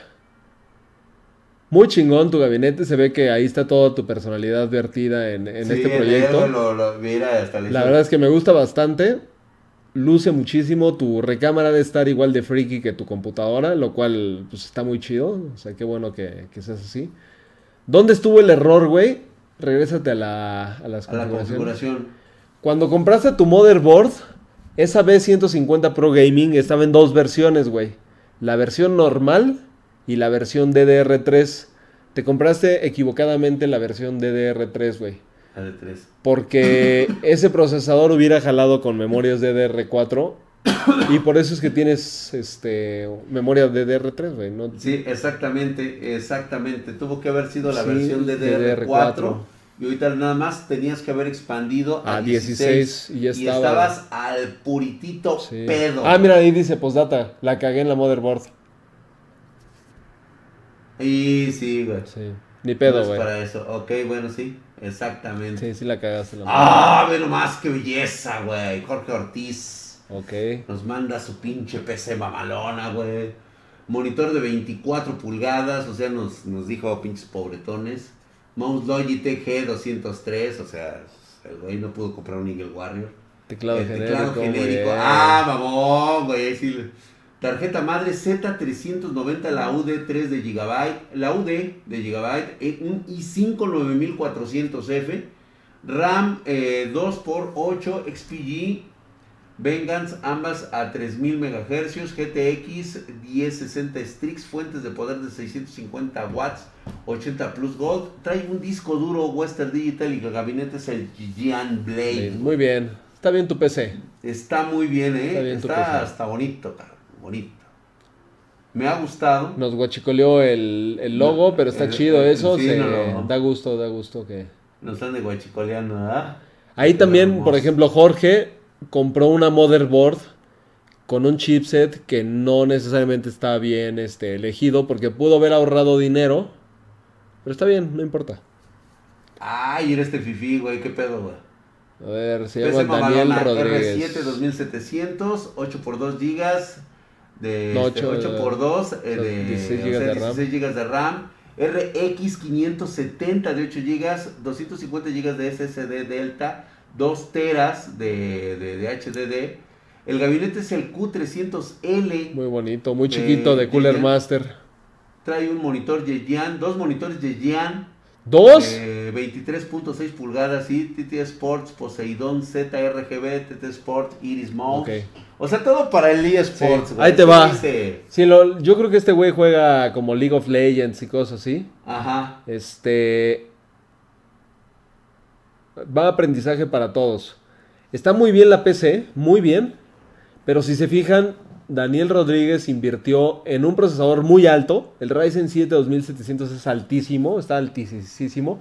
Muy chingón tu gabinete. Se ve que ahí está toda tu personalidad vertida en, en Sí, este proyecto. Lo, lo- mira, hasta le La verdad es que me gusta bastante. Luce muchísimo. Tu recámara debe estar igual de freaky que tu computadora, lo cual pues, está muy chido. O sea, qué bueno que, que seas así. ¿Dónde estuvo el error, güey? Regrésate a, la, a las a la configuración. Cuando compraste tu motherboard, esa B150 Pro Gaming estaba en dos versiones, güey. La versión normal y la versión DDR3. Te compraste equivocadamente la versión DDR3, güey. La de 3. Porque ese procesador hubiera jalado con memorias DDR4. Y por eso es que tienes este memoria DDR3, güey. ¿no? Sí, exactamente, exactamente. Tuvo que haber sido la Sí, versión de DDR4. DDR4. Y ahorita nada más tenías que haber expandido a, A 16, 16, y ya estaba. estabas al puritito Sí. pedo. Ah, mira, ahí dice postdata. La cagué en la motherboard. Y sí, güey. Sí. Ni No pedo, es güey. para eso. Ok, bueno, sí, exactamente. Sí, sí la cagaste. La Ah, ve nomás qué belleza, güey. Jorge Ortiz Ok. nos manda su pinche PC mamalona, güey. Monitor de 24 pulgadas, o sea, nos, nos dijo pinches pobretones. Mouse Logitech G203, o sea, el güey no pudo comprar un Eagle Warrior. Teclado El genérico. teclado genérico. Ah, mamón, güey. sí. Tarjeta madre Z390, la UD3 de Gigabyte. La UD de Gigabyte, eh, un i5 9400F. RAM eh, 2x8 XPG. Vengeance, ambas a 3000 MHz. GTX 1060 Strix. Fuentes de poder de 650 watts. 80 Plus Gold. Trae un disco duro Western Digital y el gabinete es el Giant Blade. Muy bien. Está bien tu PC. Está muy bien, ¿eh? Está bien tu Está PC. hasta bonito, cabrón. Bonito. Me ha gustado. Nos guachicoleó el, el logo, pero está El- chido el- eso. sí, se- no, no. Da gusto, da gusto que... Nos están de guachicoleando, ¿verdad? Ahí también, Hermoso. por ejemplo, Jorge compró una motherboard con un chipset que no necesariamente está bien este, elegido porque pudo haber ahorrado dinero. Pero está bien, no importa. Ay, era este fifi, güey. ¿Qué pedo, güey? A ver, se llama Daniel Rodríguez. R7 2700, 8 x 2 gigas de No, este, ocho, 8 x 2 sea, de 16 o gigas sea, de RAM. 16 gigas de RAM. RX 570 de 8 gigas, 250 gigas de SSD Delta, 2 teras de, de, de HDD. El gabinete es el Q300L. Muy bonito, muy chiquito Eh, de Cooler. Master. Trae un monitor Yeyan, dos monitores Yeyan. ¿Dos? Eh, 23.6 pulgadas y TT Sports, Poseidon ZRGB, TT Sport, Iris Mouse. Ok. O sea, todo para el eSports. Sí, güey. ahí te va. Sí, lo- yo creo que este güey juega como League of Legends y cosas así. Ajá. Este. Va a aprendizaje para todos. Está muy bien la PC, muy bien. Pero si se fijan, Daniel Rodríguez invirtió en un procesador muy alto. El Ryzen 7 2700 es altísimo, está altísimo.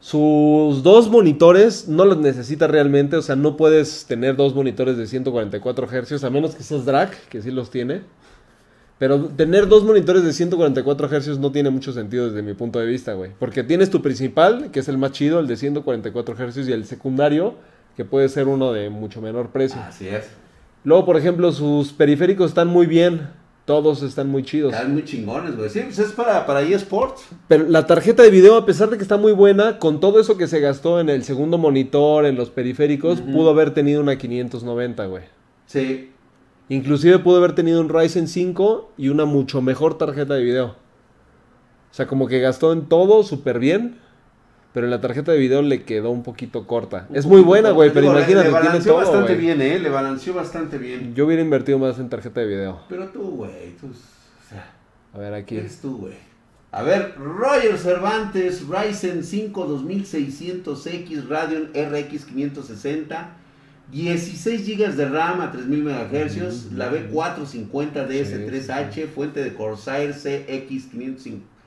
Sus dos monitores no los necesita realmente, o sea, no puedes tener dos monitores de 144 Hz, a menos que seas drag, que sí los tiene. Pero tener dos monitores de 144 Hz no tiene mucho sentido desde mi punto de vista, güey. Porque tienes tu principal, que es el más chido, el de 144 Hz, y el secundario, que puede ser uno de mucho menor precio. Así es. Luego, por ejemplo, sus periféricos están muy bien. Todos están muy chidos. Están muy chingones, güey. Sí, pues es para, para eSports. Pero la tarjeta de video, a pesar de que está muy buena, con todo eso que se gastó en el segundo monitor, en los periféricos, pudo haber tenido una 590, güey. Sí. Inclusive pudo haber tenido un Ryzen 5 y una mucho mejor tarjeta de video. O sea, como que gastó en todo súper bien, pero en la tarjeta de video le quedó un poquito corta. Un es muy buena, güey, pero imagínate, Le tiene balanceó todo, bastante bien, ¿eh? Le balanceó bastante bien. Yo hubiera invertido más en tarjeta de video. Pero tú, güey, tú... O sea, A ver, aquí. eres tú, güey. A ver, Roger Cervantes, Ryzen 5 2600X, Radeon RX 560, 16 GB de RAM a 3000 MHz, la B450 DS3H, fuente de Corsair CX550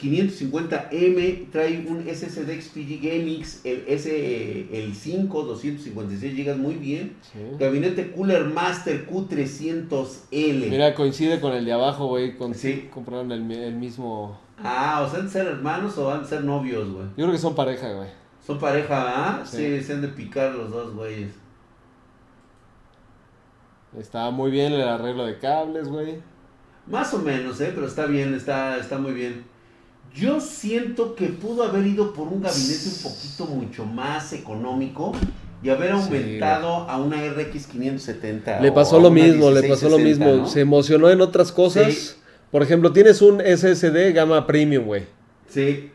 550M trae un SSD XPG GameX, el, S, el 5, 256 GB, muy bien. Gabinete Cooler Master Q300L. Mira, coincide con el de abajo, güey. Con, Sí. Compraron el, el mismo. Ah, o sea, han de ser hermanos o han de ser novios, güey. Yo creo que son pareja, güey. Son pareja, ¿ah? Sí. Sí. se han de picar los dos güeyes. Está muy bien el arreglo de cables, güey. Más o menos, ¿eh? Pero está bien, está, está muy bien. Yo siento que pudo haber ido por un gabinete un poquito mucho más económico y haber Sí, aumentado a una RX 570. Le pasó lo mismo, le pasó lo 1660, mismo. ¿no? Se emocionó en otras cosas. Sí. Por ejemplo, tienes un SSD gama premium, güey. Sí,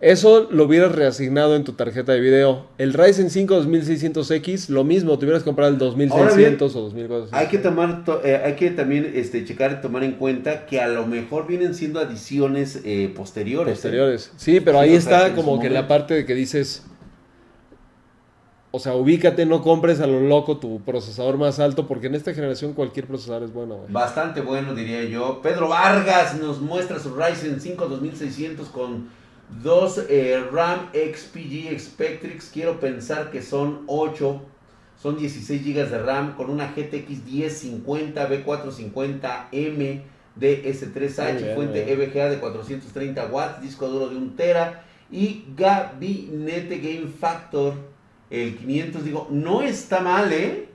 Eso lo hubieras reasignado en tu tarjeta de video. El Ryzen 5 2600X, lo mismo, te hubieras comprado el 2600 o 2400. hay que tomar, to- eh, hay que también este, checar y tomar en cuenta que a lo mejor vienen siendo adiciones eh, posteriores. ¿eh? posteriores. Sí, pero Sí, ahí está como que la parte de que dices, o sea, ubícate, no compres a lo loco tu procesador más alto, porque en esta generación cualquier procesador es bueno, güey. Bastante bueno, diría yo. Pedro Vargas nos muestra su Ryzen 5 2600 con dos eh, RAM XPG Spectrix. Quiero pensar que son 8. Son 16 GB de RAM con una GTX 1050 B450M DS3H, Muy bien, fuente güey. EVGA de 430 watts, disco duro de 1 tera y gabinete Game Factor el 500. Digo, no está mal, ¿eh?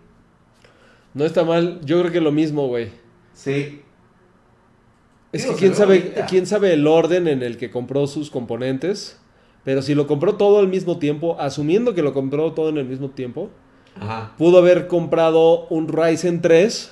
No está mal, yo creo que lo mismo, güey. Sí. Es Digo, que quién sabe, quién sabe el orden en el que compró sus componentes, pero si lo compró todo al mismo tiempo, asumiendo que lo compró todo en el mismo tiempo, Ajá. pudo haber comprado un Ryzen 3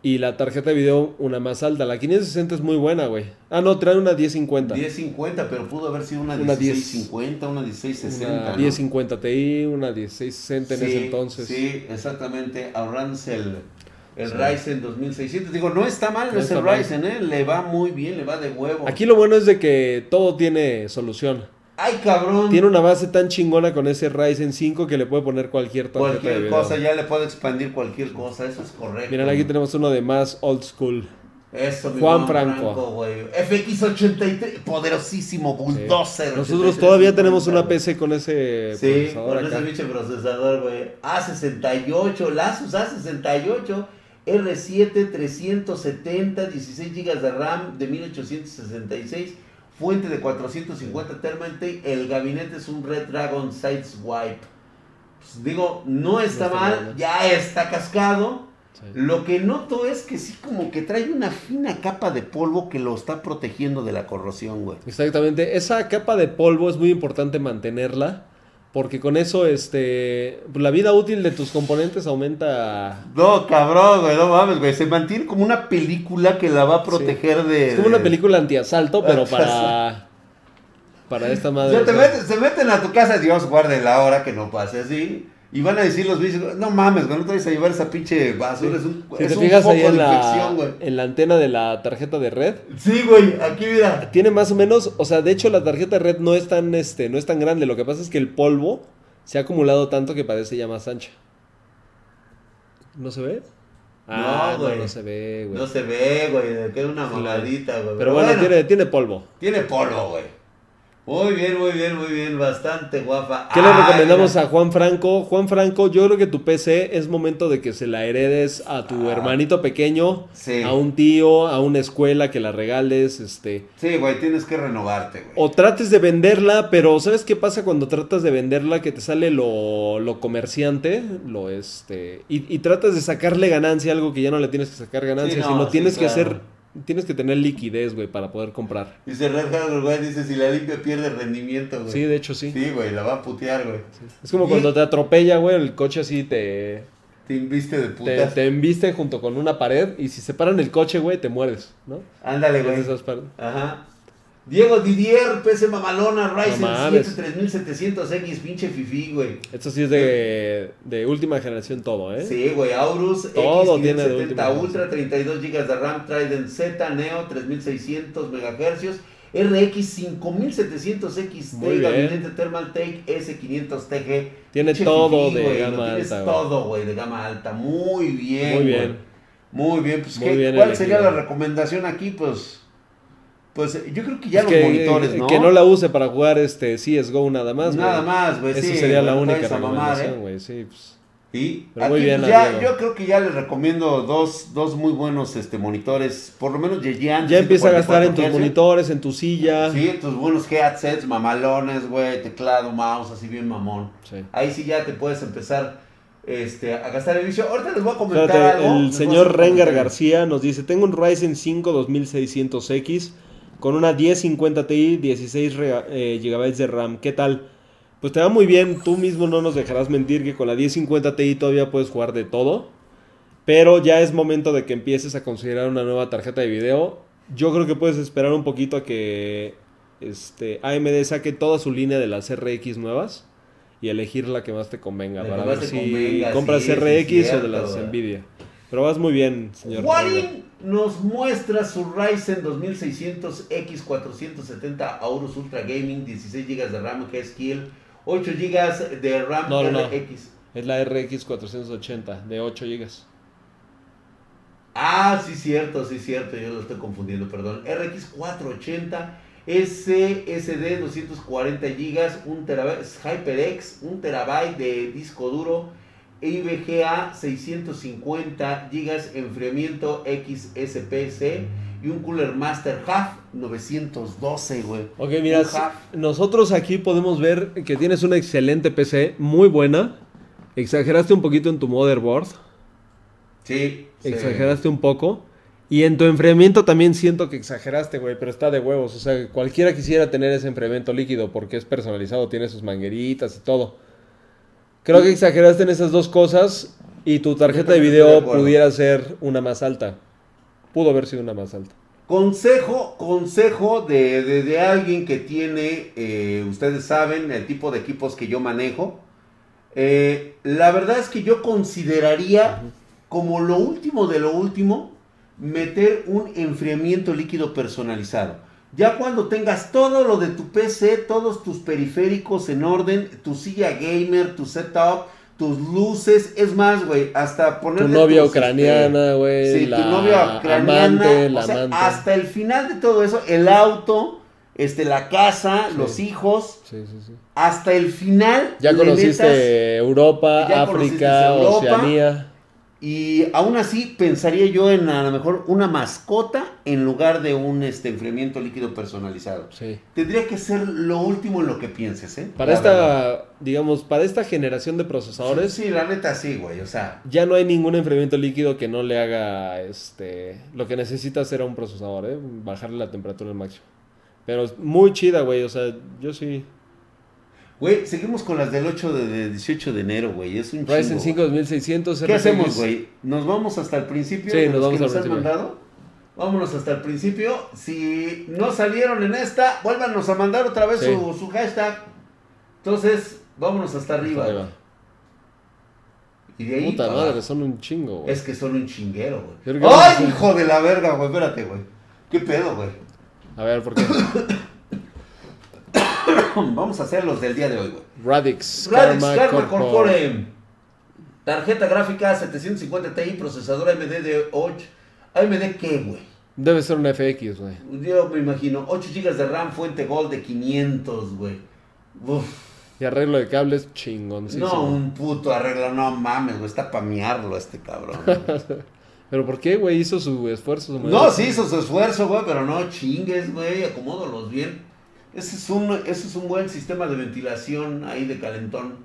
y la tarjeta de video una más alta. La 560 es muy buena, güey. Ah, no, trae una 1050. 1050, pero pudo haber sido una Una 1650, una 1660. Una ¿no? 1050 Ti, una 1660 en sí, ese entonces. Sí, exactamente. Ahorrándose el, el Sí. Ryzen 2600. Digo, no está mal No ese está mal. Ryzen, ¿eh? Le va muy bien, le va de huevo. Aquí lo bueno es de que todo tiene solución. ¡Ay, cabrón! Tiene una base tan chingona con ese Ryzen 5 que le puede poner cualquier tarjeta de Cualquier video. cosa, ya le puedo expandir cualquier cosa, eso es correcto. Miren, aquí tenemos uno de más old school. Eso, mi Juan Franco. güey. FX83, poderosísimo bulldozer. Nosotros 83, todavía tenemos una. PC con ese Sí, procesador con ese acá. pinche procesador, güey. A68, Lasus A68, R7 370, 16 GB de RAM de 1866, fuente de 450 Thermaltake, el gabinete es un Red Dragon Sideswipe. Pues digo, no está mal, mal. ya está cascado. Sí. Lo que noto es que sí como que trae una fina capa de polvo que lo está protegiendo de la corrosión, güey. Exactamente. Esa capa de polvo es muy importante mantenerla. Porque con eso, este. La vida útil de tus componentes aumenta. No, cabrón, güey, no mames, güey. Se mantiene como una película que la va a proteger de. Es como una película antiasalto, pero para. Para esta madre. Te o sea, meten, se meten a tu casa, Dios guarde la hora que no pase así. Y van a decir los bichos, no mames, güey, no te vayas a llevar esa pinche basura. Es un, Si es te un fijas foco ahí en de la, infección, güey. en la antena de la tarjeta de red, Sí, güey, aquí mira. tiene más o menos, o sea, de hecho la tarjeta de red no es tan, este, no es tan grande. Lo que pasa es que el polvo se ha acumulado tanto que parece ya más ancha. ¿No se ve? Ah, No, güey. no, se ve, güey. No se ve, güey, queda una mamadita, güey. Pero bueno, tiene, tiene polvo. tiene polvo, güey. Muy bien, muy bien, muy bien, bastante guapa. ¿Qué le recomendamos a Juan Franco? Juan Franco, yo creo que tu PC es momento de que se la heredes a tu Ah. hermanito pequeño, Sí. a un tío, a una escuela que la regales, este... Sí, güey, tienes que renovarte, güey. O trates de venderla, pero ¿sabes qué pasa cuando tratas de venderla? Que te sale lo, lo comerciante, lo este... Y, y tratas de sacarle ganancia a algo que ya no le tienes que sacar ganancia, no, sino sí, tienes que hacer... Tienes que tener liquidez, güey, para poder comprar. Dice Red Hardware, güey, dice, si la limpia pierde rendimiento, güey. Sí, de hecho sí. Sí, güey, la va a putear, güey. Es como Y- cuando te atropella, güey, el coche así te... Te inviste de putas. te embiste junto con una pared y si se paran el coche, güey, te mueres, ¿no? Ándale, güey. esas Ajá. Diego Didier, PC Mamalona, Ryzen No mames. 7 3700X, pinche fifi, güey. Esto sí es de, de última generación todo, ¿eh? Sí, güey, Aurus Todo X570 tiene de última Ultra, 32 GB de RAM, Trident Z, Neo, 3600 MHz, RX 5700XT, Muy bien. gabinete Thermaltake S500TG. Tiene todo fifí, de lo gama alta, todo, güey, de gama alta. Muy bien. Muy güey. bien. Muy bien. Pues, Muy ¿qué- bien ¿cuál elegido. sería la recomendación aquí? Pues, pues eh, yo creo que ya Es los que, monitores, ¿no? que no la use para jugar este CSGO nada más, güey. Nada más, güey. Esa sí, sería la única recomendación, ¿eh? güey. Sí, pues. Sí, Pero muy bien, ya, Diego. yo creo que ya les recomiendo dos, dos muy buenos este, monitores, por lo menos Yeyan. Ya empieza a gastar en tus 144 Hz. monitores, en tu silla. Sí, tus buenos headsets, mamalones, güey, teclado, mouse, así bien mamón. Sí. Ahí sí ya te puedes empezar este, a gastar el vicio. Ahorita les voy a comentar Espérate, algo. el señor Rengar. García nos dice, tengo un Ryzen 5 2600X con una 1050 Ti, 16 rega- eh, GB de RAM. ¿Qué tal? Pues te va muy bien, tú mismo no nos dejarás mentir que con la 1050 Ti todavía puedes jugar de todo. Pero ya es momento de que empieces a considerar una nueva tarjeta de video. Yo creo que puedes esperar un poquito a que este, AMD saque toda su línea de las RX nuevas y elegir la que más te convenga para ver si convenga, compras sí, sí, RX o de las. Nvidia. Pero vas muy bien, señor. Nos muestra su Ryzen 2600X470 Aorus Ultra Gaming, 16 GB de RAM G-Skill, 8 GB de RAM No, no, no. Es la RX 480 de 8 GB. Ah, sí, cierto, sí, cierto, yo lo estoy confundiendo, perdón. RX 480, SSD 240 GB, 1 terabyte, HyperX, 1 terabyte de disco duro, IBGA 650 GB, enfriamiento XSPC y un Cooler Master Half 912, güey. Ok, mira, nosotros aquí podemos ver que tienes una excelente PC, muy buena. Exageraste un poquito en tu motherboard. Sí, sí. Exageraste un poco. Y en tu enfriamiento también siento que exageraste, güey, pero está de huevos. O sea, cualquiera quisiera tener ese enfriamiento líquido porque es personalizado, tiene sus mangueritas y todo. Creo que exageraste en esas dos cosas y tu tarjeta de video pudiera ser una más alta. Pudo haber sido una más alta. Consejo, consejo de, de- de alguien que tiene, eh, ustedes saben, el tipo de equipos que yo manejo. Eh, la verdad es que yo consideraría como lo último de lo último meter un enfriamiento líquido personalizado. Ya cuando tengas todo lo de tu PC, todos tus periféricos en orden, tu silla gamer, tu setup, tus luces, es más, güey, hasta poner Tu novia ucraniana, güey. Sí, la tu novia ucraniana, amante, la o sea, amante. hasta el final de todo eso, el auto, este, la casa, Sí. los hijos, Sí, sí, sí. hasta el final. Ya conociste metas- Europa, Ya conociste África, Europa. Oceanía. Y aún así pensaría yo en a lo mejor una mascota en lugar de un este, enfriamiento líquido personalizado. Sí. Tendría que ser lo último en lo que pienses, ¿eh? Para La verdad. esta, digamos, para esta generación de procesadores, Sí, la neta sí, güey, o sea. ya no hay ningún enfriamiento líquido que no le haga este lo que necesita hacer a un procesador, ¿eh? Bajarle la temperatura al máximo. Pero es muy chida, güey. O sea, yo sí. Güey, seguimos con las del 8 de, de 18 de enero, güey. Es un Ryzen chingo, 5 2600. ¿Qué hacemos, güey? ¿Nos vamos hasta el principio? Sí, de nos vamos que al nos principio. mandado? Vámonos hasta el principio. Si no salieron en esta, vuélvanos a mandar otra vez Sí. su, su hashtag. Entonces, vámonos hasta arriba. Y de ahí Puta para madre, son un chingo, güey. Es que son un chinguero, güey. ¡Ay, hijo de la verga, güey! Espérate, güey. ¿Qué pedo, güey? A ver, ¿por qué? Vamos a hacer los del día de hoy, güey. Radix, Radix Karma, Karma Corpor. Corpore. Tarjeta gráfica 750 Ti, procesador AMD de 8. ¿AMD qué, güey? Debe ser un FX, güey. Yo me imagino. 8 GB de RAM, fuente Gold de 500, güey. Uf. Y arreglo de cables chingoncísimo. No, un puto arreglo, no mames, güey. Está pa' miarlo este cabrón. Pero ¿por qué, güey? Hizo su esfuerzo. su no, sí hizo su esfuerzo, güey, pero no chingues, güey. Acomódalos bien. Ese es, un, ese es un buen sistema de ventilación ahí de calentón.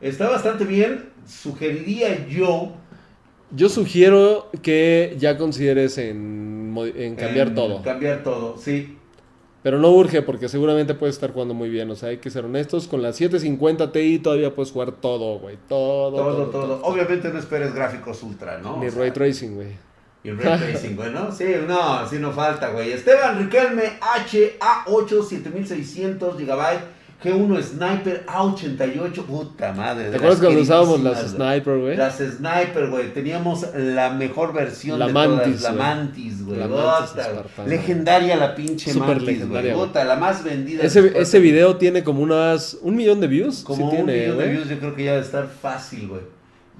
Está bastante bien. Sugeriría yo Yo sugiero que ya consideres en, en cambiar en todo. Cambiar todo, sí. Pero no urge porque seguramente puedes estar jugando muy bien. O sea, hay que ser honestos. Con la 750 Ti todavía puedes jugar todo, güey. Todo, Todo, todo, Obviamente no esperes gráficos ultra, ¿no? Ni O sea, ray tracing, güey. Y ray tracing, güey, ¿no? Sí, no, sí no falta, güey. Esteban Riquelme HA8 7600 GB G1 Sniper A88, puta madre. ¿Te acuerdas cuando usábamos las sniper, güey? Las Sniper, güey. Teníamos la mejor versión La de Mantis, todas. La. Mantis, güey. Legendaria la pinche Súper Mantis, legendaria, la más vendida. Ese, ese video tiene como unas... ¿Un millón de views? Como sí un tiene, millón de views, yo creo que ya debe estar fácil, güey.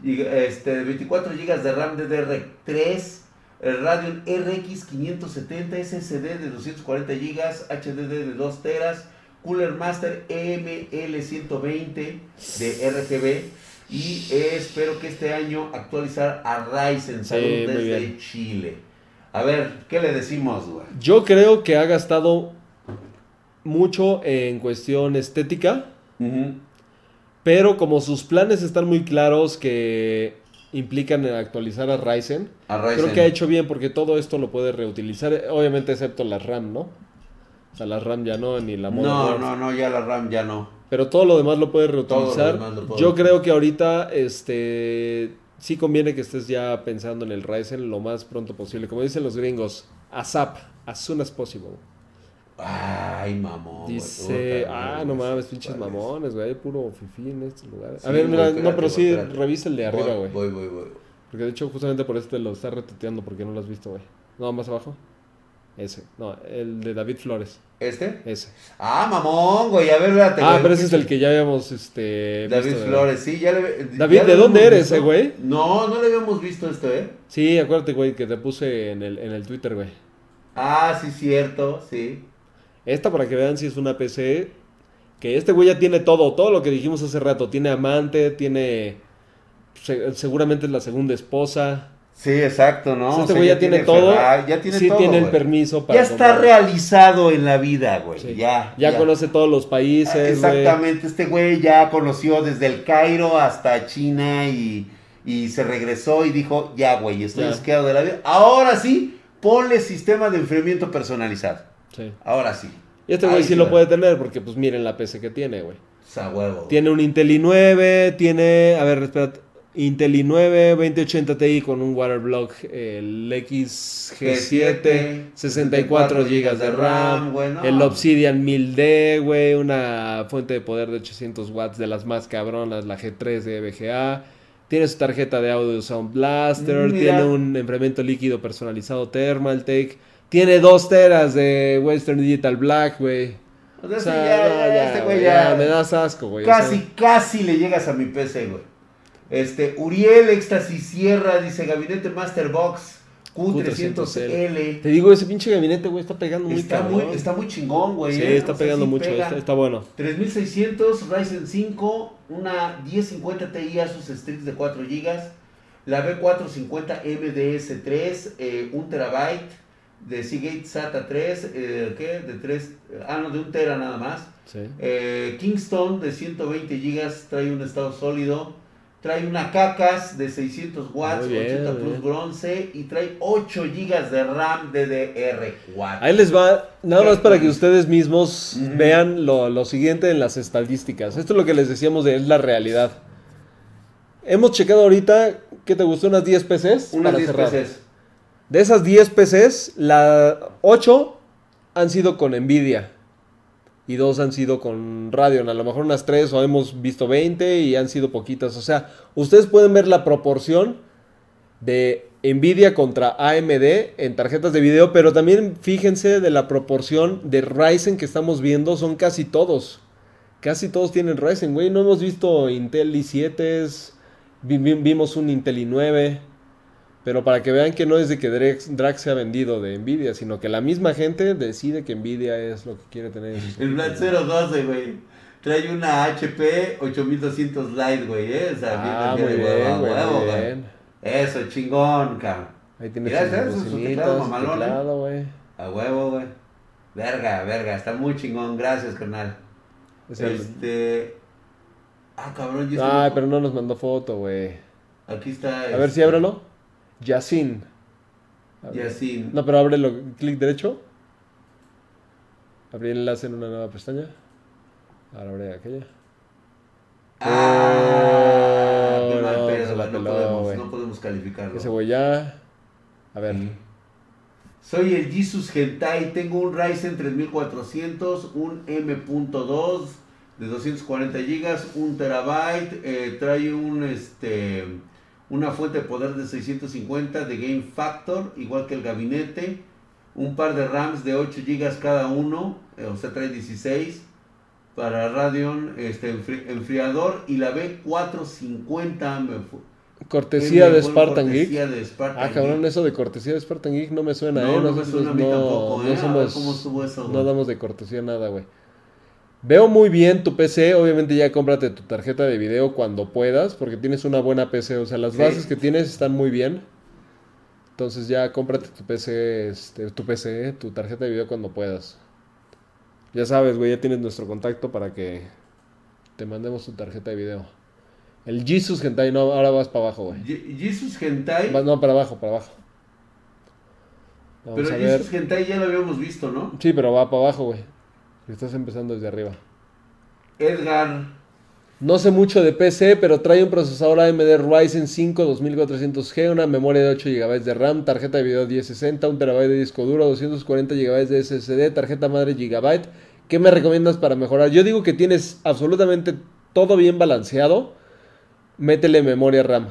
Este, 24 GB de RAM DDR3, el Radeon RX 570 SSD de 240 GB, HDD de 2 teras, Cooler Master ML120 de RGB y espero que este año actualizar a Ryzen, Sí, muy desde. Chile. A ver, ¿qué le decimos, güey? Yo creo que ha gastado mucho en cuestión estética, pero como sus planes están muy claros que implican en actualizar a Ryzen, A Ryzen. creo que ha hecho bien porque todo esto lo puede reutilizar, obviamente excepto la RAM, ¿no? O sea, la RAM ya no, ni la No, motherboard. no, no, ya la RAM ya no. Pero todo lo demás lo puede lo reutilizar. lo Yo creo que ahorita este sí conviene que estés ya pensando en el Ryzen lo más pronto posible. Como dicen los gringos, ASAP, as soon as possible. Ay, mamón. Dice, ah, no mames, pinches mamones, güey, hay puro fifí en estos lugares. Sí, a ver, mira, no, pero sí, revisa el de arriba, güey. Voy, voy, voy. Porque de hecho, justamente por eso te lo está retuiteando porque no lo has visto, güey. No, más abajo. Ese. No, el de David Flores. ¿Este? Ese. Ah, mamón, güey, a ver, espérate. Ah, güey. pero ese es el que ya habíamos, este... David visto, Flores, sí, ya le David, ya le ¿de dónde eres, eh, güey? No, no le habíamos visto esto, ¿eh? Sí, acuérdate, güey, que te puse en el, en el Twitter, güey. Ah, sí, cierto, sí. Esta para que vean si es una PC. Que este güey ya tiene todo, todo lo que dijimos hace rato. Tiene amante, tiene. se- seguramente es la segunda esposa. Sí, exacto, ¿no? O este sea, güey ya tiene todo. Ya tiene sí todo, tiene el güey. permiso para. Ya está comprar. realizado en la vida, güey. Sí. Ya. Ya conoce todos los países. Exactamente, este güey ya conoció desde el Cairo hasta China y, y se regresó y dijo, ya, güey, estoy Ya. de la vida. Ahora sí, ponle sistema de enfriamiento personalizado. Sí. Ahora sí. Y este güey sí lo puede tener porque, pues, miren la PC que tiene, güey. O sea, huevo. Tiene un Intel i9, tiene, a ver, espérate, Intel i9 2080 Ti con un Waterblock, el XG7, 64 GB de RAM, el Obsidian 1000D, güey, una fuente de poder de 800 watts de las más cabronas, la G3 de VGA. Tiene su tarjeta de audio Sound Blaster, Mira. tiene un enfriamiento líquido personalizado Thermaltake, tiene 2 teras de Western Digital Black, güey. O sea, O sí, sea, ya, ya, ya, este güey ya. ya, me das asco, güey. o Casi, sea. casi le llegas a mi PC, güey. Este, Uriel Éxtasis Sierra dice Gabinete Masterbox Q300L. Te digo, ese pinche gabinete, güey, está pegando muy Está muy, está muy chingón, güey. Sí, ¿eh? está O sea, pegando sí mucho, pega. está, está bueno. 3600 Ryzen 5, una 1050 Ti Asus Strix de 4 GB, la B450 MDS3, eh, 1 terabyte de Seagate SATA 3, eh, ¿qué? De 3, ah, no, de 1 tera nada más. Sí. Eh, Kingston de 120 GB trae un estado sólido. Trae una cacas de 600 watts, bien, 80 muy plus bronce y trae 8 GB de RAM DDR4. Ahí les va, nada más para que ustedes mismos vean lo, lo siguiente en las estadísticas. Esto es lo que les decíamos de es la realidad. Hemos checado ahorita, ¿qué te gustó? Unas 10 PCs. Unas para 10 cerrar. PCs. De esas 10 PCs, la 8 han sido con Nvidia. Y dos han sido con Radeon. A lo mejor unas 3 o hemos visto 20 y han sido poquitas. O sea, ustedes pueden ver la proporción de Nvidia contra AMD en tarjetas de video. Pero también fíjense de la proporción de Ryzen que estamos viendo. Son casi todos. Casi todos tienen Ryzen, güey. No hemos visto Intel i7. vi- vi- vimos un Intel i9. Pero para que vean que no es de que Drax se ha vendido de Nvidia, sino que la misma gente decide que Nvidia es lo que quiere tener. en sus El Black equipos. 012, güey. Trae una HP 8200 Lite, güey, ¿eh? O sea, Ah, bien, muy bien, huevo, güey, huevo, muy güey. bien. Eso, chingón, cabrón. Ahí tienes Mira, ¿sabes? Su teclado mamalón, ¿eh? teclado, güey. A huevo, güey. Verga, verga, está muy chingón. Gracias, carnal. Es el- Este. Ah, cabrón, yo Ay, pero no nos mandó foto, güey. Aquí está. A ver si ábrelo. Yacine. Yacine. No, pero ábrelo, clic derecho. Abrir enlace en una nueva pestaña. Ahora abre aquella. Ah, Oh, no, no peló, podemos, güey. no podemos calificarlo. Ese güey ya. A ver. Soy el Jesus Gentai, tengo un Ryzen 3400, un M.2, de 240 gigas, 1 terabyte, eh, trae un este una fuente de poder de 650 de Game Factor, igual que el gabinete, un par de RAMs de 8 gigas cada uno, eh, o sea, trae 16 para Radeon, este enfri- enfriador y la B450 me fu- Cortesía me de Spartan Geek. cortesía de Spartan Ah, cabrón, Geek. eso de cortesía de Spartan Geek no me suena, No, ¿eh? no me Nosotros suena a mí no, tampoco, ¿eh? no ver somos, cómo estuvo eso, no damos de cortesía nada, güey. Veo muy bien tu PC, obviamente ya cómprate tu tarjeta de video cuando puedas, porque tienes una buena PC, o sea, las Sí. bases que tienes están muy bien. Entonces ya cómprate tu PC, este, tu PC, tu tarjeta de video cuando puedas. Ya sabes, güey, ya tienes nuestro contacto para que te mandemos tu tarjeta de video. El Jesus Hentai, no, ahora vas para abajo, güey. Je- Jesus Hentai, No, para abajo, para abajo. Vamos pero. Jesus Hentai ya lo habíamos visto, ¿no? Sí, pero va para abajo, güey. Estás empezando desde arriba. Edgar, No sé mucho de PC, pero trae un procesador AMD Ryzen 5 2400G, una memoria de 8 GB de RAM, tarjeta de video 1060, un TB de disco duro, 240 GB de SSD, tarjeta madre GB. ¿Qué me recomiendas para mejorar? Yo digo que tienes absolutamente todo bien balanceado. Métele memoria RAM.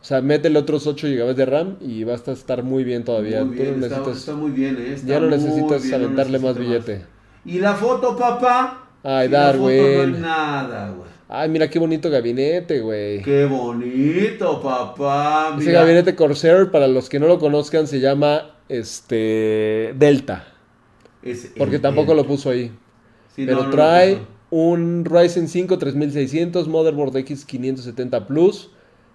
O sea, métele otros 8 GB de RAM y vas a estar muy bien todavía. muy Tú bien, no está, necesitas, está muy bien, ¿eh? Está ya no necesitas bien, no aventarle más billete. ¿Y la foto, papá? Ay, Darwin. No nada, güey. Ay, mira qué bonito gabinete, güey. Qué bonito, papá. Ese gabinete Corsair, para los que no lo conozcan, se llama este Delta. Es Porque tampoco lo puso ahí. Sí, Pero no, no lo trae un Ryzen 5 3600, motherboard X570 Plus.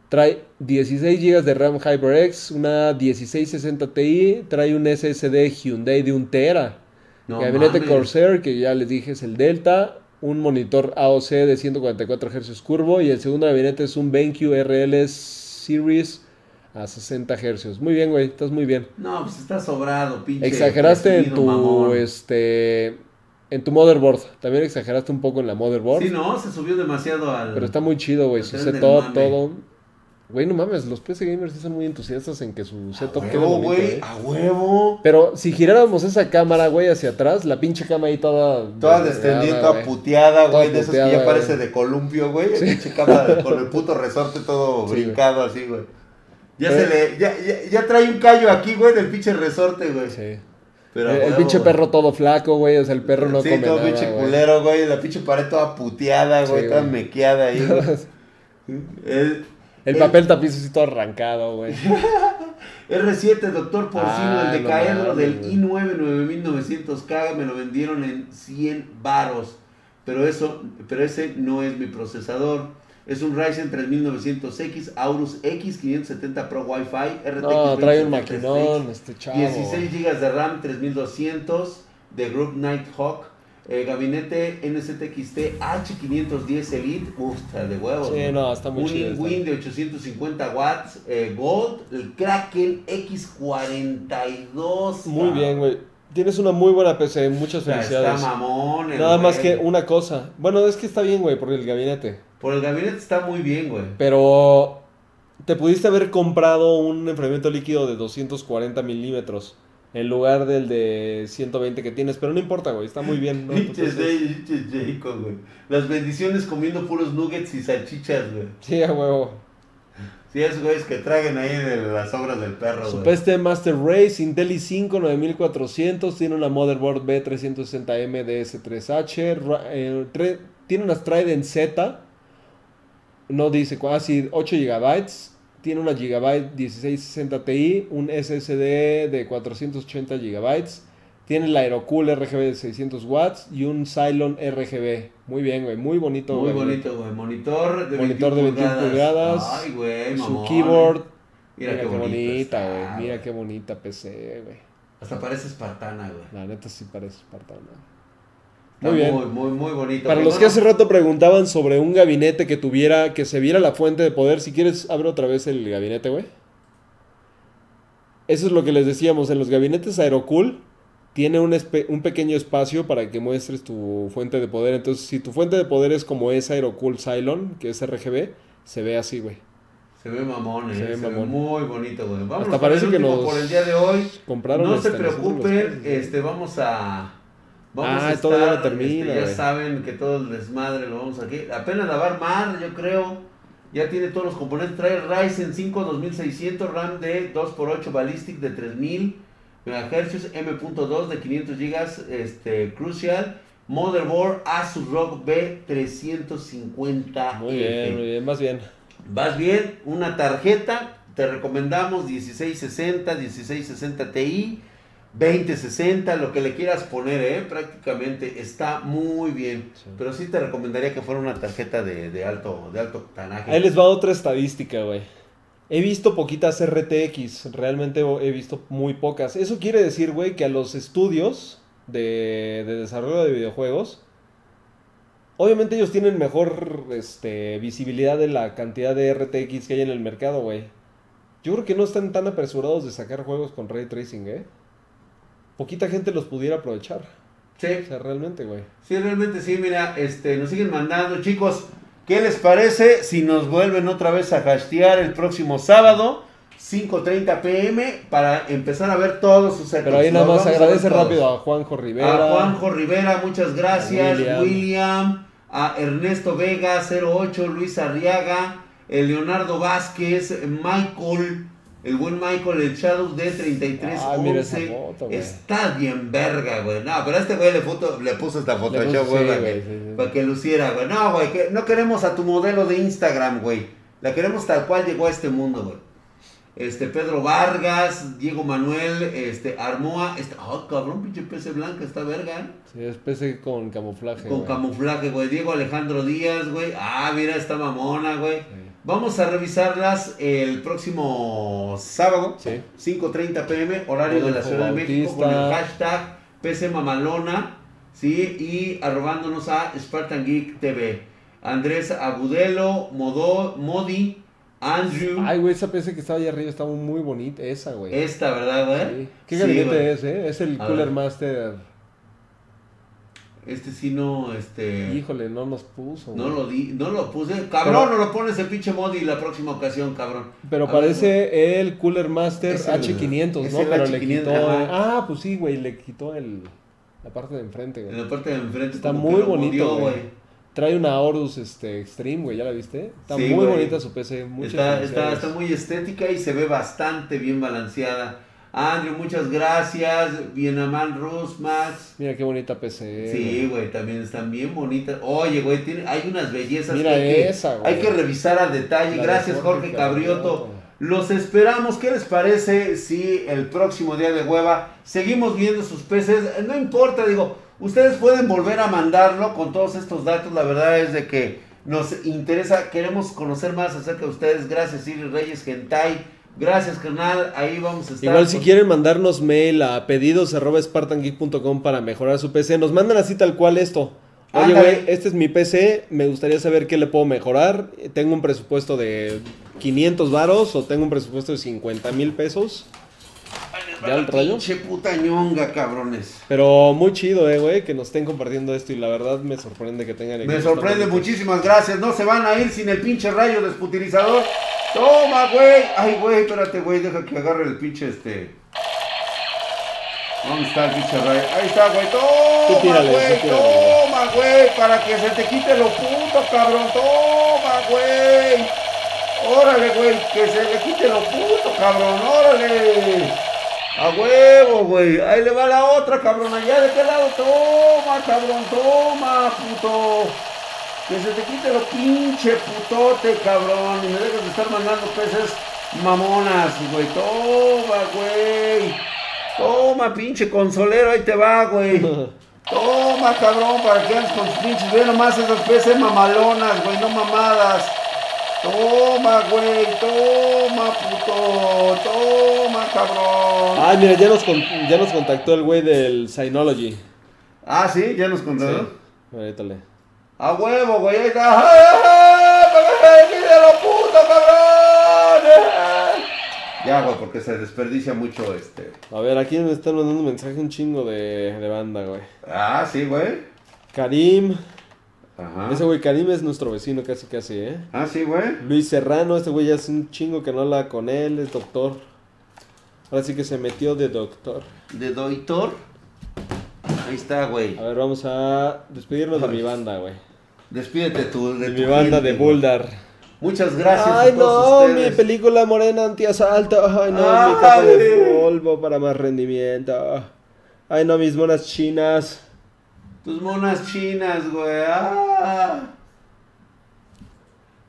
Trae 16 GB de RAM HyperX, una 1660 Ti. Trae un SSD Hyundai de 1 Tera. No gabinete mames. Corsair, que ya les dije es el Delta. Un monitor AOC de 144 Hz curvo. Y el segundo gabinete es un BenQ RL Series a 60 Hz. Muy bien, güey, estás muy bien. No, pues está sobrado, pinche. Exageraste en tu mamón. este en tu motherboard. También exageraste un poco en la motherboard. Sí, no, se subió demasiado al. Pero está muy chido, güey. Setup, mame. todo. Güey, no mames, los PC gamers sí son muy entusiastas en que su setup quede huevo, bonito, güey, eh. a huevo. Pero si giráramos esa cámara, güey, hacia atrás, la pinche cama ahí toda... Toda descendida, toda puteada, güey, de esos que ya parece de columpio, güey. Pinche cámara con el puto resorte todo Sí, brincado así, güey. Ya Pero- se le, ya, ya, ya trae un callo aquí, güey, del pinche resorte, güey. Sí. Pero el, pinche perro todo flaco, güey. O sea, el perro no sí, come todo nada, pinche culero, güey. La pinche pared toda puteada, güey, Sí, toda mequeada ahí, güey. El, El papel tapiz así todo arrancado, güey. R7 Doctor Porcino, Ah, el de no mames, del güey. i9 9900K, me lo vendieron en 100 varos. Pero eso, pero ese no es mi procesador. Es un Ryzen 3900X Aorus X 570 Pro Wi-Fi RTX No, trae un 2070 maquinón, este chavo. 16 GB de RAM 3200 de Group Nighthawk. Gabinete NZXT H510 Elite. Está de huevos. Sí, güey. no, está muy un chido. está. Win de 850 watts, eh, Gold, el Kraken X42. Muy pa. bien, güey. Tienes una muy buena PC, muchas felicidades. Está mamón. Nada más que una cosa. Bueno, es que está bien, güey, por el gabinete. Por el gabinete está muy bien, güey. Pero te pudiste haber comprado un enfriamiento líquido de 240 milímetros en lugar del de 120 que tienes. Pero no importa, güey, está muy bien. ¿no? Pinches Jacob, güey. Las bendiciones comiendo puros nuggets y salchichas, güey. sí, a huevo. Sí, esos güeyes que traguen ahí de las obras del perro, Su güey. PC Master Race Intel i5 9400 tiene una motherboard B360M DS3H, ra- eh, tre- tiene una Trident Z, no dice casi 8 GB, tiene una Gigabyte 1660 Ti, un SSD de 480 GB, tiene el Aerocool RGB de 600 watts y un Cylon RGB. Muy bien, güey, muy bonito. Muy güey. bonito, güey. Monitor de Monitor de 21 pulgadas. Ay, güey, Su mamón. keyboard. Mira, Mira, qué, qué bonita, güey. Mira qué bonita PC, güey. Hasta parece espartana, güey. La neta sí parece espartano. Muy bien. Muy, muy, muy bonito. Para güey. los que hace rato preguntaban sobre un gabinete que tuviera, que se viera la fuente de poder, si quieres, abre otra vez el gabinete, güey. Eso es lo que les decíamos, en los gabinetes Aerocool tiene un, un pequeño espacio para que muestres tu fuente de poder. Entonces, si tu fuente de poder es como esa Aerocool Cylon, que es RGB, se ve así, güey. Se ve mamón, eh. Se Se ve muy bonito, güey. Vamos Hasta parece que nos por el día de hoy. Compraron No se preocupen, este, vamos a Vamos Ah, a todavía no estar, termina, este, ya saben que todo el desmadre lo vamos aquí. Apenas la va a armar, yo creo. Ya tiene todos los componentes. Trae Ryzen 5 2600, RAM de 2x8 Ballistic de 3000 MHz, M.2 de 500 GB, este, Crucial. Motherboard Asus ROG B350. Muy bien, muy bien, más bien. Vas bien, una tarjeta, te recomendamos 1660, 1660 Ti, 2060, lo que le quieras poner, ¿eh? prácticamente está muy bien. Sí. Pero sí te recomendaría que fuera una tarjeta de, de alto, de alto octanaje. Ahí les va otra estadística, güey. He visto poquitas RTX, realmente he visto muy pocas. Eso quiere decir, güey, que a los estudios de, de desarrollo de videojuegos, obviamente ellos tienen mejor este, visibilidad de la cantidad de RTX que hay en el mercado, güey. Yo creo que no están tan apresurados de sacar juegos con ray tracing, ¿eh? Poquita gente los pudiera aprovechar. Sí, O sea, realmente, güey. sí, realmente sí, mira, este, nos siguen mandando, chicos. ¿Qué les parece si nos vuelven otra vez a hastear el próximo sábado? 5.30 pm para empezar a ver todos sus Pero ahí nada más a agradece rápido a Juanjo Rivera. A Juanjo Rivera, muchas gracias. William. William. A Ernesto Vega, 08. Luis Arriaga. el Leonardo Vázquez. Michael. El buen Michael, el Shadow de 33 Ay, mira esa foto, güey. Está bien verga, güey. No, pero a este güey le, foto- le puso esta foto güey, sí, para, güey, que, sí, sí. para que luciera, güey. No, güey, que no queremos a tu modelo de Instagram, güey. La queremos tal cual llegó a este mundo, güey. Este, Pedro Vargas, Diego Manuel, este, Armoa, este, oh, cabrón, pinche PC blanca, está verga, ¿eh? Sí, es PC con camuflaje. Con güey. camuflaje, güey. Diego Alejandro Díaz, güey. Ah, mira, esta mamona, güey. Vamos a revisarlas el próximo sábado, Sí. 5.30 pm, horario de la Ciudad de México, con el hashtag PC Mamalona, ¿sí? Y arrobándonos a Spartan Geek TV. Andrés Agudelo, Modo, Modi, Andrew. Ay, güey, esa PC que estaba ahí arriba estaba muy bonita. Esa, güey. Esta, ¿verdad, güey? Sí. ¿Qué Sí, gabinete güey. es, eh? Es el A Cooler ver. Master. Este sí no, este... Híjole, no nos puso. No güey. lo di, no lo puse. Cabrón, Pero- no lo pones el pinche Modi la próxima ocasión, cabrón. Pero A ver, parece el Cooler Master Es el- H500, es ¿no? Pero le H500, quitó. ajá. Ah, pues sí, güey, le quitó el... la parte de enfrente, En güey. la parte de enfrente. Está muy bonito, güey. Trae una Horus este, Extreme, güey, ¿ya la viste? Está Sí, muy güey. bonita su PC. Está, está, está muy estética y se ve bastante bien balanceada. Andrew, muchas gracias. Bienaman Rus, Max. Mira qué bonita PC. Sí, güey, también están bien bonitas. Oye, güey, tiene, hay unas bellezas Mira que, esa, güey. hay que revisar al detalle. La de Gracias, Jorge Jorge Cabrioto. Cabrioto. Los esperamos. ¿Qué les parece si el próximo día de hueva seguimos viendo sus peces? No importa, digo, ustedes pueden volver a mandarlo con todos estos datos. La verdad es de que nos interesa, queremos conocer más acerca de ustedes. Gracias, Siri Reyes Gentai. Gracias, carnal. Ahí vamos a estar. Igual si con- quieren mandarnos mail a pedidos arroba spartangeek.com para mejorar su PC, nos mandan así tal cual esto. Oye, güey, este es mi PC, me gustaría saber qué le puedo mejorar. Tengo un presupuesto de 500 varos o tengo un presupuesto de 50 mil pesos. ¿Ya el rayo? Pinche puta ñonga, cabrones. Pero muy chido, eh, güey, que nos estén compartiendo esto y la verdad me sorprende que tengan Me sorprende, muchísimas gracias. No se van a ir sin el pinche rayo desputilizador. Toma, güey. Ay, güey, espérate, güey. Deja que agarre el pinche este. ¿Dónde está el pinche? Ahí está, güey. Toma, tírale, güey. Toma, güey. Para que se te quite lo puto, cabrón. Toma, güey. Órale, güey. Que se le quite lo puto, cabrón. Órale. A huevo, güey. Ahí le va la otra, cabrón. Allá de qué lado. Toma, cabrón. Toma, puto. Que se te quite lo pinche putote, cabrón. Y me dejes de estar mandando peces mamonas, güey. Toma, güey. Toma, pinche consolero. Ahí te va, güey. Toma, cabrón, para que andes con tus pinches. Ve nomás esas peces mamalonas, güey. No mamadas. Toma, güey. Toma, puto. Toma, cabrón. Ah, mira, ya nos, con- ya nos contactó el güey del Synology. Ah, sí, ya nos contaron. Sí. Ahorita le. A huevo, güey, ahí está. ¡Ay, ay, ay! ¡Quítalo, puto, cabrón! Ya, güey, porque se desperdicia mucho este. A ver, aquí me están mandando un mensaje un chingo de, de banda, güey. Ah, sí, güey. Karim. Ajá. Ese güey Karim es nuestro vecino casi casi, ¿eh? Ah, sí, güey. Luis Serrano, este güey ya es un chingo que no habla con él, es doctor. Ahora sí que se metió de doctor. De Doitor. Ahí está, güey. A ver, vamos a despedirnos de mi banda, güey. Despídete tú de, De tu mi banda gente, de. Buldar. Muchas gracias Ay, a no, todos mi ustedes. película morena antiasalto. Ay, no, mi Ay. capa de polvo para más rendimiento. Ay, no, mis monas chinas. Tus monas chinas, güey. Ah.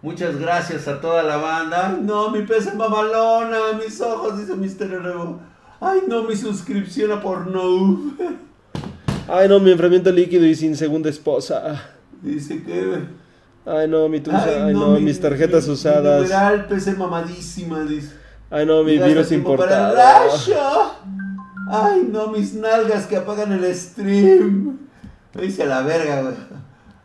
Muchas gracias a toda la banda. Ay, no, mi pez mamalona, mis ojos, dice Mr. Rebo. Ay, no, mi suscripción a Pornhub. Ay, no, mi enfriamiento líquido y sin segunda esposa. Dice que. Ay, no, mi tusa. Ay, no, mi- mis tarjetas mi- usadas. Mi numeral PC mamadísima, dice. Ay, no, mi virus para importado. Ay, no, mis nalgas que apagan el stream. Me dice a la verga, güey.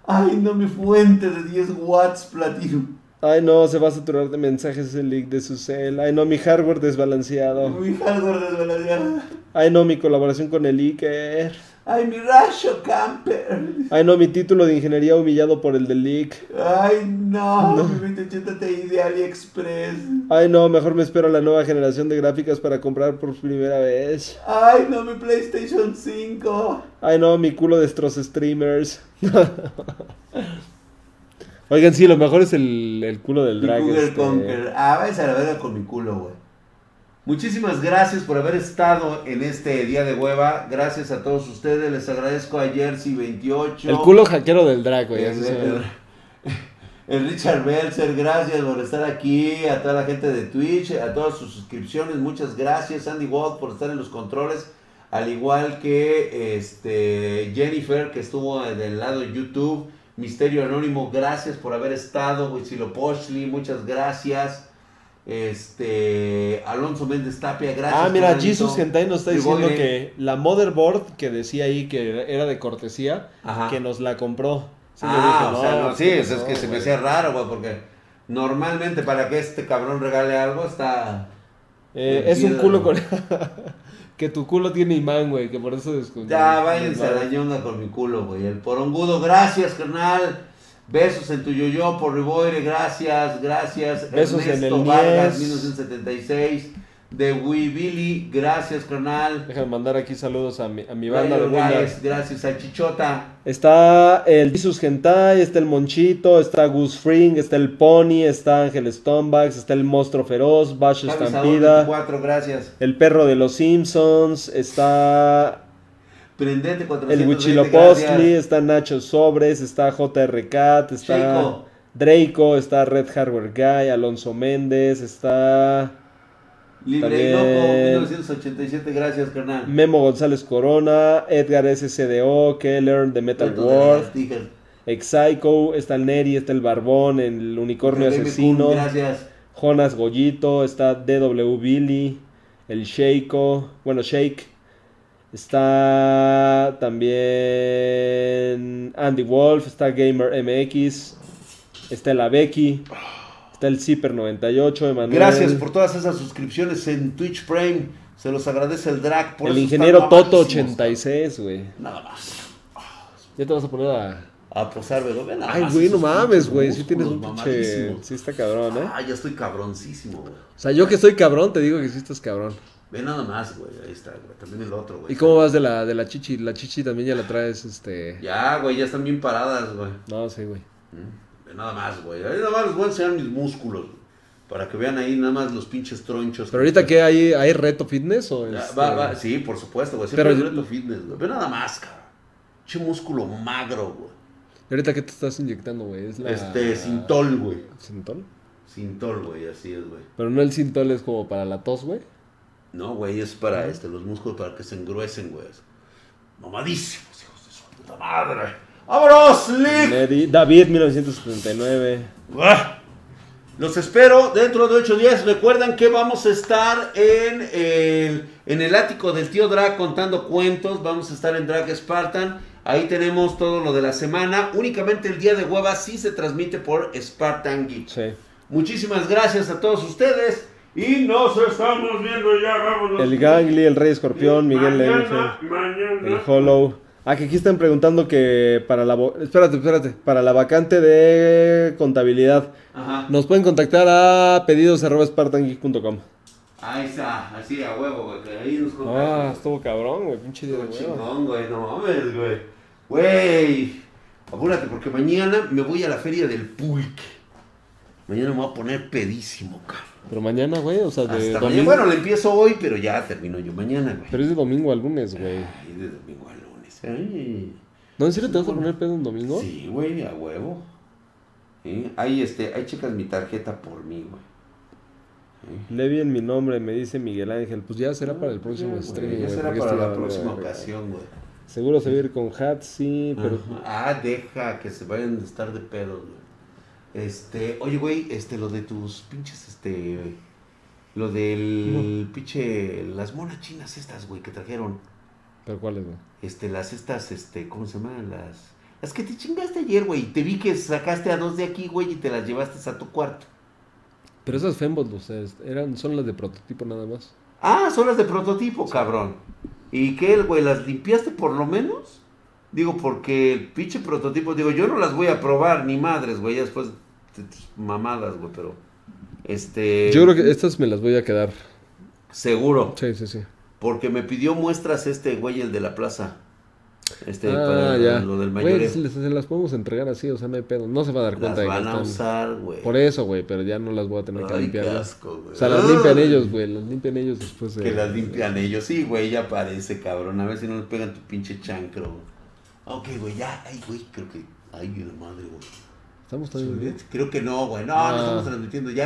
Ay, no, mi fuente de 10 watts platino. Ay, no, se va a saturar de mensajes el leak de su cel. Ay, no, mi hardware desbalanceado. Mi hardware desbalanceado. Ay, no, mi colaboración con el Iker. Ay, mi rayo camper. Ay, no, mi título de ingeniería humillado por el del leak. Ay, no, mi 2080 Ti de AliExpress. Ay, no, mejor me espero a la nueva generación de gráficas para comprar por primera vez. Ay, no, mi PlayStation 5. Ay, no, mi culo de Stross Streamers. Oigan, sí, lo mejor es el, el culo del Mi drag. Google este. Conquer. Ah, váyanse a la verga con mi culo, güey. Muchísimas gracias por haber estado en este día de hueva. Gracias a todos ustedes. Les agradezco a Jersey28. El culo hackero del güey. El, Richard Belzer, gracias por estar aquí. A toda la gente de Twitch, a todas sus suscripciones, muchas gracias. Andy Walt por estar en los controles. Al igual que este Jennifer, que estuvo del lado de YouTube. Misterio Anónimo, gracias por haber estado. Huitzilo Pochli, muchas gracias. Este Alonso Méndez Tapia, gracias. Ah, mira. Jesus Hentai nos está diciendo que la motherboard que decía ahí que era de cortesía, Ajá. que nos la compró. Sí, ah, dije, o sea, no, sí, ¿qué es, que se me hacía raro, güey, porque normalmente para que este cabrón regale algo está... Eh, es un culo con... que tu culo tiene imán, güey, que por eso descontinuó. Ya, váyanse a la ñonga con mi culo, güey. El porongudo, gracias, carnal. Besos en tu yo-yo por Riboire, gracias, gracias. Besos en Ernesto el Vargas, Mies. 1976. De Wee Billy, gracias, carnal. Déjame mandar aquí saludos a mi, a mi banda de. Guys, gracias a Chichota. Está el Jesus Hentai, está el Monchito, está Gus Fring, está el Pony, está Ángel Stonebacks, está el Monstruo Feroz, Bash Estampida, 24, gracias. el Perro de los Simpsons, está Prendete el 420, Huichilopostli, está Nacho Sobres, está JR Cat, está. Draco, está Red Hardware Guy, Alonso Méndez, está Libre y Loco, 1987, gracias, carnal. Memo González Corona, Edgar SCDO, Keller, Metal de la World. Psycho, está el Neri, está el Barbón, el Unicornio Asesino, Kun, Gracias. Jonas Goyito, está DW Billy, el Sheiko, bueno, Shake, está también Andy Wolf, está Gamer MX, está la Becky, está el Zipper 98, Emanuel, Gracias por todas esas suscripciones en Twitch Prime. Se los agradece el drag. Por el ingeniero están Toto mamadísimos. 86, güey. Nada más. Ya te vas a poner a... A posar, güey. Ve nada Ay, güey, no mames, güey, sí tienes un pinche... Sí está cabrón, ¿eh? Ah, ya estoy cabroncísimo, güey. O sea, yo que estoy cabrón, te digo que sí estás cabrón. Ve nada más, güey. Ahí está, güey. También el otro, güey. ¿Y cómo vas de la, de la chichi? La chichi también ya la traes, este... Ya, güey, ya están bien paradas, güey. No, sí, güey. Mm, Ve nada más, güey. Ahí nada más les voy a enseñar mis músculos, güey. Para que vean ahí nada más los pinches tronchos. Pero ahorita, ¿qué hay? ¿Hay reto fitness o Ya, este- va, va, sí, por supuesto, güey. Siempre Pero- es reto fitness, güey. Ve nada más, cabrón. Che músculo magro, güey. ¿Y ahorita qué te estás inyectando, güey? Es la... Este, Sintol, güey. ¿Sintol? Sintol, güey, así es, güey. Pero no el Sintol es como para la tos, güey. No, güey, es para este, los músculos para que se engruesen, güey. Mamadísimos, hijos de su puta madre. ¡Vámonos, Lick! David, 1979. Buah. Los espero dentro de ocho días. Recuerdan que vamos a estar en el, en el ático del tío Drag contando cuentos. Vamos a estar en Drag Spartan. Ahí tenemos todo lo de la semana. Únicamente el día de hueva sí se transmite por Spartan Geek. Sí. Muchísimas gracias a todos ustedes. Y nos estamos viendo ya. Vámonos. El Gangly, el Rey Escorpión, Miguel Mañana, mañana. el Hollow. Ah, que aquí están preguntando que para la... Espérate, espérate. Para la vacante de contabilidad. Ajá. Nos pueden contactar a pedidos arroba spartangeek.com. Ahí está, así a huevo, güey. Que ahí nos Ah, contamos. estuvo cabrón, güey. Pinche día de chingón, güey. No mames, güey. Güey. Apúrate, porque mañana me voy a la feria del pulque. Mañana me voy a poner pedísimo, cabrón. Pero mañana, güey, o sea, de Hasta domingo. mañana. Bueno, le empiezo hoy, pero ya termino yo mañana, güey. Pero es de domingo a lunes, güey. Ay, de domingo a lunes. Ay. ¿No, en serio te vas a poner pedo un domingo? Sí, güey, a huevo. Sí, Ahí, este, ahí checas mi tarjeta por mí, güey. Sí. Lee bien mi nombre, me dice Miguel Ángel. Pues ya será para el próximo Ya, stream, güey. Ya será para la próxima ocasión, güey. Seguro se va a ir con Hatsi, pero... Ah, deja que se vayan a estar de pedos, güey. Este, oye, güey, este, lo de tus pinches, este, lo del pinche, las monas chinas estas, güey, que trajeron, ¿Pero cuál es, güey? este, las estas, este, ¿cómo se llaman? Las, las que te chingaste ayer, güey, te vi que sacaste a dos de aquí, güey, y te las llevaste a tu cuarto. Pero esas Fembots, o sea, eran, son las de prototipo nada más. Ah, son las de prototipo, cabrón. ¿Y qué, güey, las limpiaste por lo menos? Digo, porque el pinche prototipo, digo, yo no las voy a probar, ni madres, güey, ya después mamadas, güey, pero, este... Yo creo que estas me las voy a quedar. Seguro, Sí, sí, sí. porque me pidió muestras este güey, el de la plaza. Este, ah, para ya. lo del Güey, mayoreo. se, las podemos entregar así, o sea, no hay pedo. No se va a dar Las cuenta de que van a están... usar, güey. Por eso, güey, pero ya no las voy a tener que limpiar. qué ¿no? asco, güey. O sea, las limpian ellos, güey, las limpian ellos después de... Que las limpian ellos. Sí, güey, ya parece, cabrón. A ver si no les pegan tu pinche chancro. Ok, güey, ya. Ay, güey, creo que... Ay, la madre, güey. Estamos también... Creo que no, güey. No, Ah. no estamos transmitiendo. Ya